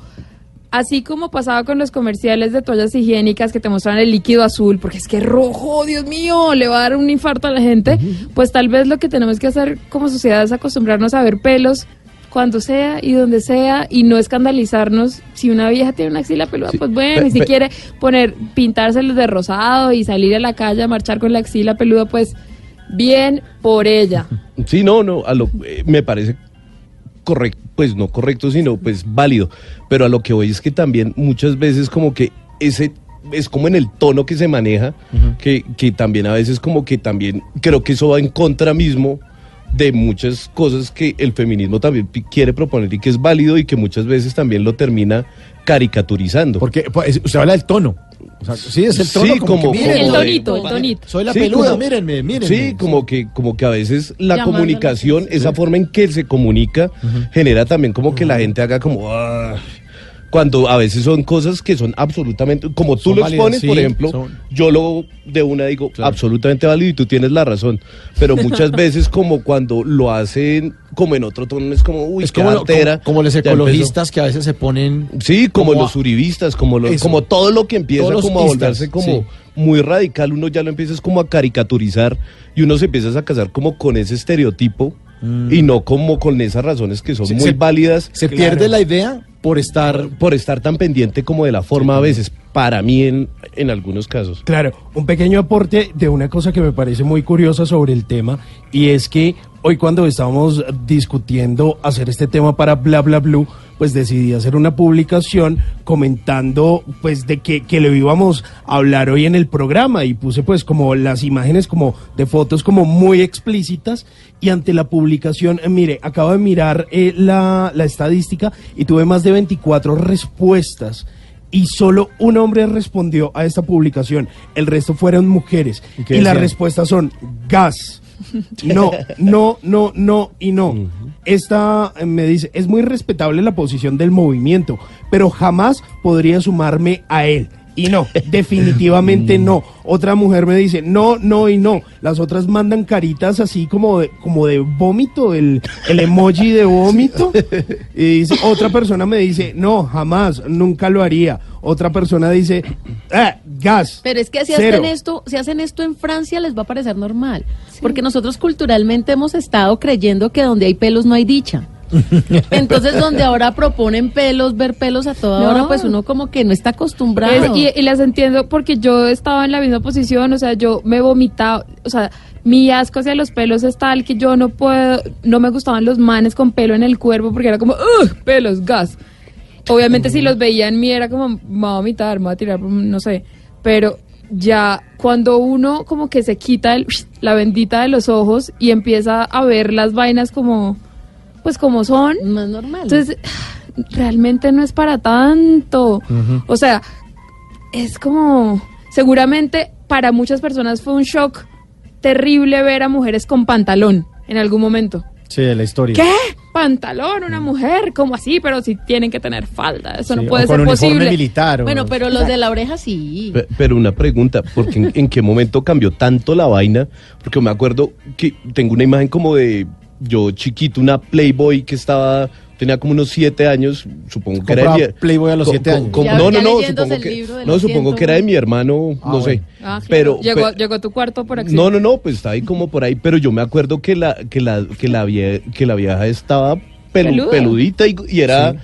Así como pasaba con los comerciales de toallas higiénicas que te muestran el líquido azul, porque es que rojo, Dios mío, le va a dar un infarto a la gente, pues tal vez lo que tenemos que hacer como sociedad es acostumbrarnos a ver pelos cuando sea y donde sea y no escandalizarnos. Si una vieja tiene una axila peluda, pues bueno, Pe- y si pe- quiere poner, pintárselos de rosado y salir a la calle a marchar con la axila peluda, pues bien por ella. Sí, no, no, a lo, eh, me parece correcto, pues no correcto, sino pues válido. Pero a lo que voy es que también muchas veces como que ese es como en el tono que se maneja, que, que también a veces como que también creo que eso va en contra mismo de muchas cosas que el feminismo también quiere proponer y que es válido y que muchas veces también lo termina caricaturizando. Porque pues, usted habla del tono. O sea, sí, es el tono. Sí, como- que, miren, como el de- tonito, el tonito. Soy la Sí, peluda, como- mírenme, mírenme. Sí, como que, como que a veces la Llamando comunicación, la esa forma en que se comunica, genera también como que la gente haga como "Ah", cuando a veces son cosas que son absolutamente, como tú Son lo válidas, expones, por ejemplo, son- yo lo de una digo absolutamente válido y tú tienes la razón, pero muchas *laughs* veces como cuando lo hacen como en otro tono es como, uy, Es qué como, como, como los ecologistas que a veces se ponen. Sí, como, como los a- uribistas, como, lo- Eso. como todo lo que empieza Todos los como a volverse como sí. muy radical, uno ya lo empieza es como a caricaturizar y uno se empieza a casar como con ese estereotipo y no como con esas razones que son Mm. Se- muy se- válidas. Se pierde la idea por estar... por estar tan pendiente como de la forma a veces, para mí en, en algunos casos. Claro, un pequeño aporte de una cosa que me parece muy curiosa sobre el tema y es que hoy cuando estábamos discutiendo hacer este tema para Bla Bla Blue, pues decidí hacer una publicación comentando pues de que, que lo íbamos a hablar hoy en el programa y puse pues como las imágenes como de fotos como muy explícitas y ante la publicación, eh, mire, acabo de mirar eh, la, la estadística y tuve más de 24 respuestas y solo un hombre respondió a esta publicación. El resto fueron mujeres. ¿Y las respuestas son gas. *laughs* No, no, no, no y no. Esta eh, me dice, es muy respetable la posición del movimiento, pero jamás podría sumarme a él. Y no, *laughs* definitivamente no. Otra mujer me dice, no, no y no. Las otras mandan caritas así como de, como de vómito, el, el emoji de vómito. *laughs* Y dice, otra persona me dice, no, jamás, nunca lo haría. Otra persona dice, "Ah, gas. Pero es que si cero". hacen esto, si hacen esto en Francia les va a parecer normal, porque nosotros culturalmente hemos estado creyendo que donde hay pelos no hay dicha. *laughs* Entonces, donde ahora proponen pelos, ver pelos a toda No. hora, pues uno como que no está acostumbrado. Es- y, y las entiendo porque yo estaba en la misma posición, o sea, yo me vomitaba, o sea, mi asco hacia los pelos es tal que yo no puedo, no me gustaban los manes con pelo en el cuerpo porque era como, ¡Ugh! pelos, gas. Obviamente si los veía en mí era como, me voy a vomitar, me voy a tirar, no sé, pero ya cuando uno como que se quita el- la bendita de los ojos y empieza a ver las vainas como, pues como son, Más normal. entonces realmente no es para tanto. O sea, es como, seguramente para muchas personas fue un shock terrible ver a mujeres con pantalón en algún momento. Sí, la historia. ¿Qué? ¿Pantalón? ¿Una mujer? ¿Cómo así? Pero si tienen que tener falda. Eso Sí, no puede o con ser posible. militar. o- Bueno, pero los de la oreja sí. Pe- Pero una pregunta, porque en, *laughs* en qué momento cambió tanto la vaina? Porque me acuerdo que tengo una imagen como de yo chiquito, una Playboy que estaba, tenía como unos siete años, supongo que era de mi- Playboy a los siete años. co- no, no, no, supongo que, no, supongo que era de mi hermano, Ah, no sé. Ah, claro. Pero, llegó, pe- llegó tu cuarto por accidente. no, no, no, pues está ahí como por ahí, pero yo me acuerdo que la, que la, que la, vie- que la vieja estaba pelu- peludita y, y era...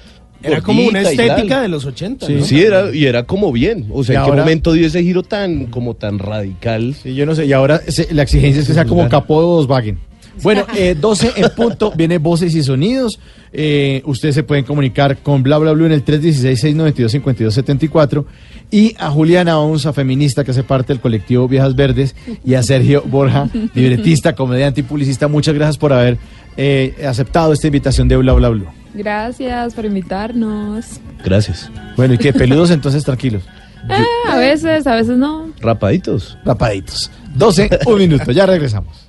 Era como una estética de los 80, Sí. ¿no? Sí, era, y era como bien. O sea, ¿en qué ahora- momento dio ese giro tan, como tan radical? Sí, yo no sé. Y ahora se- la exigencia es que sea como capó de Volkswagen. Bueno, eh, 12 en punto, *laughs* viene voces y sonidos. Eh, ustedes se pueden comunicar con bla bla bla en el 316-692-5274. Y a Juliana Onza, feminista que hace parte del colectivo Viejas Verdes. Y a Sergio Borja, *laughs* libretista, comediante y publicista. Muchas gracias por haber eh, aceptado esta invitación de bla bla bla. Gracias por invitarnos. Gracias. Bueno, y que *laughs* peludos entonces tranquilos. Ah, a veces, a veces no. Rapaditos. Rapaditos. 12, un minuto, ya regresamos.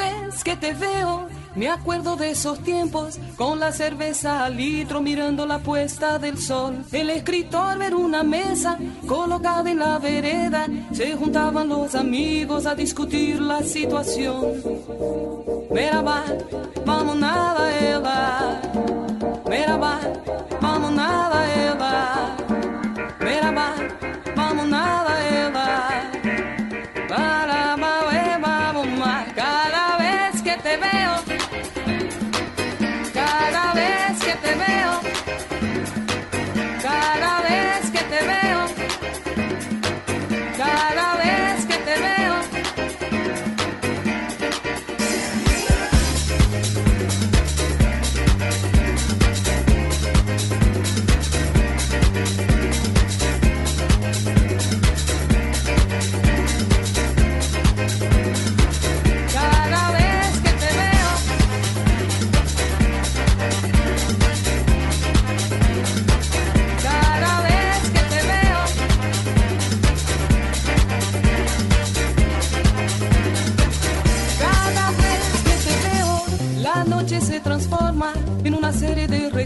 Vez que te veo, me acuerdo de esos tiempos, con la cerveza al litro mirando la puesta del sol. El escritor era una mesa colocada en la vereda, se juntaban los amigos a discutir la situación. Merhaba, vamos nada, ela. Merhaba, vamos nada, ela. Merhaba, vamos nada, ela.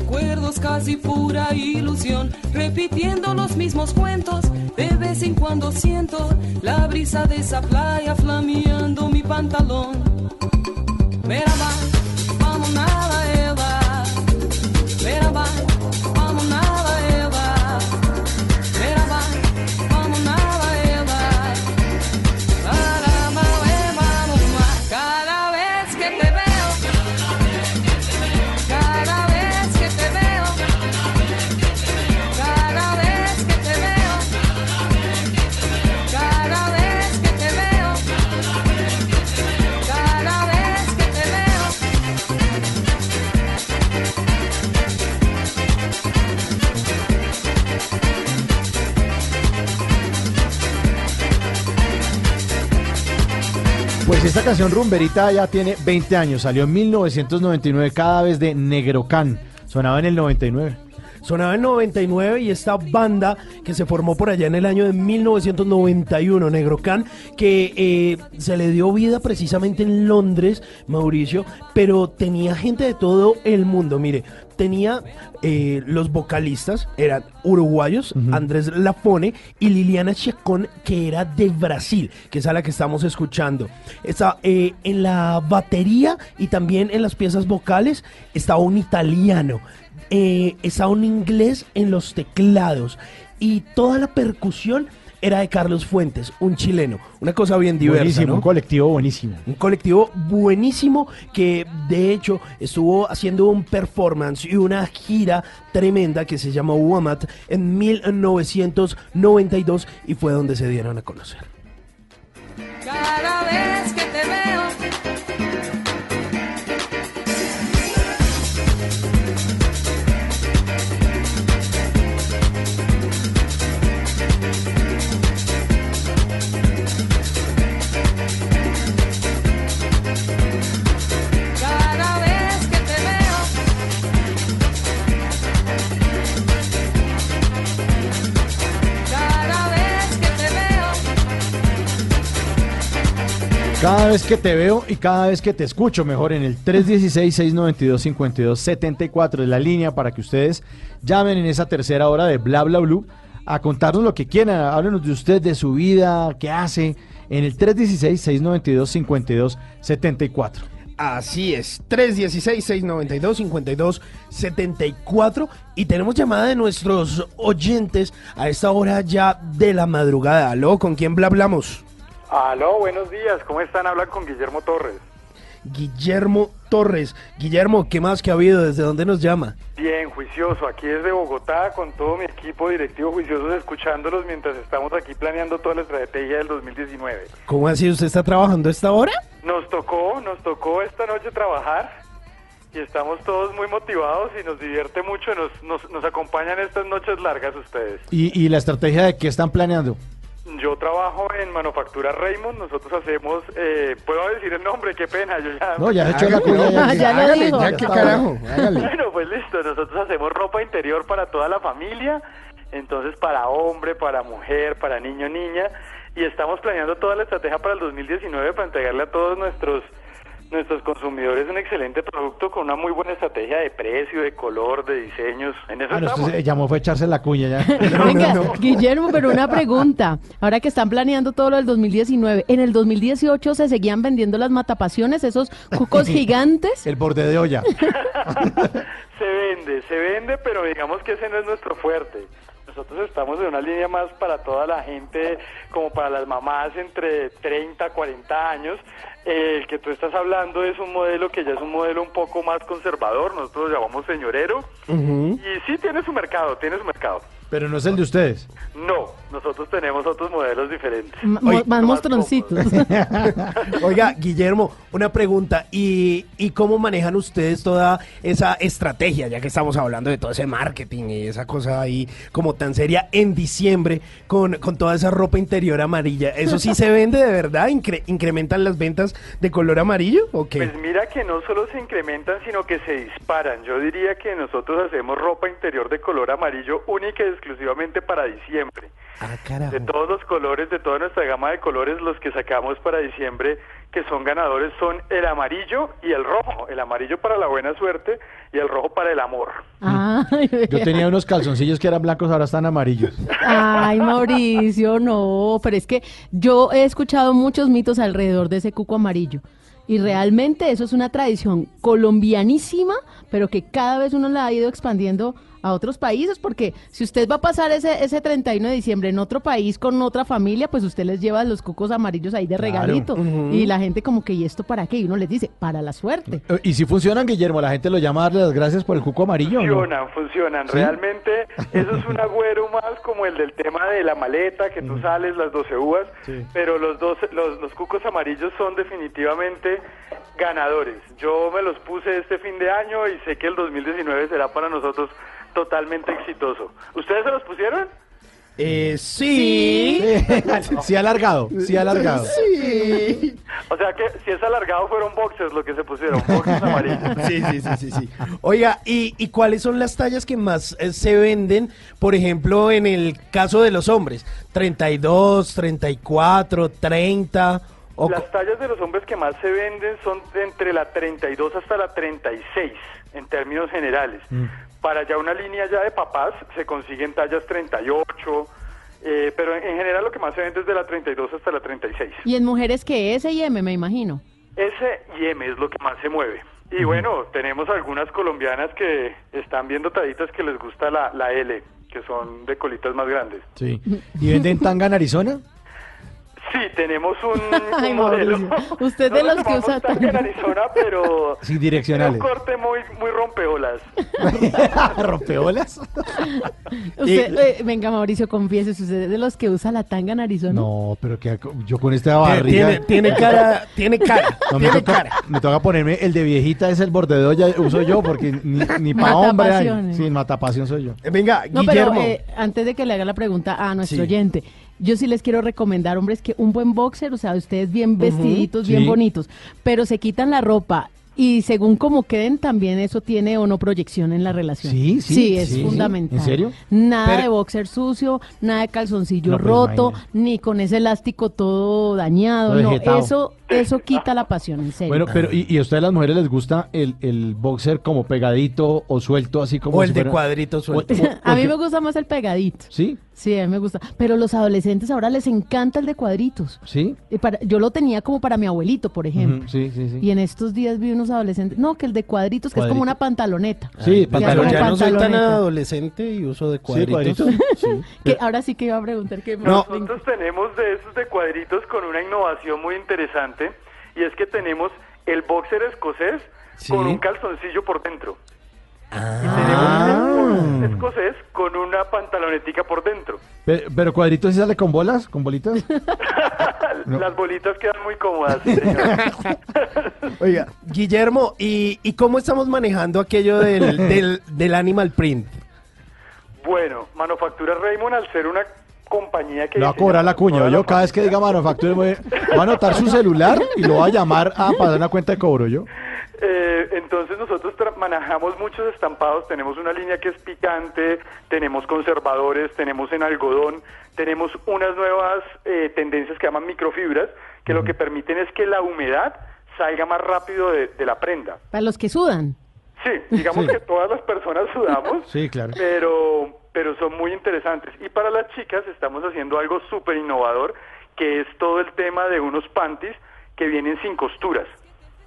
Somos casi pura ilusión, repitiendo los mismos cuentos. De vez en cuando siento la brisa de esa playa flameando mi pantalón. Merhaba, canción rumberita ya tiene 20 años, salió en 1999 cada vez de Negrocán, sonaba en el 99. Sonaba en 99 y esta banda que se formó por allá en el año de 1991, Negrocan, que eh, se le dio vida precisamente en Londres, Mauricio, pero tenía gente de todo el mundo. Mire, tenía eh, los vocalistas, eran uruguayos, Andrés Lafone y Liliana Chacón, que era de Brasil, que es a la que estamos escuchando. Está, eh, en la batería y también en las piezas vocales estaba un italiano eh, estaba un inglés en los teclados y toda la percusión era de Carlos Fuentes, un chileno. Una cosa bien diversa. Buenísimo, ¿no? un colectivo buenísimo. Un colectivo buenísimo que de hecho estuvo haciendo un performance y una gira tremenda que se llama Wamat en 1992 y fue donde se dieron a conocer. Cada vez que te veo. Cada vez que te veo y cada vez que te escucho, mejor en el 316-692-5274 es la línea para que ustedes llamen en esa tercera hora de Bla Bla Blue a contarnos lo que quieran. Háblenos de usted, de su vida, qué hace, en el 316-692-5274. Así es, 316-692-5274 y tenemos llamada de nuestros oyentes a esta hora ya de la madrugada. Aló, ¿con quién bla hablamos? Aló, buenos días, ¿cómo están? Hablan con Guillermo Torres. Guillermo Torres. Guillermo, ¿qué más que ha habido? ¿Desde dónde nos llama? Bien, juicioso, aquí desde Bogotá con todo mi equipo directivo juiciosos escuchándolos mientras estamos aquí planeando toda la estrategia del 2019. ¿Cómo así? ¿Usted está trabajando a esta hora? Nos tocó, nos tocó esta noche trabajar y estamos todos muy motivados y nos divierte mucho, nos, nos, nos acompañan estas noches largas ustedes. ¿Y, y la estrategia de qué están planeando? Yo trabajo en Manufactura Raymond, nosotros hacemos, eh, puedo decir el nombre, qué pena, yo ya... No, ya he hecho la cuña, ya- Ya hágale, ya, qué carajo, hágale. Bueno, pues listo, nosotros hacemos ropa interior para toda la familia, entonces para hombre, para mujer, para niño, niña, y estamos planeando toda la estrategia para el 2019 para entregarle a todos nuestros nuestros consumidores un excelente producto con una muy buena estrategia de precio, de color, de diseños. En eso Ah, no, estamos. usted se llamó fue a echarse la cuña ya. *laughs* Venga, Guillermo, pero una pregunta. Ahora que están planeando todo lo del 2019, ¿en el 2018 se seguían vendiendo las matapasiones, esos cucos *laughs* gigantes? El borde de olla. *laughs* Se vende, se vende, pero digamos que ese no es nuestro fuerte. Nosotros estamos en una línea más para toda la gente, como para las mamás entre 30, 40 años. El que tú estás hablando es un modelo que ya es un modelo un poco más conservador, nosotros lo llamamos señorero. Y sí tiene su mercado, tiene su mercado. Pero no es el de ustedes. No, nosotros tenemos otros modelos diferentes. M- mo- más mostroncitos. *laughs* Oiga, Guillermo, una pregunta. ¿Y, ¿Y cómo manejan ustedes toda esa estrategia, ya que estamos hablando de todo ese marketing y esa cosa ahí como tan seria en diciembre con, con toda esa ropa interior amarilla? ¿Eso sí se vende de verdad? ¿Incre- ¿Incrementan las ventas de color amarillo o qué? Pues mira que no solo se incrementan, sino que se disparan. Yo diría que nosotros hacemos ropa interior de color amarillo única y exclusivamente para diciembre. Ah. De todos los colores, de toda nuestra gama de colores, los que sacamos para diciembre, que son ganadores, son el amarillo y el rojo. El amarillo para la buena suerte y el rojo para el amor. Ay, *laughs* Yo tenía unos calzoncillos que eran blancos, ahora están amarillos. Ay, Mauricio, no, pero es que yo he escuchado muchos mitos alrededor de ese cuco amarillo. Y realmente eso es una tradición colombianísima, pero que cada vez uno la ha ido expandiendo a otros países, porque si usted va a pasar ese, ese 31 de diciembre en otro país con otra familia, pues usted les lleva los cucos amarillos ahí de Claro. regalito. Y la gente como que, ¿y esto para qué? Y uno les dice, para la suerte. Eh, Y si funcionan, Guillermo, la gente lo llama a darle las gracias por el cuco amarillo. Funcionan, funcionan. ¿Sí? Realmente *laughs* eso es un agüero más como el del tema de la maleta, que tú sales, las 12 uvas, Sí. pero los, dos, los, los cucos amarillos son definitivamente ganadores. Yo me los puse este fin de año y sé que el 2019 será para nosotros totalmente exitoso. ¿Ustedes se los pusieron? Eh, sí. Sí, *laughs* sí alargado, sí alargado. Sí. O sea que si es alargado fueron boxers lo que se pusieron, boxers amarillos. *laughs* Sí, sí, sí, sí, sí. Oiga, ¿y, y cuáles son las tallas que más eh, se venden, por ejemplo, en el caso de los hombres? 32, 34, 30 o Las tallas de los hombres que más se venden son de entre la 32 hasta la 36 en términos generales. Para ya una línea ya de papás se consiguen tallas 38, eh, pero en, en general lo que más se vende es de la 32 hasta la 36. Y en mujeres que S y M, me imagino. S y M es lo que más se mueve. Y bueno, tenemos algunas colombianas que están viendo tallitas que les gusta la, la L, que son de colitas más grandes. Sí. ¿Y venden tanga en Arizona? Sí, tenemos un, *laughs* Ay, un modelo. Mauricio, usted de No los que usa tanga en Arizona, pero *laughs* Sí, direccionales. tiene un corte muy, muy rompeolas. *laughs* ¿Rompeolas? Usted, eh, venga, Mauricio, confiese, ¿usted es de los que usa la tanga en Arizona? No, pero que yo con esta barriga. tiene, tiene cara, tiene cara, No, me, toca, cara. me toca ponerme el de viejita, es el borde de olla, uso yo, porque ni, ni para hombre hay. Sí, matapasión soy yo. Eh, Venga, No, Guillermo. pero eh, antes de que le haga la pregunta a nuestro Sí. oyente, yo sí les quiero recomendar, hombres, que un buen boxer, o sea, ustedes bien vestiditos, bien Sí. bonitos, pero se quitan la ropa y según cómo queden, también eso tiene o no proyección en la relación. Sí, sí, es sí, sí. fundamental. ¿En serio? Nada Pero- de boxer sucio, nada de calzoncillo No, pues, roto, ni con ese elástico todo dañado. Todo No, vegetado. eso, eso quita la pasión, en serio. Bueno, pero ¿y, y a ustedes las mujeres les gusta el, el boxer como pegadito o suelto, así como O el si de fuera- cuadrito suelto. o- o- *laughs* a mí me gusta más el pegadito. ¿Sí? Sí, a mí me gusta. Pero los adolescentes ahora les encanta el de cuadritos. ¿Sí? Y para- yo lo tenía como para mi abuelito, por ejemplo. Sí, sí, sí. Y en estos días vi unos adolescentes, no, que el de cuadritos, que es como una pantaloneta. Sí, como ya no soy tan pantaloneta. adolescente y uso de cuadritos. cuadritos. *laughs* Sí. Que ahora sí que iba a preguntar qué más. Nosotros tenemos de esos de cuadritos con una innovación muy interesante y es que tenemos el boxer escocés Sí. con un calzoncillo por dentro. Ah. Tenemos el escocés con una pantalonetica por dentro. Pero, pero cuadritos sí sale con bolas, con bolitas. *laughs* No. Las bolitas quedan muy cómodas. señor. *laughs* Oiga, Guillermo, ¿y, y cómo estamos manejando aquello del, *laughs* del, del animal print? bueno, Manufactura Raymond, al ser una compañía que... Le va a diseña cobrar la cuña. Yo cada vez que diga manufactura voy a anotar su celular y lo voy a llamar a pasar una cuenta de cobro yo. Eh, entonces nosotros manejamos muchos estampados, tenemos una línea que es picante, tenemos conservadores, tenemos en algodón, tenemos unas nuevas eh, tendencias que llaman microfibras, que lo que permiten es que la humedad salga más rápido de, de la prenda. Para los que sudan. Sí, digamos Sí. que todas las personas sudamos, Sí, claro. pero, pero son muy interesantes. Y para las chicas estamos haciendo algo súper innovador, que es todo el tema de unos panties que vienen sin costuras.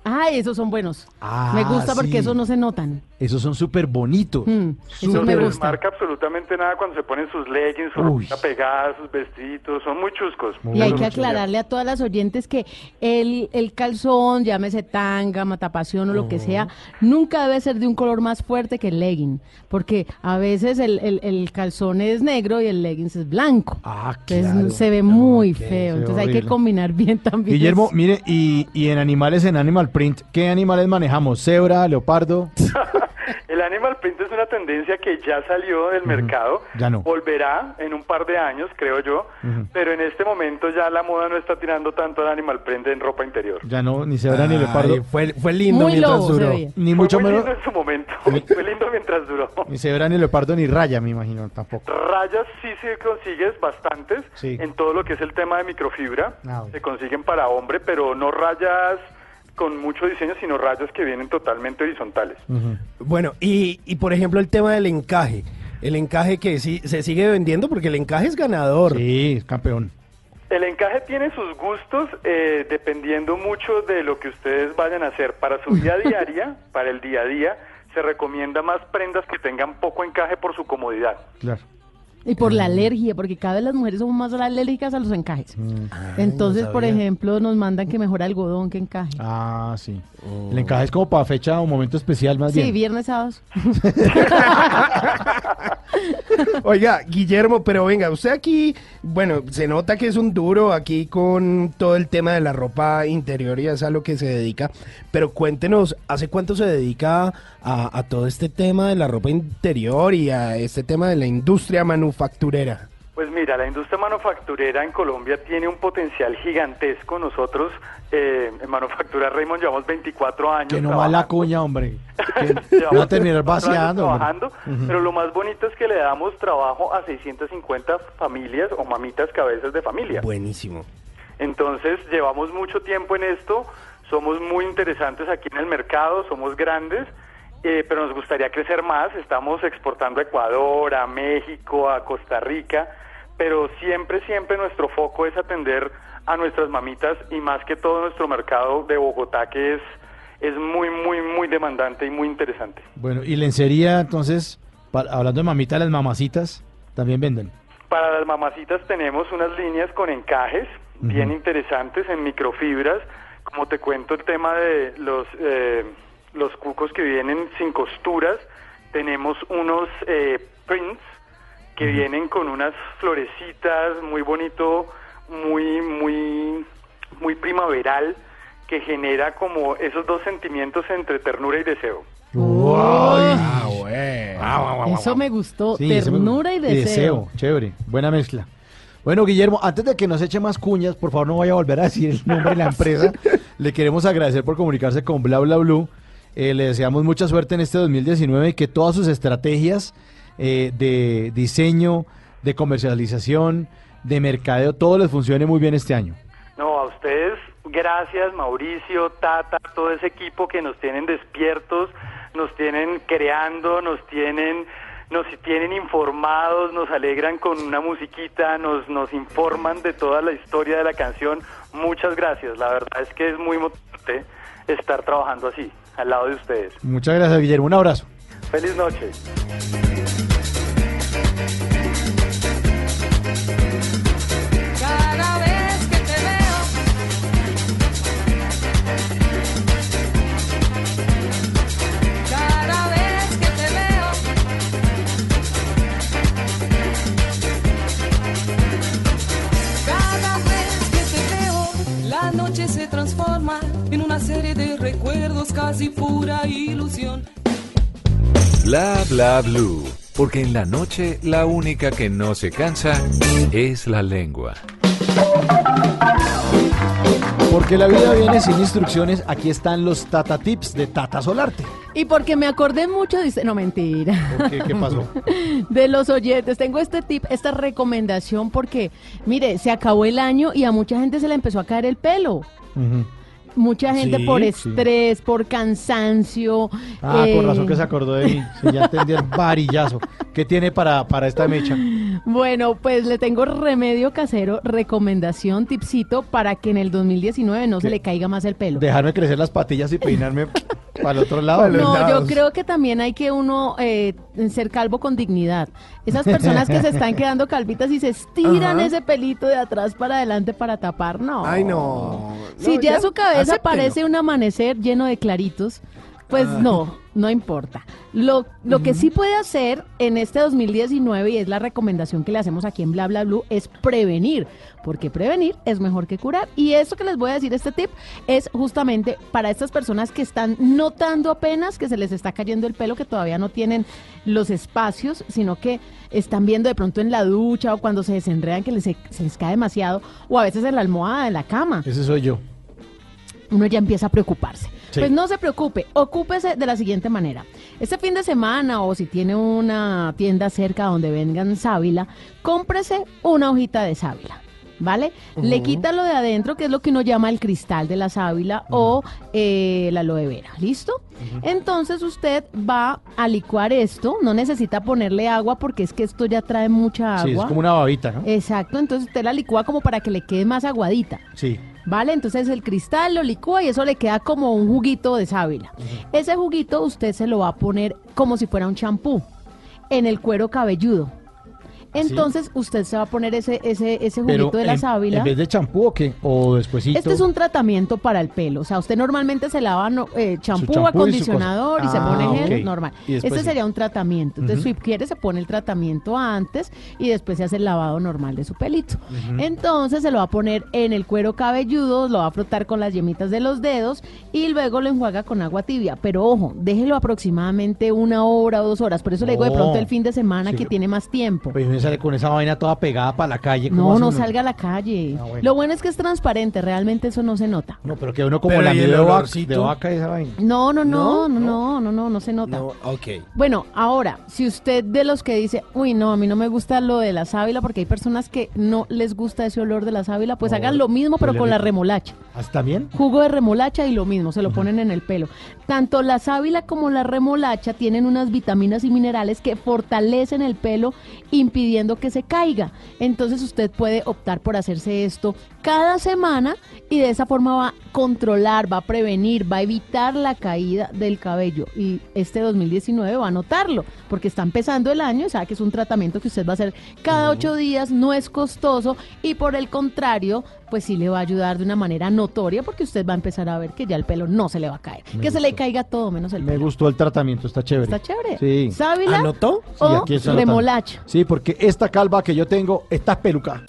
Ay, esos son buenos. Ah, me gusta porque esos no se notan. Esos son súper bonitos. Mm, eso No les gusta. marca absolutamente nada cuando se ponen sus leggings, su Uy. ropita pegada, sus vestidos, son muy chuscos. Y hay que aclararle a todas las oyentes que el, el calzón, llámese tanga, matapasión o lo que sea, nunca debe ser de un color más fuerte que el legging. Porque a veces el, el- el calzón es negro y el leggings es blanco. Ah, Entonces claro. se ve muy feo. Entonces hay que combinar bien también. Guillermo, eso. mire, y, y en animales, en Animal Print, ¿qué animales manejamos? ¿Cebra, leopardo? *laughs* El animal print es una tendencia que ya salió del mercado, Ya no. volverá en un par de años, creo yo, pero en este momento ya la moda no está tirando tanto al animal print en ropa interior. Ya no, ni cebra ni leopardo. Fue, fue lindo Muy mientras lobo se duró. Ni Fue mucho muy menos. lindo en su momento, *laughs* fue lindo mientras duró. Ni cebra ni leopardo ni raya, me imagino, tampoco. Rayas sí se consigues bastantes Sí. en todo lo que es el tema de microfibra. Ah, bueno. Se consiguen para hombre, pero no rayas con mucho diseño, sino rayas que vienen totalmente horizontales. Bueno, y, y por ejemplo el tema del encaje. El encaje que sí se sigue vendiendo porque el encaje es ganador. Sí, campeón. El encaje tiene sus gustos eh, dependiendo mucho de lo que ustedes vayan a hacer. Para su vida diaria, *laughs* para el día a día, se recomienda más prendas que tengan poco encaje por su comodidad. Claro. Y por la alergia, porque cada vez las mujeres somos más alérgicas a los encajes. Entonces, no por sabía. ejemplo, nos mandan que mejor algodón que encaje. Ah, sí. El encaje es como para fecha o momento especial más Sí, bien. viernes, sábados. *laughs* Oiga, Guillermo, pero venga, usted aquí, bueno, se nota que es un duro aquí con todo el tema de la ropa interior y es a lo que se dedica, pero cuéntenos, ¿hace cuánto se dedica a, a todo este tema de la ropa interior y a este tema de la industria manufacturera? Pues mira, la industria manufacturera en Colombia tiene un potencial gigantesco. Nosotros eh, en Manufactura Raymond llevamos 24 años. Que no va la cuña, hombre. *laughs* Va a terminar 24 años vaciando. trabajando, pero lo más bonito es que le damos trabajo a 650 familias o mamitas cabezas de familia. Buenísimo. Entonces, llevamos mucho tiempo en esto, somos muy interesantes aquí en el mercado, somos grandes, eh, pero nos gustaría crecer más. Estamos exportando a Ecuador, a México, a Costa Rica, pero siempre, siempre nuestro foco es atender a nuestras mamitas y más que todo nuestro mercado de Bogotá, que es, es muy, muy, muy demandante y muy interesante. Bueno, y lencería, entonces, hablando de mamita, las mamacitas también venden. Para las mamacitas tenemos unas líneas con encajes bien interesantes en microfibras. Como te cuento el tema de los, eh, los cucos que vienen sin costuras, tenemos unos eh, prints que vienen con unas florecitas muy bonito, muy, muy, muy primaveral, que genera como esos dos sentimientos entre ternura y deseo. Ah, Eso me gustó. Sí, ese me- Ternura y deseo. Chévere, buena mezcla. Bueno, Guillermo, antes de que nos eche más cuñas, por favor no vaya a volver a decir el nombre de la *laughs* empresa. le queremos agradecer por comunicarse con Bla Bla Blue. Eh, le deseamos mucha suerte en este 2019 y que todas sus estrategias eh, de diseño, de comercialización, de mercadeo, todo les funcione muy bien este año. No, a ustedes, gracias Mauricio, Tata, todo ese equipo que nos tienen despiertos, nos tienen creando, nos tienen, nos tienen informados, nos alegran con una musiquita, nos, nos informan de toda la historia de la canción. Muchas gracias, la verdad es que es muy motivante estar trabajando así, al lado de ustedes. Muchas gracias, Guillermo. Un abrazo. Feliz noche. Cada vez que te veo, cada vez que te veo, cada vez que te veo, la noche se transforma en una serie de recuerdos casi pura ilusión. Bla bla blue. Porque en la noche la única que no se cansa es la lengua. Porque la vida viene sin instrucciones, aquí están los Tata Tips de Tata Solarte. Y porque me acordé mucho, dice, no mentira. ¿Por qué? ¿Qué pasó? *laughs* De los oyentes, tengo este tip, esta recomendación porque, mire, se acabó el año y a mucha gente se le empezó a caer el pelo. Mucha gente Sí, por sí. estrés, por cansancio. Ah, eh, con razón que se acordó de mí. Sí, ya entendí el varillazo. ¿Qué tiene para, para esta mecha? Bueno, pues le tengo remedio casero, recomendación, tipcito, para que en el 2019 no se le caiga más el pelo. Dejarme crecer las patillas y peinarme *laughs* para el otro lado. No, yo creo que también hay que uno eh, ser calvo con dignidad. Esas personas que se están quedando calvitas y se estiran Ajá. ese pelito de atrás para adelante para tapar, no. Ay, no. Si ya, su cabeza acéptelo. parece un amanecer lleno de claritos, Pues no, no importa. Lo, lo que sí puede hacer en este 2019, y es la recomendación que le hacemos aquí en Bla Bla Blue, es prevenir, porque prevenir es mejor que curar. Y eso que les voy a decir, este tip, es justamente para estas personas que están notando apenas que se les está cayendo el pelo, que todavía no tienen los espacios, sino que están viendo de pronto en la ducha o cuando se desenredan que les, se les cae demasiado, o a veces en la almohada de la cama Ese soy yo. uno ya empieza a preocuparse. Sí. Pues no se preocupe, ocúpese de la siguiente manera. Este fin de semana o si tiene una tienda cerca donde vengan sábila, cómprese una hojita de sábila. ¿Vale? Le quita lo de adentro, que es lo que uno llama el cristal de la sábila o eh, la aloe vera. ¿Listo? Entonces usted va a licuar esto. No necesita ponerle agua porque es que esto ya trae mucha agua. Sí, es como una babita, ¿no? Exacto, entonces usted la licúa como para que le quede más aguadita. Sí. ¿Vale? Entonces el cristal lo licúa y eso le queda como un juguito de sábila. Ese juguito usted se lo va a poner como si fuera un champú en el cuero cabelludo. Entonces usted se va a poner ese, ese, ese juguito de la en, sábila. ¿En vez de champú o qué? ¿O despuesito? Este es un tratamiento para el pelo. O sea, usted normalmente se lava no, eh, champú, y su acondicionador y, se Ah, pone gel ok. normal. Después Este sí. sería un tratamiento. Entonces, si quiere, se pone el tratamiento antes y después se hace el lavado normal de su pelito. Entonces, se lo va a poner en el cuero cabelludo, lo va a frotar con las yemitas de los dedos y luego lo enjuaga con agua tibia. Pero ojo, déjelo aproximadamente una hora o dos horas. Por eso le digo de No. pronto el fin de semana Sí. que tiene más tiempo. Pues uno sale con esa vaina toda pegada para la calle. ¿cómo No, no uno? salga a la calle. Ah, bueno. Lo bueno es que es transparente, realmente eso no se nota. No, pero que uno como Pero la ¿y el de vaca, de vaca esa vaina. No, no, no, no, no, no, no, no se nota. No, ok. Bueno, ahora, si usted de los que dice, uy, no, a mí no me gusta lo de la sábila, porque hay personas que no les gusta ese olor de la sábila, pues hagan lo mismo, pero con la remolacha. ¿Hasta bien? Jugo de remolacha y lo mismo, se lo ponen en el pelo. Tanto la sábila como la remolacha tienen unas vitaminas y minerales que fortalecen el pelo impidiendo que se caiga. Entonces usted puede optar por hacerse esto cada semana y de esa forma va a controlar, va a prevenir, va a evitar la caída del cabello. Y este 2019 va a notarlo, porque está empezando el año, sabe que es un tratamiento que usted va a hacer cada ocho días, no es costoso y por el contrario, pues sí le va a ayudar de una manera notoria porque usted va a empezar a ver que ya el pelo no se le va a caer, Me que se le caiga todo menos el Me pelo. gustó el tratamiento, está chévere. Está chévere. Sí. ¿Sábila ¿Anotó? Sí, o aquí está anotando. remolacha? Sí, porque esta calva que yo tengo, esta es peluca.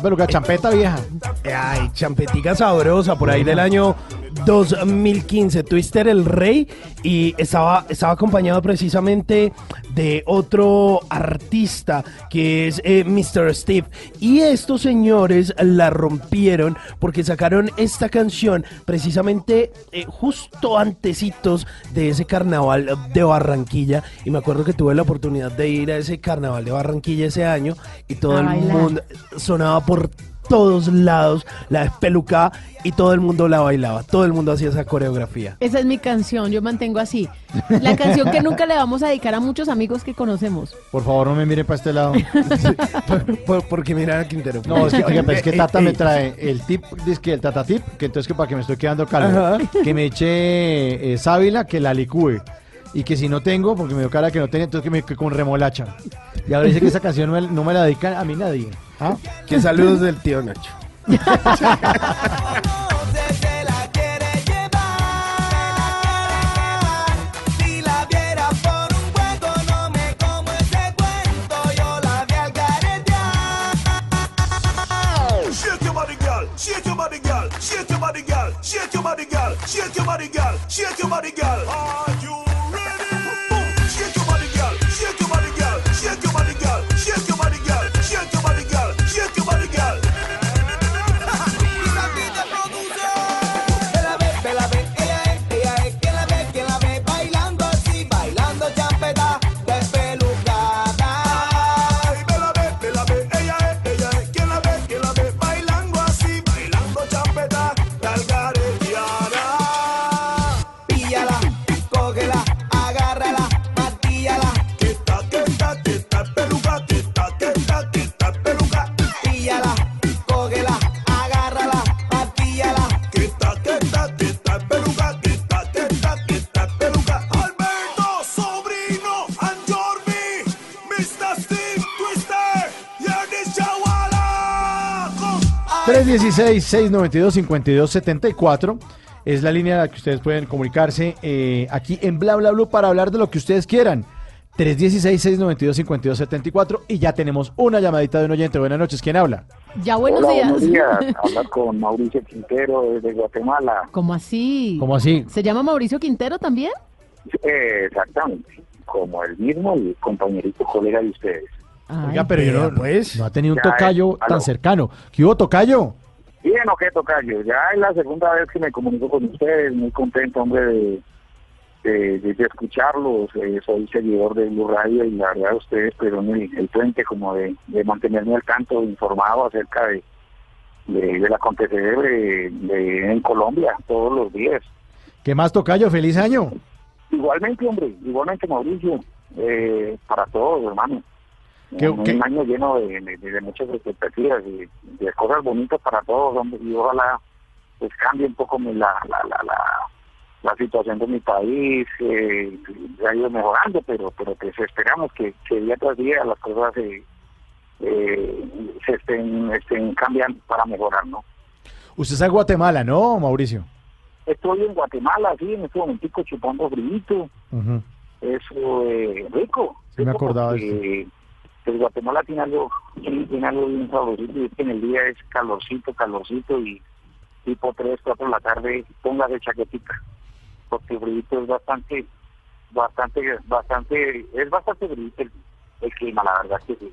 Peluca, esta es peluca, champeta vieja. Ay, champetica sabrosa, por ahí del año 2015, Twister el Rey, y estaba, estaba acompañado precisamente de otro artista que es eh, Mr. Steve. Y estos señores la rompieron porque sacaron esta canción precisamente eh, justo antecitos de ese carnaval de Barranquilla. Y me acuerdo que tuve la oportunidad de ir a ese carnaval de Barranquilla ese año y todo A el bailar. mundo sonaba por todos lados la espeluca y todo el mundo la bailaba, todo el mundo hacía esa coreografía. Esa es mi canción, yo mantengo así. La canción que nunca le vamos a dedicar a muchos amigos que conocemos. Por favor, no me miren para este lado. *laughs* Por- porque mira a Quintero. No, es que, oiga, pero es que Eh, Tata eh, me trae el tip, dice que el Tata tip, que entonces que para que me estoy quedando calvo, Ajá. que me eche eh, sábila, que la licúe. Y que si no tengo, porque me dio cara que no tenía, entonces que me que con remolacha. Y ahora dice que esa canción no me, no me la dedican a mí nadie. ¿Ah? Que saludos del tío Nacho. Si la viera por un juego, no me como ese cuento, yo la vi al caretear. Shake your body, girl. Shake your body, girl. Shake your body, girl. Shake your 316-692-5274 es la línea a la que ustedes pueden comunicarse eh, aquí en Bla Bla Blue para hablar de lo que ustedes quieran. 316-692-5274 y ya tenemos una llamadita de un oyente. Buenas noches, ¿quién habla? Ya buenos Hola, días. buenos días. *laughs* Habla con Mauricio Quintero desde Guatemala. ¿Cómo así? ¿Cómo así? ¿Se llama Mauricio Quintero también? Eh, exactamente. Como el mismo y compañerito colega de ustedes. Oiga, pero yo no, pues. no ha tenido un Ya, tocayo eh, tan cercano. ¿Qué hubo, tocayo? Bien, o qué tocayo. Ya es la segunda vez que me comunico con ustedes. Muy contento, hombre, de, de, de- de escucharlos. Eh, soy seguidor de Blue Radio y la verdad ustedes pero el, el puente como de, de mantenerme al tanto, informado acerca de, de, del acontecer de, de- en Colombia todos los días. ¿Qué más, tocayo? ¡Feliz año! Igualmente, hombre, igualmente Mauricio, eh, para todos, hermano. ¿Qué- un, qué- año lleno de, de- de muchas expectativas y de cosas bonitas para todos, hombre, y ojalá pues cambie un poco mi- la, la, la, la, la situación de mi país, eh, se ha ido mejorando, pero pero pues esperamos que, que día tras día las cosas eh, eh, se estén, estén cambiando para mejorar, ¿no? Usted está en Guatemala, ¿no, Mauricio? Estoy en Guatemala, sí, en este momentico chupando frito, Ujú. eso eh, rico. Sí me rico acordaba de porque, pues, Guatemala tiene algo, tiene algo bien sabrosito y es que en el día es calorcito, calorcito y tipo 3, 4 de la tarde póngase chaquetica porque el frío es bastante, bastante, bastante, es bastante frío el, el clima, la verdad que sí.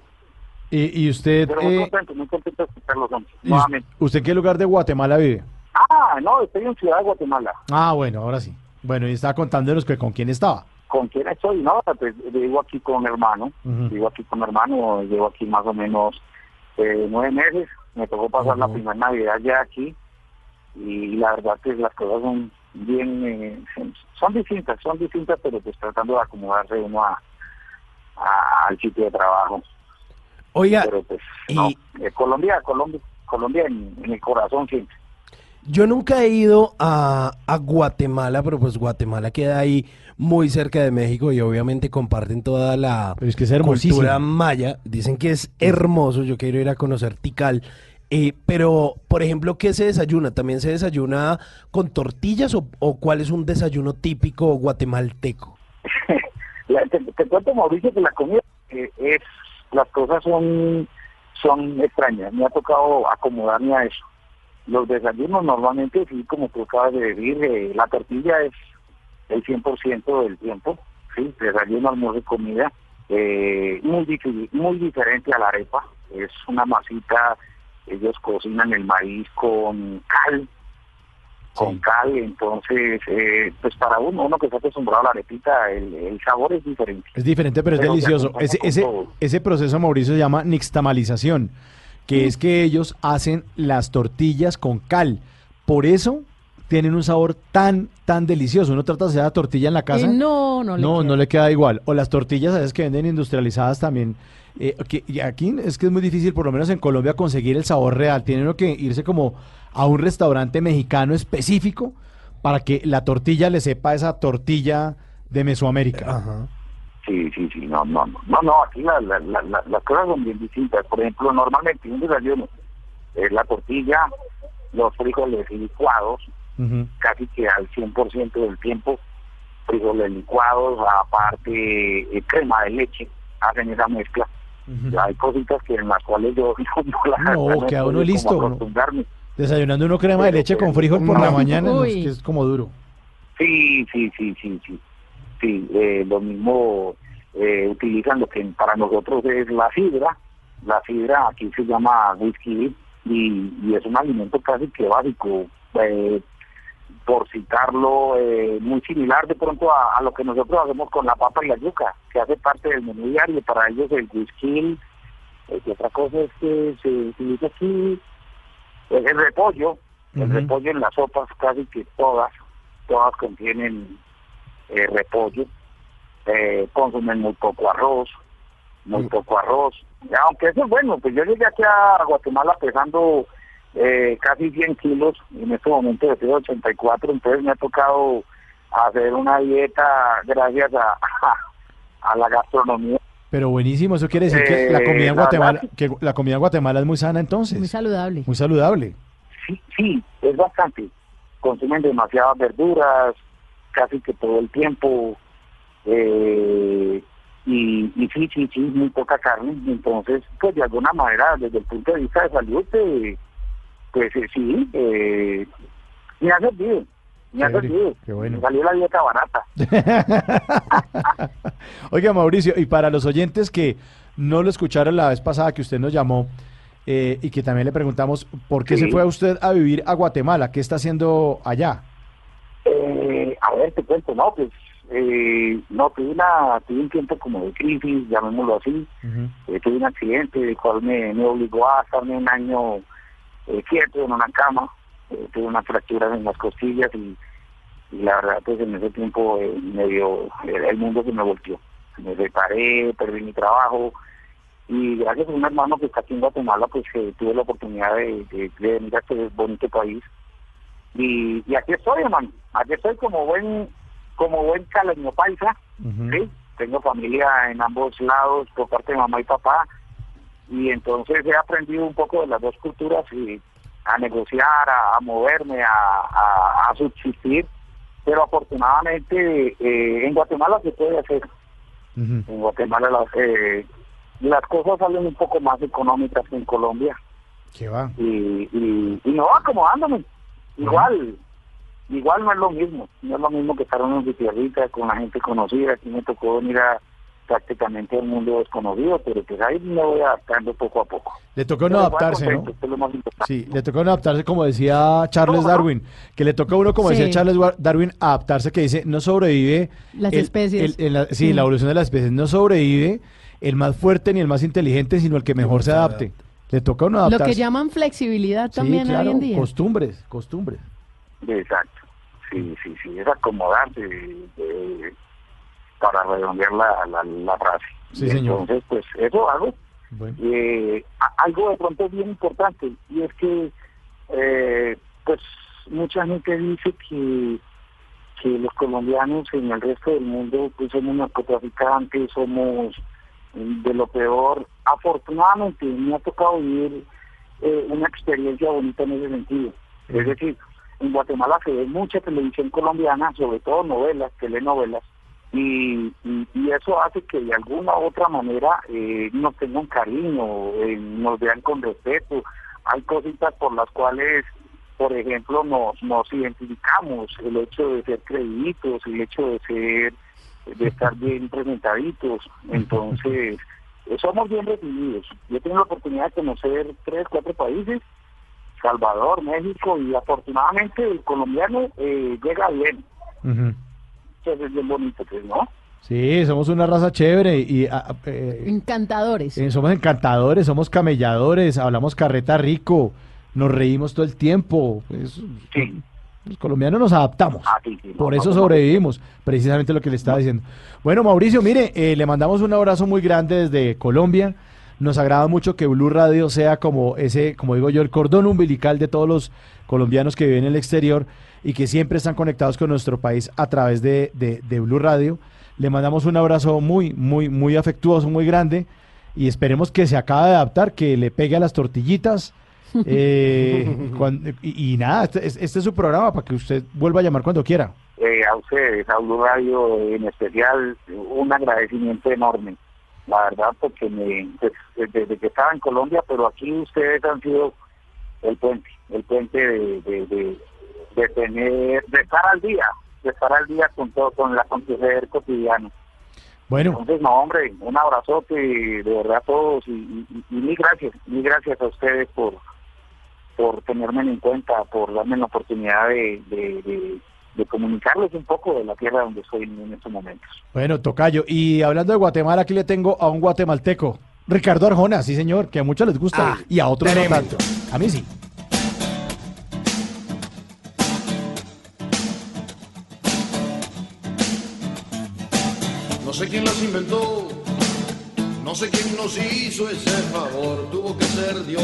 ¿Y, y usted, Pero eh, contento, muy contento de escucharlos nuevamente. usted qué lugar de Guatemala vive? Ah, no, estoy en Ciudad de Guatemala. Ah, bueno, ahora sí. Bueno, y estaba contándonos que con quién estaba. ¿Con quién estoy? No, pues vivo aquí con mi hermano. Vivo aquí con mi hermano. Llevo aquí más o menos eh, nueve meses. Me tocó pasar la primera Navidad ya aquí. Y la verdad que las cosas son bien... eh, son- distintas, son distintas, pero pues tratando de acomodarse uno a, a- al sitio de trabajo. Oiga, Pero pues, no, eh, Colombia, Colombia, Colombia en, en el corazón siempre. Yo nunca he ido a, a Guatemala, pero pues Guatemala queda ahí muy cerca de México y obviamente comparten toda la Pero es que es hermosísimo. cultura maya. Dicen que es hermoso, yo quiero ir a conocer Tikal. Eh, pero, por ejemplo, ¿qué se desayuna? ¿También se desayuna con tortillas o, o cuál es un desayuno típico guatemalteco? *laughs* La- te, te cuento, Mauricio, que la comida eh, es, las cosas son, son extrañas. Me ha tocado acomodarme a eso. Los desayunos normalmente, sí, como tú acabas de decir, eh, la tortilla es el 100% del tiempo, sí, desayuno, almuerzo y comida. Eh, muy, difícil, muy diferente a la arepa. Es una masita, ellos cocinan el maíz con cal, con cal, entonces, eh, pues para uno, uno que está acostumbrado a la arepita, el, el sabor es diferente. Es diferente, pero es Pero delicioso. Ese, con ese, todo. ese proceso, Mauricio, se llama nixtamalización, que es que ellos hacen las tortillas con cal. Por eso tienen un sabor tan, tan delicioso. Uno trata de hacer la tortilla en la casa. Y no, no le no, queda. no le queda igual. O las tortillas a veces que venden industrializadas también. eh, que- y aquí es que es muy difícil, por lo menos en Colombia, conseguir el sabor real. Tiene uno que irse como a un restaurante mexicano específico para que la tortilla le sepa esa tortilla de Mesoamérica. Sí, sí, sí, no, no, no, no, no, aquí la, la, la- la- las cosas son bien distintas. Por ejemplo, normalmente un desayuno, eh, la tortilla, los frijoles licuados, casi que al 100% del tiempo, frijoles licuados, aparte eh, crema de leche, hacen esa mezcla. Hay cositas que en las cuales yo *laughs* no, la No, verdad queda puedo uno listo, ¿no? acostumbrarme. Desayunando uno crema de leche con frijol por la no. mañana, no, es que es como duro. Sí, sí, sí, sí, sí. Sí, eh, lo mismo eh, utilizan lo que para nosotros es la fibra. La fibra aquí se llama whisky y, y es un alimento casi que básico. eh, por citarlo, eh, muy similar de pronto a, a lo que nosotros hacemos con la papa y la yuca, que hace parte del menú diario. Para ellos el whisky, eh, que otra cosa es que se utiliza aquí, es el repollo. El repollo en las sopas casi que todas, todas contienen eh, repollo. Eh, consumen muy poco arroz, muy poco arroz. Ya, Aunque eso es bueno, pues yo llegué aquí a Guatemala pesando eh, casi 100 kilos, en este momento de 84, entonces me ha tocado hacer una dieta gracias a, *laughs* a, la gastronomía. Pero buenísimo, eso quiere decir que la Eh, comida en la Guatemala, que la comida en Guatemala es muy sana entonces. Muy saludable. Muy saludable. Sí, sí, es bastante. Consumen demasiadas verduras, casi que todo el tiempo. Eh, y, y sí, sí, sí, muy poca carne. Entonces, pues de alguna manera, desde el punto de vista de salud, eh, pues eh, sí, eh, me ha servido. Me ha servido. bueno. Me salió la dieta barata. *laughs* Oiga, Mauricio, y para los oyentes que no lo escucharon la vez pasada que usted nos llamó eh, y que también le preguntamos por qué Sí. se fue usted a vivir a Guatemala, ¿qué está haciendo allá? Eh, a ver, te cuento, no, pues, eh, no, tuve, una, tuve un tiempo como de crisis, llamémoslo así. Eh, tuve un accidente, el cual me, me obligó a estarme un año eh, quieto en una cama. Eh, tuve una fractura en las costillas y, y la verdad, pues en ese tiempo eh, me dio, el mundo se me volteó. Me separé, perdí mi trabajo y gracias a un hermano que está aquí en Guatemala, pues tuve la oportunidad de, de, de venir a este bonito país. Y, y aquí estoy, hermano. Aquí estoy como buen como buen caleño paisa. ¿sí? Tengo familia en ambos lados por parte de mamá y papá. Y entonces he aprendido un poco de las dos culturas y a negociar, a, a moverme, a, a- a subsistir. Pero afortunadamente eh, en Guatemala se puede hacer. En Guatemala las, eh, las cosas salen un poco más económicas que en Colombia ¿Qué va? y, y, y no acomodándome. Igual, igual no es lo mismo, no es lo mismo que estar en una tierrita con la gente conocida, aquí me tocó venir a prácticamente un mundo desconocido, pero pues ahí me voy adaptando poco a poco. Le tocó no adaptarse, ¿no? contento. Sí, le tocó no adaptarse, como decía Charles Darwin, que le toca a uno, como decía. Charles Darwin, adaptarse, que dice, no sobrevive... Las el- especies. el- en la- sí, Sí. la evolución de las especies, no sobrevive el más fuerte ni el más inteligente, sino el que mejor se adapte. Le toca a uno Lo que llaman flexibilidad Sí, también claro, hoy en día. costumbres, costumbres. Exacto, sí, sí, sí, es acomodarse eh, para redondear la, la, la frase. Sí, señor. Entonces, pues eso hago. Eh, algo de pronto bien importante y es que eh, pues mucha gente dice que que los colombianos en el resto del mundo pues somos narcotraficantes somos de lo peor. Afortunadamente me ha tocado vivir eh, una experiencia bonita en ese sentido. Es decir en Guatemala se ve mucha televisión colombiana sobre todo novelas telenovelas y, y- y eso hace que de alguna u otra manera eh, nos tengan cariño, eh, nos vean con respeto. Hay cositas por las cuales, por ejemplo, nos, nos identificamos, el hecho de ser creíditos, el hecho de ser, de estar bien presentaditos. Entonces, somos bien recibidos. Yo tengo la oportunidad de conocer tres, cuatro países, Salvador, México, y afortunadamente el colombiano eh, llega bien. Entonces es bien bonito, pues, ¿no? Sí, somos una raza chévere y ah, eh, Encantadores. eh, somos encantadores, somos camelladores, hablamos carreta rico, nos reímos todo el tiempo. pues, Los colombianos nos adaptamos. Por eso sobrevivimos, precisamente lo que le estaba diciendo. Bueno, Mauricio, mire, eh, le mandamos un abrazo muy grande desde Colombia. Nos agrada mucho que Blue Radio sea como ese, como digo yo, el cordón umbilical de todos los colombianos que viven en el exterior y que siempre están conectados con nuestro país a través de, de, de Blue Radio. Le mandamos un abrazo muy, muy, muy afectuoso, muy grande y esperemos que se acabe de adaptar, que le pegue a las tortillitas. Eh, y, y nada, este, es- este es su programa para que usted vuelva a llamar cuando quiera. Eh, a ustedes, a Blue Radio en especial, un agradecimiento enorme, la verdad, porque me, pues, desde que estaba en Colombia, pero aquí ustedes han sido el puente, el puente de, de, de, de tener, de estar al día, de estar al día con todo, con el acontecer cotidiano. Bueno, Entonces, no, hombre, un abrazote de verdad a todos y, y, y mil gracias, mil gracias a ustedes por por tenerme en cuenta, por darme la oportunidad de, de, de- de comunicarles un poco de la tierra donde estoy en, estos momentos. bueno, Tocayo. Y hablando de Guatemala, aquí le tengo a un guatemalteco, Ricardo Arjona, sí señor, que a muchos les gusta Ah, y a otros no tanto. A mí sí. No sé quién las inventó, no sé quién nos hizo ese favor, tuvo que ser Dios.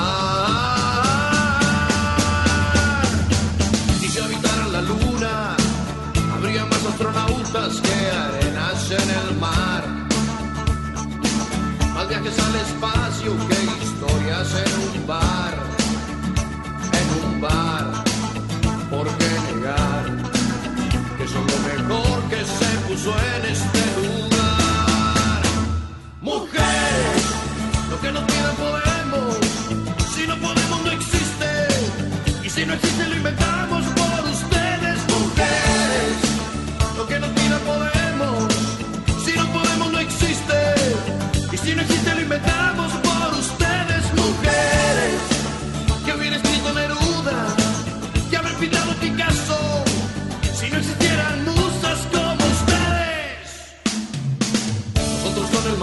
Viajes al espacio que historias en un bar, en un bar. ¿Por qué negar que son lo mejor que se puso en este lugar? Mujeres, lo que nos pidan podemos. Si no podemos, no existe. Y si no existe, lo inventamos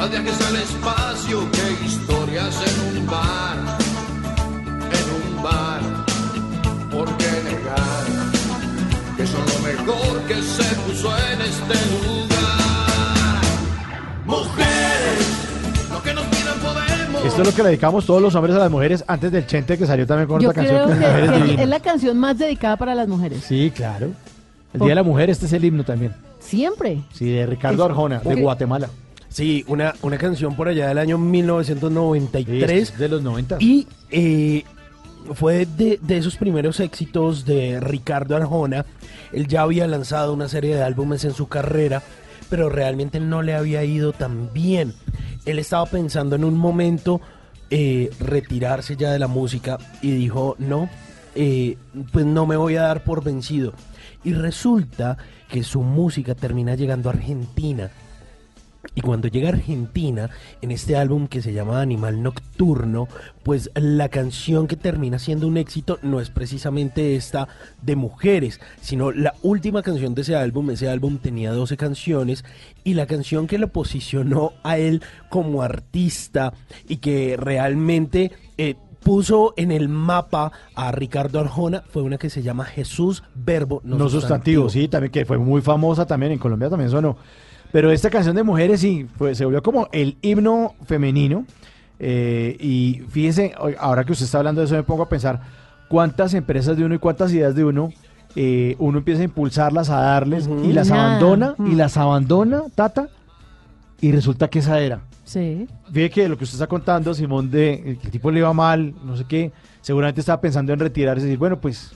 Más viajes al espacio que historias en un bar, en un bar. ¿Por qué negar que son lo mejor que se puso en este lugar? Mujeres, lo que nos pidan podemos. Esto es lo que le dedicamos todos los hombres a las mujeres antes del Chente que salió también con Yo otra creo canción. que, que Divinas. es la canción más dedicada para las mujeres. Sí, claro. El Día de la Mujer, este es el himno también. Siempre. Sí, de Ricardo Es- Arjona, de. Guatemala. Sí, una, una canción por allá del año 1993. de los 90. Y eh, fue de, de esos primeros éxitos de Ricardo Arjona. Él ya había lanzado una serie de álbumes en su carrera, pero realmente no le había ido tan bien. Él estaba pensando en un momento eh, retirarse ya de la música y dijo, no, eh, pues no me voy a dar por vencido. Y resulta que su música termina llegando a Argentina Y cuando llega a Argentina, en este álbum que se llama Animal Nocturno, pues la canción que termina siendo un éxito no es precisamente esta de mujeres, sino la última canción de ese álbum. Ese álbum tenía 12 canciones y la canción que lo posicionó a él como artista y que realmente... eh, puso en el mapa a Ricardo Arjona fue una que se llama Jesús Verbo No, sustantivo, sí, también que fue muy famosa también, en Colombia también sonó. Pero esta canción de mujeres sí, fue, se volvió como el himno femenino. eh, y fíjese, ahora que usted está hablando de eso, me pongo a pensar cuántas empresas de uno y cuántas ideas de uno, eh, uno empieza a impulsarlas, a darles, y las Nada. abandona, y Mm. las abandona, Tata, y resulta que esa era. Sí. Fíjate que lo que usted está contando, Simón, de que el tipo le iba mal, no sé qué, seguramente estaba pensando en retirarse y decir, bueno, pues,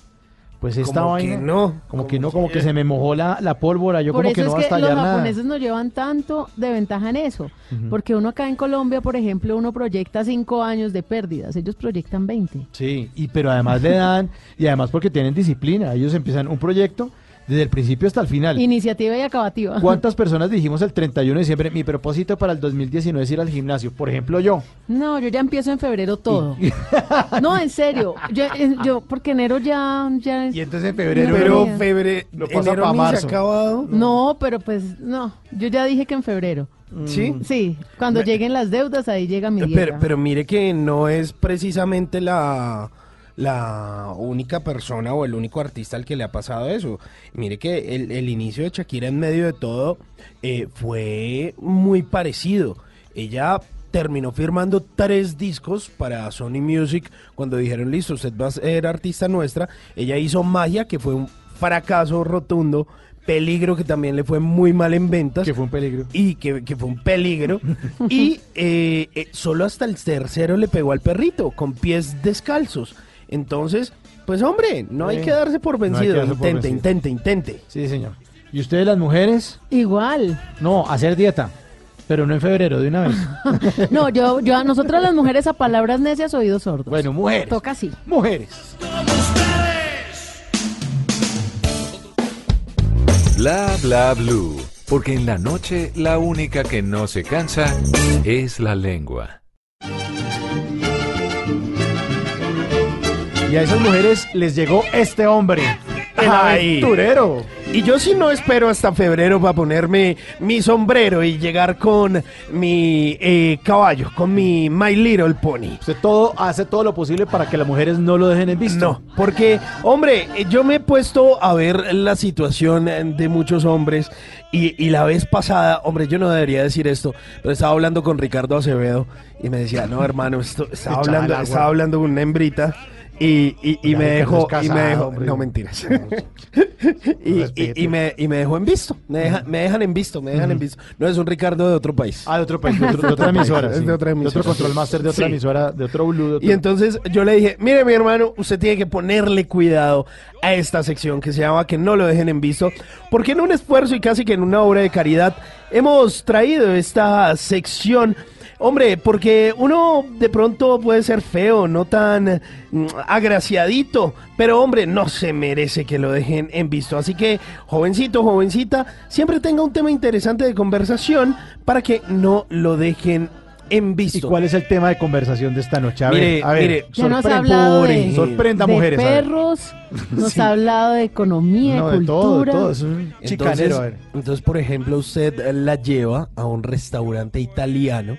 pues esta Como que vaina. no, Como que no, como que se me mojó la, la pólvora, yo Por como eso que no es va a que los nada. japoneses nos llevan tanto de ventaja en eso. Porque uno acá en Colombia, por ejemplo, uno proyecta cinco años de pérdidas. Ellos proyectan 20. Sí, y pero además le dan, y además porque tienen disciplina, ellos empiezan un proyecto desde el principio hasta el final. Iniciativa y acabativa. ¿Cuántas *laughs* personas dijimos el 31 de diciembre? Mi propósito para el 2019 es ir al gimnasio. Por ejemplo, yo. No, yo ya empiezo en febrero todo. *laughs* no, en serio. Yo, yo porque enero ya, ya es- Y entonces en no febrero. Pero podía. febrero, Lo pasa enero pa' ni se ha marzo. acabado. No, pero pues no. Yo ya dije que en febrero. ¿Sí? Sí, cuando Me- lleguen las deudas, ahí llega mi dieta. Pero, pero mire que no es precisamente la, la única persona o el único artista al que le ha pasado eso. Mire que el, el inicio de Shakira en medio de todo eh, fue muy parecido. Ella terminó firmando tres discos para Sony Music cuando dijeron, listo, usted va a ser artista nuestra. Ella hizo Magia, que fue un fracaso rotundo. Peligro, que también le fue muy mal en ventas. Que fue un peligro. Y que, que fue un peligro. *laughs* y eh, eh, solo hasta el tercero le pegó al perrito, con pies descalzos. Entonces, pues hombre, no hay que darse por vencido. darse por intente, vencido. intente, intente. Sí, señor. ¿Y ustedes las mujeres? Igual. No, hacer dieta. Pero no en febrero, de una vez. *laughs* No, yo, yo a nosotras las mujeres a palabras necias, oídos sordos. Bueno, mujeres. Toca así. Mujeres. Bla bla blue. Porque en la noche la única que no se cansa es la lengua. Y a esas mujeres les llegó este hombre. El Ay. aventurero. Y yo si no espero hasta febrero para ponerme mi sombrero y llegar con mi eh, caballo, con mi My Little Pony. Usted todo, hace todo lo posible para que las mujeres no lo dejen en visto. No, porque, hombre, yo me he puesto a ver la situación de muchos hombres y, y la vez pasada, hombre, yo no debería decir esto, pero estaba hablando con Ricardo Acevedo y me decía, no, hermano, esto, estaba, hablando, estaba hablando con una hembrita y, y, me dejó, y me dejó, hombre. no mentiras. *laughs* *laughs* y, y- y me, y me dejó en visto, me, deja- me dejan en visto, me dejan en visto. No es un Ricardo de otro país. Ah, de otro país, de, otro- de otra *laughs* emisora. Sí. de otra emisora. otro control master de otra Sí. emisora, de otro blue. de otro- Y entonces yo le dije, mire mi hermano, usted tiene que ponerle cuidado a esta sección que se llama Que no lo dejen en visto, porque en un esfuerzo y casi que en una obra de caridad hemos traído esta sección. Hombre, porque uno de pronto puede ser feo, no tan mm, agraciadito, pero hombre, no se merece que lo dejen en visto. Así que, jovencito, jovencita, siempre tenga un tema interesante de conversación para que no lo dejen en ¿Y visto. cuál es el tema de conversación de esta noche? A ver, Mire, a ver. mire, Ya nos ha sorprenda, hablado de, sorprenda de mujeres. perros, *laughs* nos Sí. ha hablado de economía, No, de de todo, cultura. todo. Es un Entonces, chicanero. a ver. entonces, por ejemplo, usted la lleva a un restaurante italiano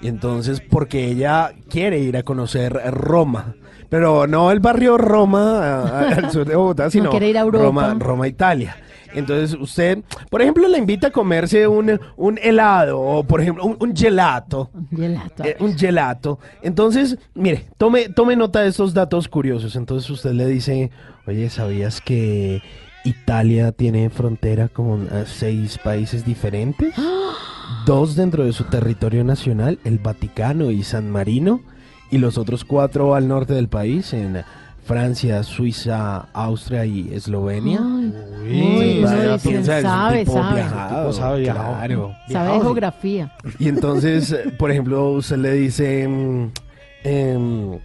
y entonces porque ella quiere ir a conocer Roma, pero no el barrio Roma a- a- al sur de Bogotá, sino quiere ir a. Roma, Roma, Italia. Entonces usted, por ejemplo, la invita a comerse un, un helado o, por ejemplo, un, un gelato. Gelato. Eh, un gelato. Entonces, mire, tome, tome nota de estos datos curiosos. Entonces usted le dice, oye, ¿sabías que Italia tiene frontera con eh, seis países diferentes? Dos dentro de su territorio nacional, el Vaticano y San Marino, y los otros cuatro al norte del país, en Francia, Suiza, Austria y Eslovenia. Uy, sabe, sabe. viajado, Tipo sabe, viajado. claro. Sabe de geografía. Y entonces, eh, por ejemplo, usted le dice, mm, em,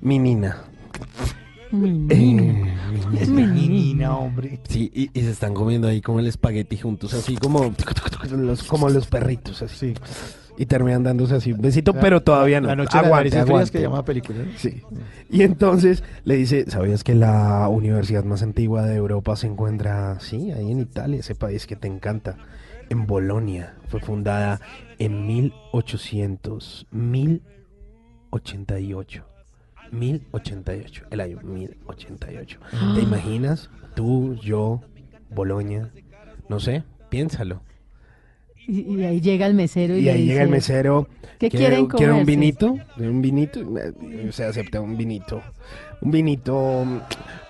mi nina, Eh, Menina, hombre. Sí, y, y se están comiendo ahí como el espagueti juntos, así como los, como los perritos, así. Y terminan dándose así un besito, La- pero todavía no. la noche de las aguante, frías aguante. que llama la película. Sí. Y entonces le dice, ¿sabías que la universidad más antigua de Europa se encuentra, sí, ahí en Italia, ese país que te encanta, en Bolonia? Fue fundada en 1800, 1088. 1088, el año 1088. Ah. ¿Te imaginas? Tú, yo, Bolonia, no sé, piénsalo. Y, y ahí llega el mesero y, Y le ahí llega el mesero. ¿Qué ¿quiere- quieren ¿Quiere un vinito? ¿Un vinito? Eh, Se acepta un vinito. Un vinito.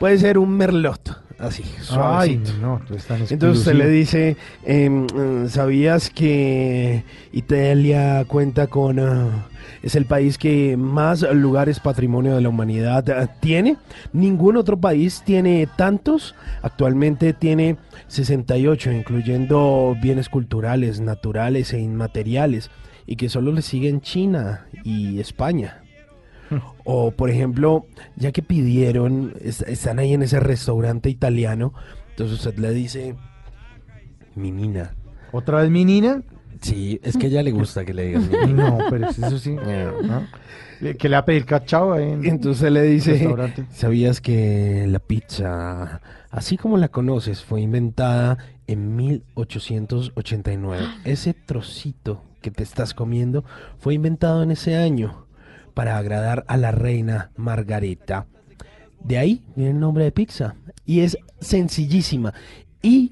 Puede ser un merlot. Así, Ay, suavecito. no, tú estás Entonces usted le dice, em, eh, ¿sabías que Italia cuenta con... ah, es el país que más lugares patrimonio de la humanidad ah, tiene? Ningún otro país tiene tantos. Actualmente tiene 68, incluyendo bienes culturales, naturales e inmateriales. Y que solo le siguen China y España. *laughs* O, por ejemplo, ya que pidieron, es- están ahí en ese restaurante italiano, entonces usted le dice, mi nina. ¿Otra vez mi nina? Sí, es que a ella le gusta que le digan mi. *laughs* No, pero eso sí. *laughs* ¿no? Le- Que le va a pedir cachao ahí en Entonces le dice, restaurante. ¿sabías que la pizza, así como la conoces, fue inventada en 1889? Ese trocito que te estás comiendo fue inventado en ese año para agradar a la reina Margareta. De ahí viene el nombre de pizza. Y es sencillísima. Y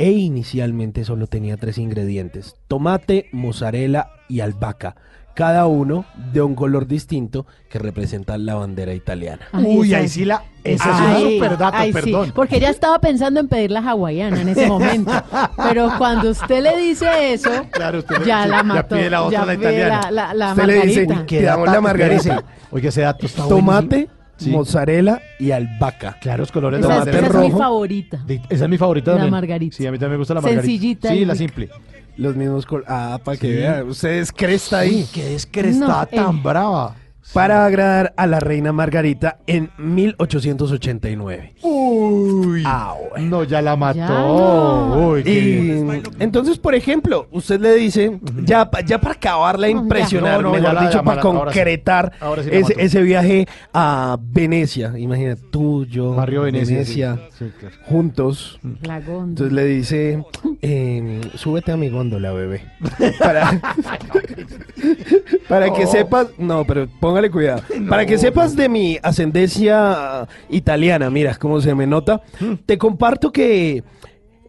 e inicialmente solo tenía tres ingredientes: tomate, mozzarella y albahaca. Cada uno de un color distinto que representa la bandera italiana. Ay, Uy, esa- ahí sí la. Ese Ay, es un super dato, ay, sí, perdón. porque ella estaba pensando en pedir la hawaiana en ese momento. Pero cuando usted le dice eso, Claro, usted le- ya la ya mató. pide la otra, ya la italiana. La, la, la Usted le dice. "Qué Pidamos la margarita. Oye, ese dato está Tomate, buenísimo. Sí. mozzarella y albahaca. Claros colores de Esa, es- bandera esa es mi rojo. favorita. De- Esa es mi favorita La también. margarita. Sí, a mí también me gusta la margarita. Sencillita Sí, y la rica. simple. Los mismos colores. Ah, para que vean. Ustedes cresta ahí. Qué descrestada No, tan eh. brava. Para agradar a la reina Margarita en 1889. Uy. Ah, bueno. No, ya la mató. Ya no. Uy, qué bien. Y entonces, por ejemplo, usted le dice, ya, ya para acabarla ya. impresionar, No, no, mejor la- dicho, para mala- ahora sí. concretar Ahora sí ese, ese viaje a Venecia. Imagina, tú, yo, Barrio Venecia. Venecia, Sí, claro. juntos. La. Entonces le dice, eh, súbete a mi góndola, bebé. Para, para que Oh. sepas, no, pero póngale cuidado. *laughs* Para que sepas de mi ascendencia italiana, mira cómo se me nota. Te comparto que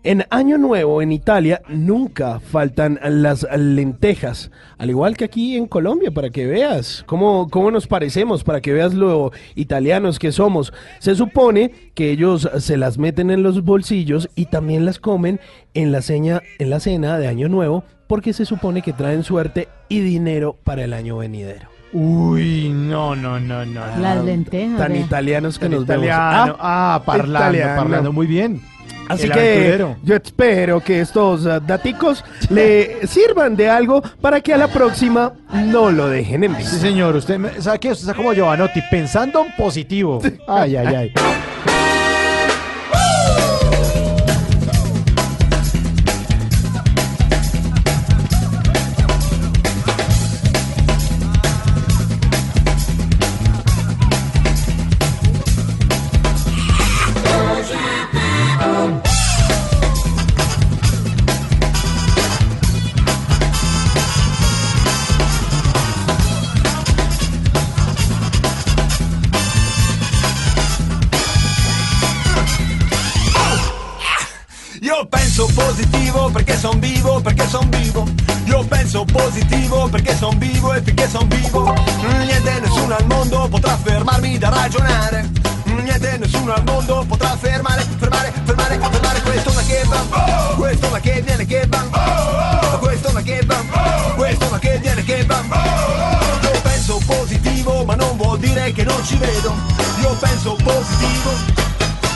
en Año Nuevo en Italia nunca faltan las lentejas, al igual que aquí en Colombia, para que veas cómo, cómo nos parecemos, para que veas lo italianos que somos. Se supone que ellos se las meten en los bolsillos y también las comen en la, ceña, en la cena de Año Nuevo, porque se supone que traen suerte y dinero para el año venidero. Uy, no, no, no, no. Las lentejas. Tan vea. italianos que nos vemos. italiano. Ah, parlando, italiano. parlando muy bien. Así El que aventurero. yo espero que estos uh, daticos *laughs* le sirvan de algo para que a la próxima no lo dejen en Sí, visto. señor. Usted sabe que usted está como Giovanotti, pensando en positivo. Ay, ay, ay. *laughs* perché son vivo, perché son vivo. Io penso positivo perché son vivo e finché son vivo. Niente, nessuno al mondo potrà fermarmi da ragionare. Niente, nessuno al mondo potrà fermare, fermare, fermare, fermare questo ma che va. Questo ma che viene che va. Questo ma che va. Questo ma che viene che va. Io penso positivo ma non vuol dire che non ci vedo. Io penso positivo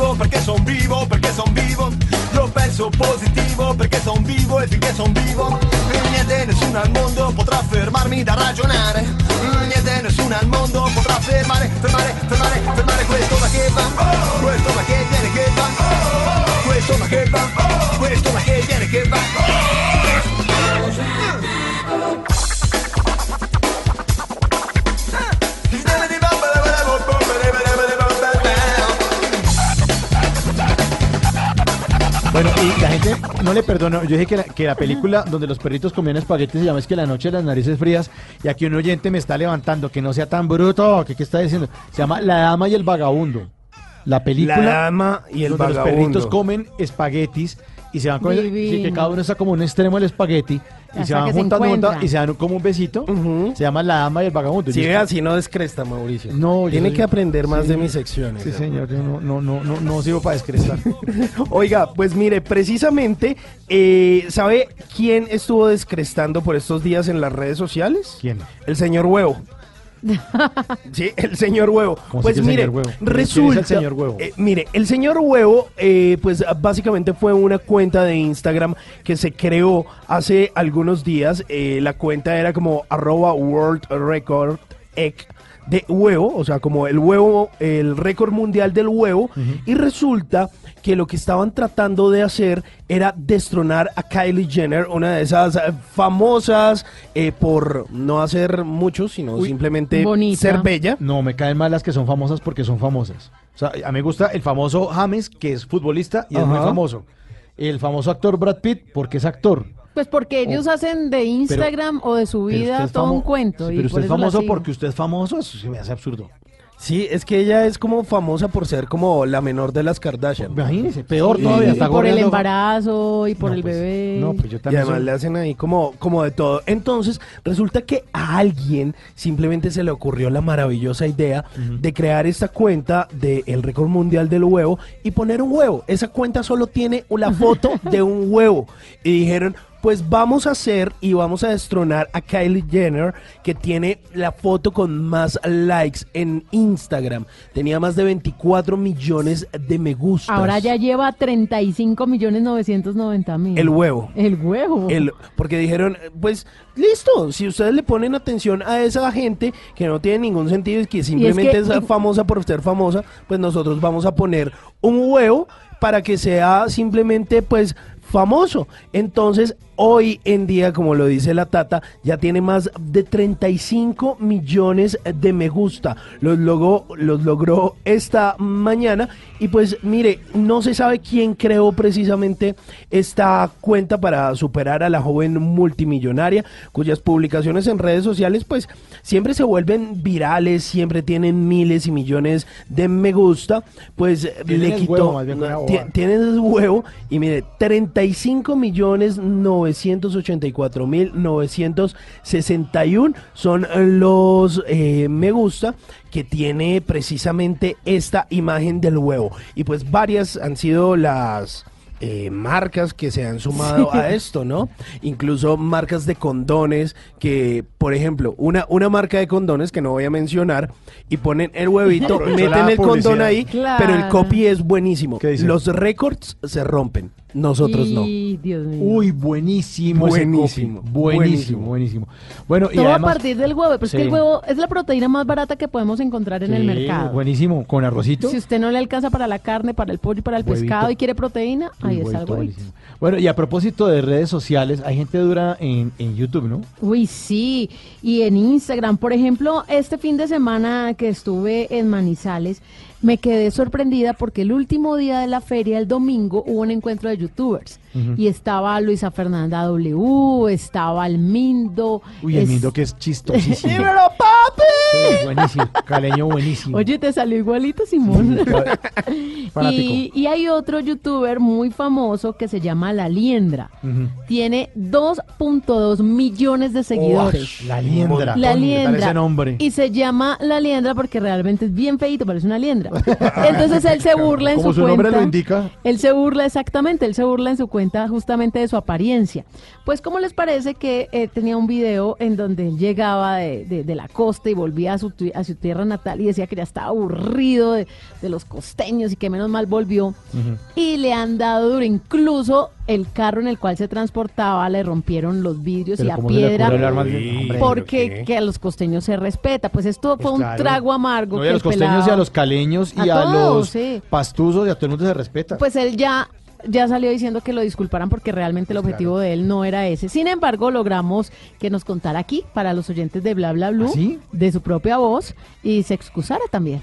positivo perché son vivo, perché son vivo. Io penso positivo perché son vivo e finché son vivo. Niente, nessuno al mondo potrà fermarmi da ragionare. Niente, nessuno al mondo potrà fermare, fermare, fermare, fermare questo ma che va. Questo ma che viene che va. Questo ma che va. Bueno, y la gente no le perdonó. Yo dije que la, que la película donde los perritos comían espagueti se llama Es que la noche de las narices frías. Y aquí un oyente me está levantando que no sea tan bruto. que qué está diciendo? Se llama La Dama y el Vagabundo. La película. La Dama y el donde Los Vagabundo. perritos comen espaguetis y se van comiendo. Divino. sí, que cada uno está como un extremo del espagueti. Y se van se juntando, encuentran. y se dan como un besito. Se llama La Dama y el Vagabundo. Ve así no descresta, Mauricio. No, yo Tiene soy- que aprender más sí. de mis secciones. Sí, señor. Yo no, no, no, no, no sirvo para descrestar. *laughs* Oiga, pues mire, precisamente, eh, ¿sabe quién estuvo descrestando por estos días en las redes sociales? ¿Quién? El señor Huevo. Sí, el señor Huevo. ¿Cómo así Pues mire, resulta. señor Huevo? eh, mire, el señor Huevo, eh, pues básicamente fue una cuenta de Instagram que se creó hace algunos días. Eh, la cuenta era como arroba world record ec de huevo, o sea, como el huevo, el récord mundial del huevo. Y resulta que lo que estaban tratando de hacer era destronar a Kylie Jenner, una de esas eh, famosas eh, por no hacer mucho, sino Uy, simplemente bonita. ser bella. No, me caen mal las que son famosas porque son famosas. O sea, a mí me gusta el famoso James, que es futbolista y es muy famoso. El famoso actor Brad Pitt, porque es actor. Pues porque ellos hacen de Instagram o de su Oh. Vida todo famo- un cuento. Sí, y pero por usted es famoso porque usted es famoso, eso se me hace absurdo. Sí, es que ella es como famosa por ser como la menor de las Kardashian. Imagínese, peor Sí, todavía. y Está por el embarazo y por No, el pues, bebé. No, pues yo Y también. además soy- le hacen ahí como, como de todo. Entonces, resulta que a alguien simplemente se le ocurrió la maravillosa idea de crear esta cuenta del récord mundial del huevo y poner un huevo. Esa cuenta solo tiene la *laughs* foto de un huevo. Y dijeron, pues vamos a hacer y vamos a destronar a Kylie Jenner, que tiene la foto con más likes en Instagram. Tenía más de 24 millones de me gustas. Ahora ya lleva 35 millones 990 mil. El huevo. El huevo. El- porque dijeron, pues listo, si ustedes le ponen atención a esa gente que no tiene ningún sentido y que simplemente es, que- famosa por ser famosa, pues nosotros vamos a poner un huevo para que sea simplemente pues famoso. Entonces, hoy en día, como lo dice la Tata, ya tiene más de 35 millones de me gusta. Los, los logró esta mañana. Y pues mire, no se sabe quién creó precisamente esta cuenta para superar a la joven multimillonaria, cuyas publicaciones en redes sociales pues siempre se vuelven virales, siempre tienen miles y millones de me gusta. Pues le quitó... Huevo, tienes huevo y mire, 35 millones 900 984.961 son los eh, me gusta que tiene precisamente esta imagen del huevo. Y pues varias han sido las... Eh, marcas que se han sumado a esto, ¿no? Incluso marcas de condones que, por ejemplo, una, una marca de condones que no voy a mencionar y ponen el huevito, *laughs* meten el condón ahí, pero el copy es buenísimo. Los récords se rompen nosotros no. Y, Dios mío. Uy, buenísimo. ese Buenísimo, copy. Buenísimo, buenísimo. Bueno, y Todo además, a partir del huevo, pero es que el huevo es la proteína más barata que podemos encontrar en el mercado. Buenísimo, con arrocito. Si usted no le alcanza para la carne, para el pollo y para el Huevito. pescado y quiere proteína, ahí está el huevito. buenísimo. Bueno, y a propósito de redes sociales, hay gente dura en, en YouTube, ¿no? Uy, sí. Y en Instagram, por ejemplo, este fin de semana que estuve en Manizales, me quedé sorprendida porque el último día de la feria, el domingo, hubo un encuentro de youtubers. Y estaba Luisa Fernanda W, estaba Almindo. Uy, el es- Mindo que es chistosísimo. *laughs* ¡Dímelo, papi! Sí, buenísimo, caleño buenísimo. Oye, te salió igualito, Simón. *laughs* Y, y hay otro youtuber muy famoso que se llama La Liendra. Tiene 2.2 millones de seguidores. Uy, la liendra. La ¿Qué tal liendra. ese nombre? Y se llama La Liendra porque realmente es bien feito, parece una liendra. *laughs* Entonces él se burla en Como su, su nombre cuenta. lo indica. Él se burla exactamente, él se burla en su cuenta cuenta justamente de su apariencia. Pues, ¿cómo les parece que eh, tenía un video en donde él llegaba de, de- de la costa y volvía a su, a su tierra natal y decía que ya estaba aburrido de, de los costeños y que menos mal volvió? Y le han dado duro, incluso el carro en el cual se transportaba le rompieron los vidrios y a ¿cómo se le piedra porque que a los costeños se respeta. Pues esto fue un claro. trago amargo. No, y a los costeños y a los caleños y A a, todos, los sí. pastuzos y a todo el mundo se respeta. Pues él ya, ya salió diciendo que lo disculparan porque realmente el objetivo de él no era ese. Sin embargo, logramos que nos contara aquí, para los oyentes de Bla Bla Blue, de su propia voz y se excusara también.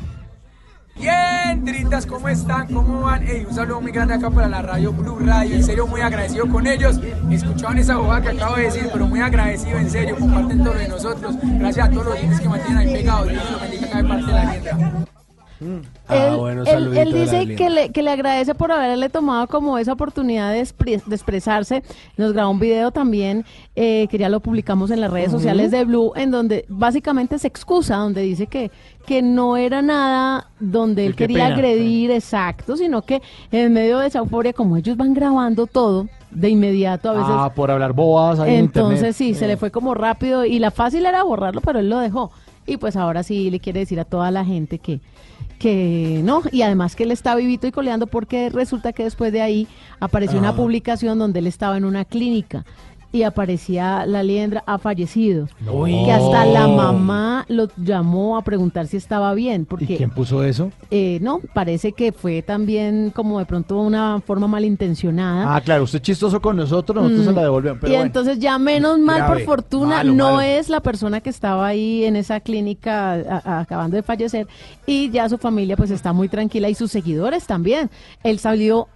Bien, tiritas, ¿cómo están? ¿Cómo van? Ey, un saludo muy grande acá para la radio Blue Radio. En serio, muy agradecido con ellos. Escuchaban esa bobada que acabo de decir, pero muy agradecido, en serio. Comparten todo lo de nosotros. Gracias a todos los que mantienen ahí pegados. Dios los bendiga acá de parte de la letra. Ah, él, bueno, dice que le, que le agradece por haberle tomado como esa oportunidad de, expre- de expresarse. Nos grabó un video también, eh, que ya lo publicamos en las redes sociales de Blue, en donde básicamente se excusa, donde dice que, que no era nada donde él quería pena. agredir, exacto, sino que en medio de esa euforia, como ellos van grabando todo, de inmediato a veces... ah, por hablar bobadas ahí en Entonces sí, se le fue como rápido y la fácil era borrarlo, pero él lo dejó. Y pues ahora sí le quiere decir a toda la gente que, que no, y además que él está vivito y coleando porque resulta que después de ahí apareció una Ah. publicación donde él estaba en una clínica y aparecía la liendra ha fallecido. Uy. Que hasta la mamá lo llamó a preguntar si estaba bien, ¿Y porque quién puso eso? eh, no, parece que fue también como de pronto una forma malintencionada. Ah, claro, usted es chistoso con nosotros, nosotros Mm. se la devolvemos. Pero y bueno. entonces ya menos mal Grave, por fortuna malo, no malo. es la persona que estaba ahí en esa clínica a- a- acabando de fallecer y ya su familia pues está muy tranquila y sus seguidores también. Él salió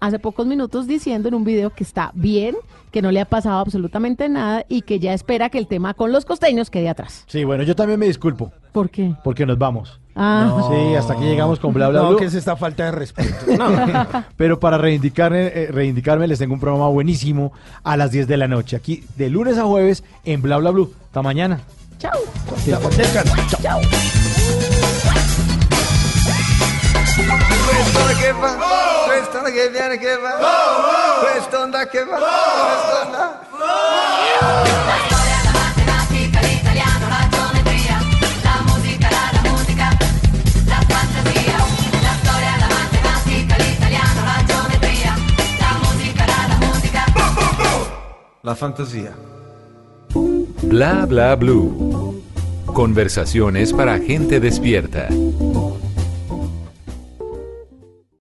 hace pocos minutos diciendo en un video que está bien, que no le ha pasado absolutamente nada y que ya espera que el tema con los costeños quede atrás. Sí, bueno, yo también me disculpo. ¿Por qué? Porque nos vamos. Ah. Sí, hasta aquí llegamos con bla bla No, bla. que es esta falta de respeto. *laughs* Pero para reivindicarme, eh, reivindicarme les tengo un programa buenísimo a las 10 de la noche. Aquí de lunes a jueves en Bla Bla Blue. Hasta mañana. Chao. Chao. Questo da che va, che l'italiano, la geometria, la musica, la, la musica, la fantasia, la storia, la matematica, l'italiano, la geometria, la musica, la, la musica. La fantasía. Bla bla blue. Conversaciones para gente despierta.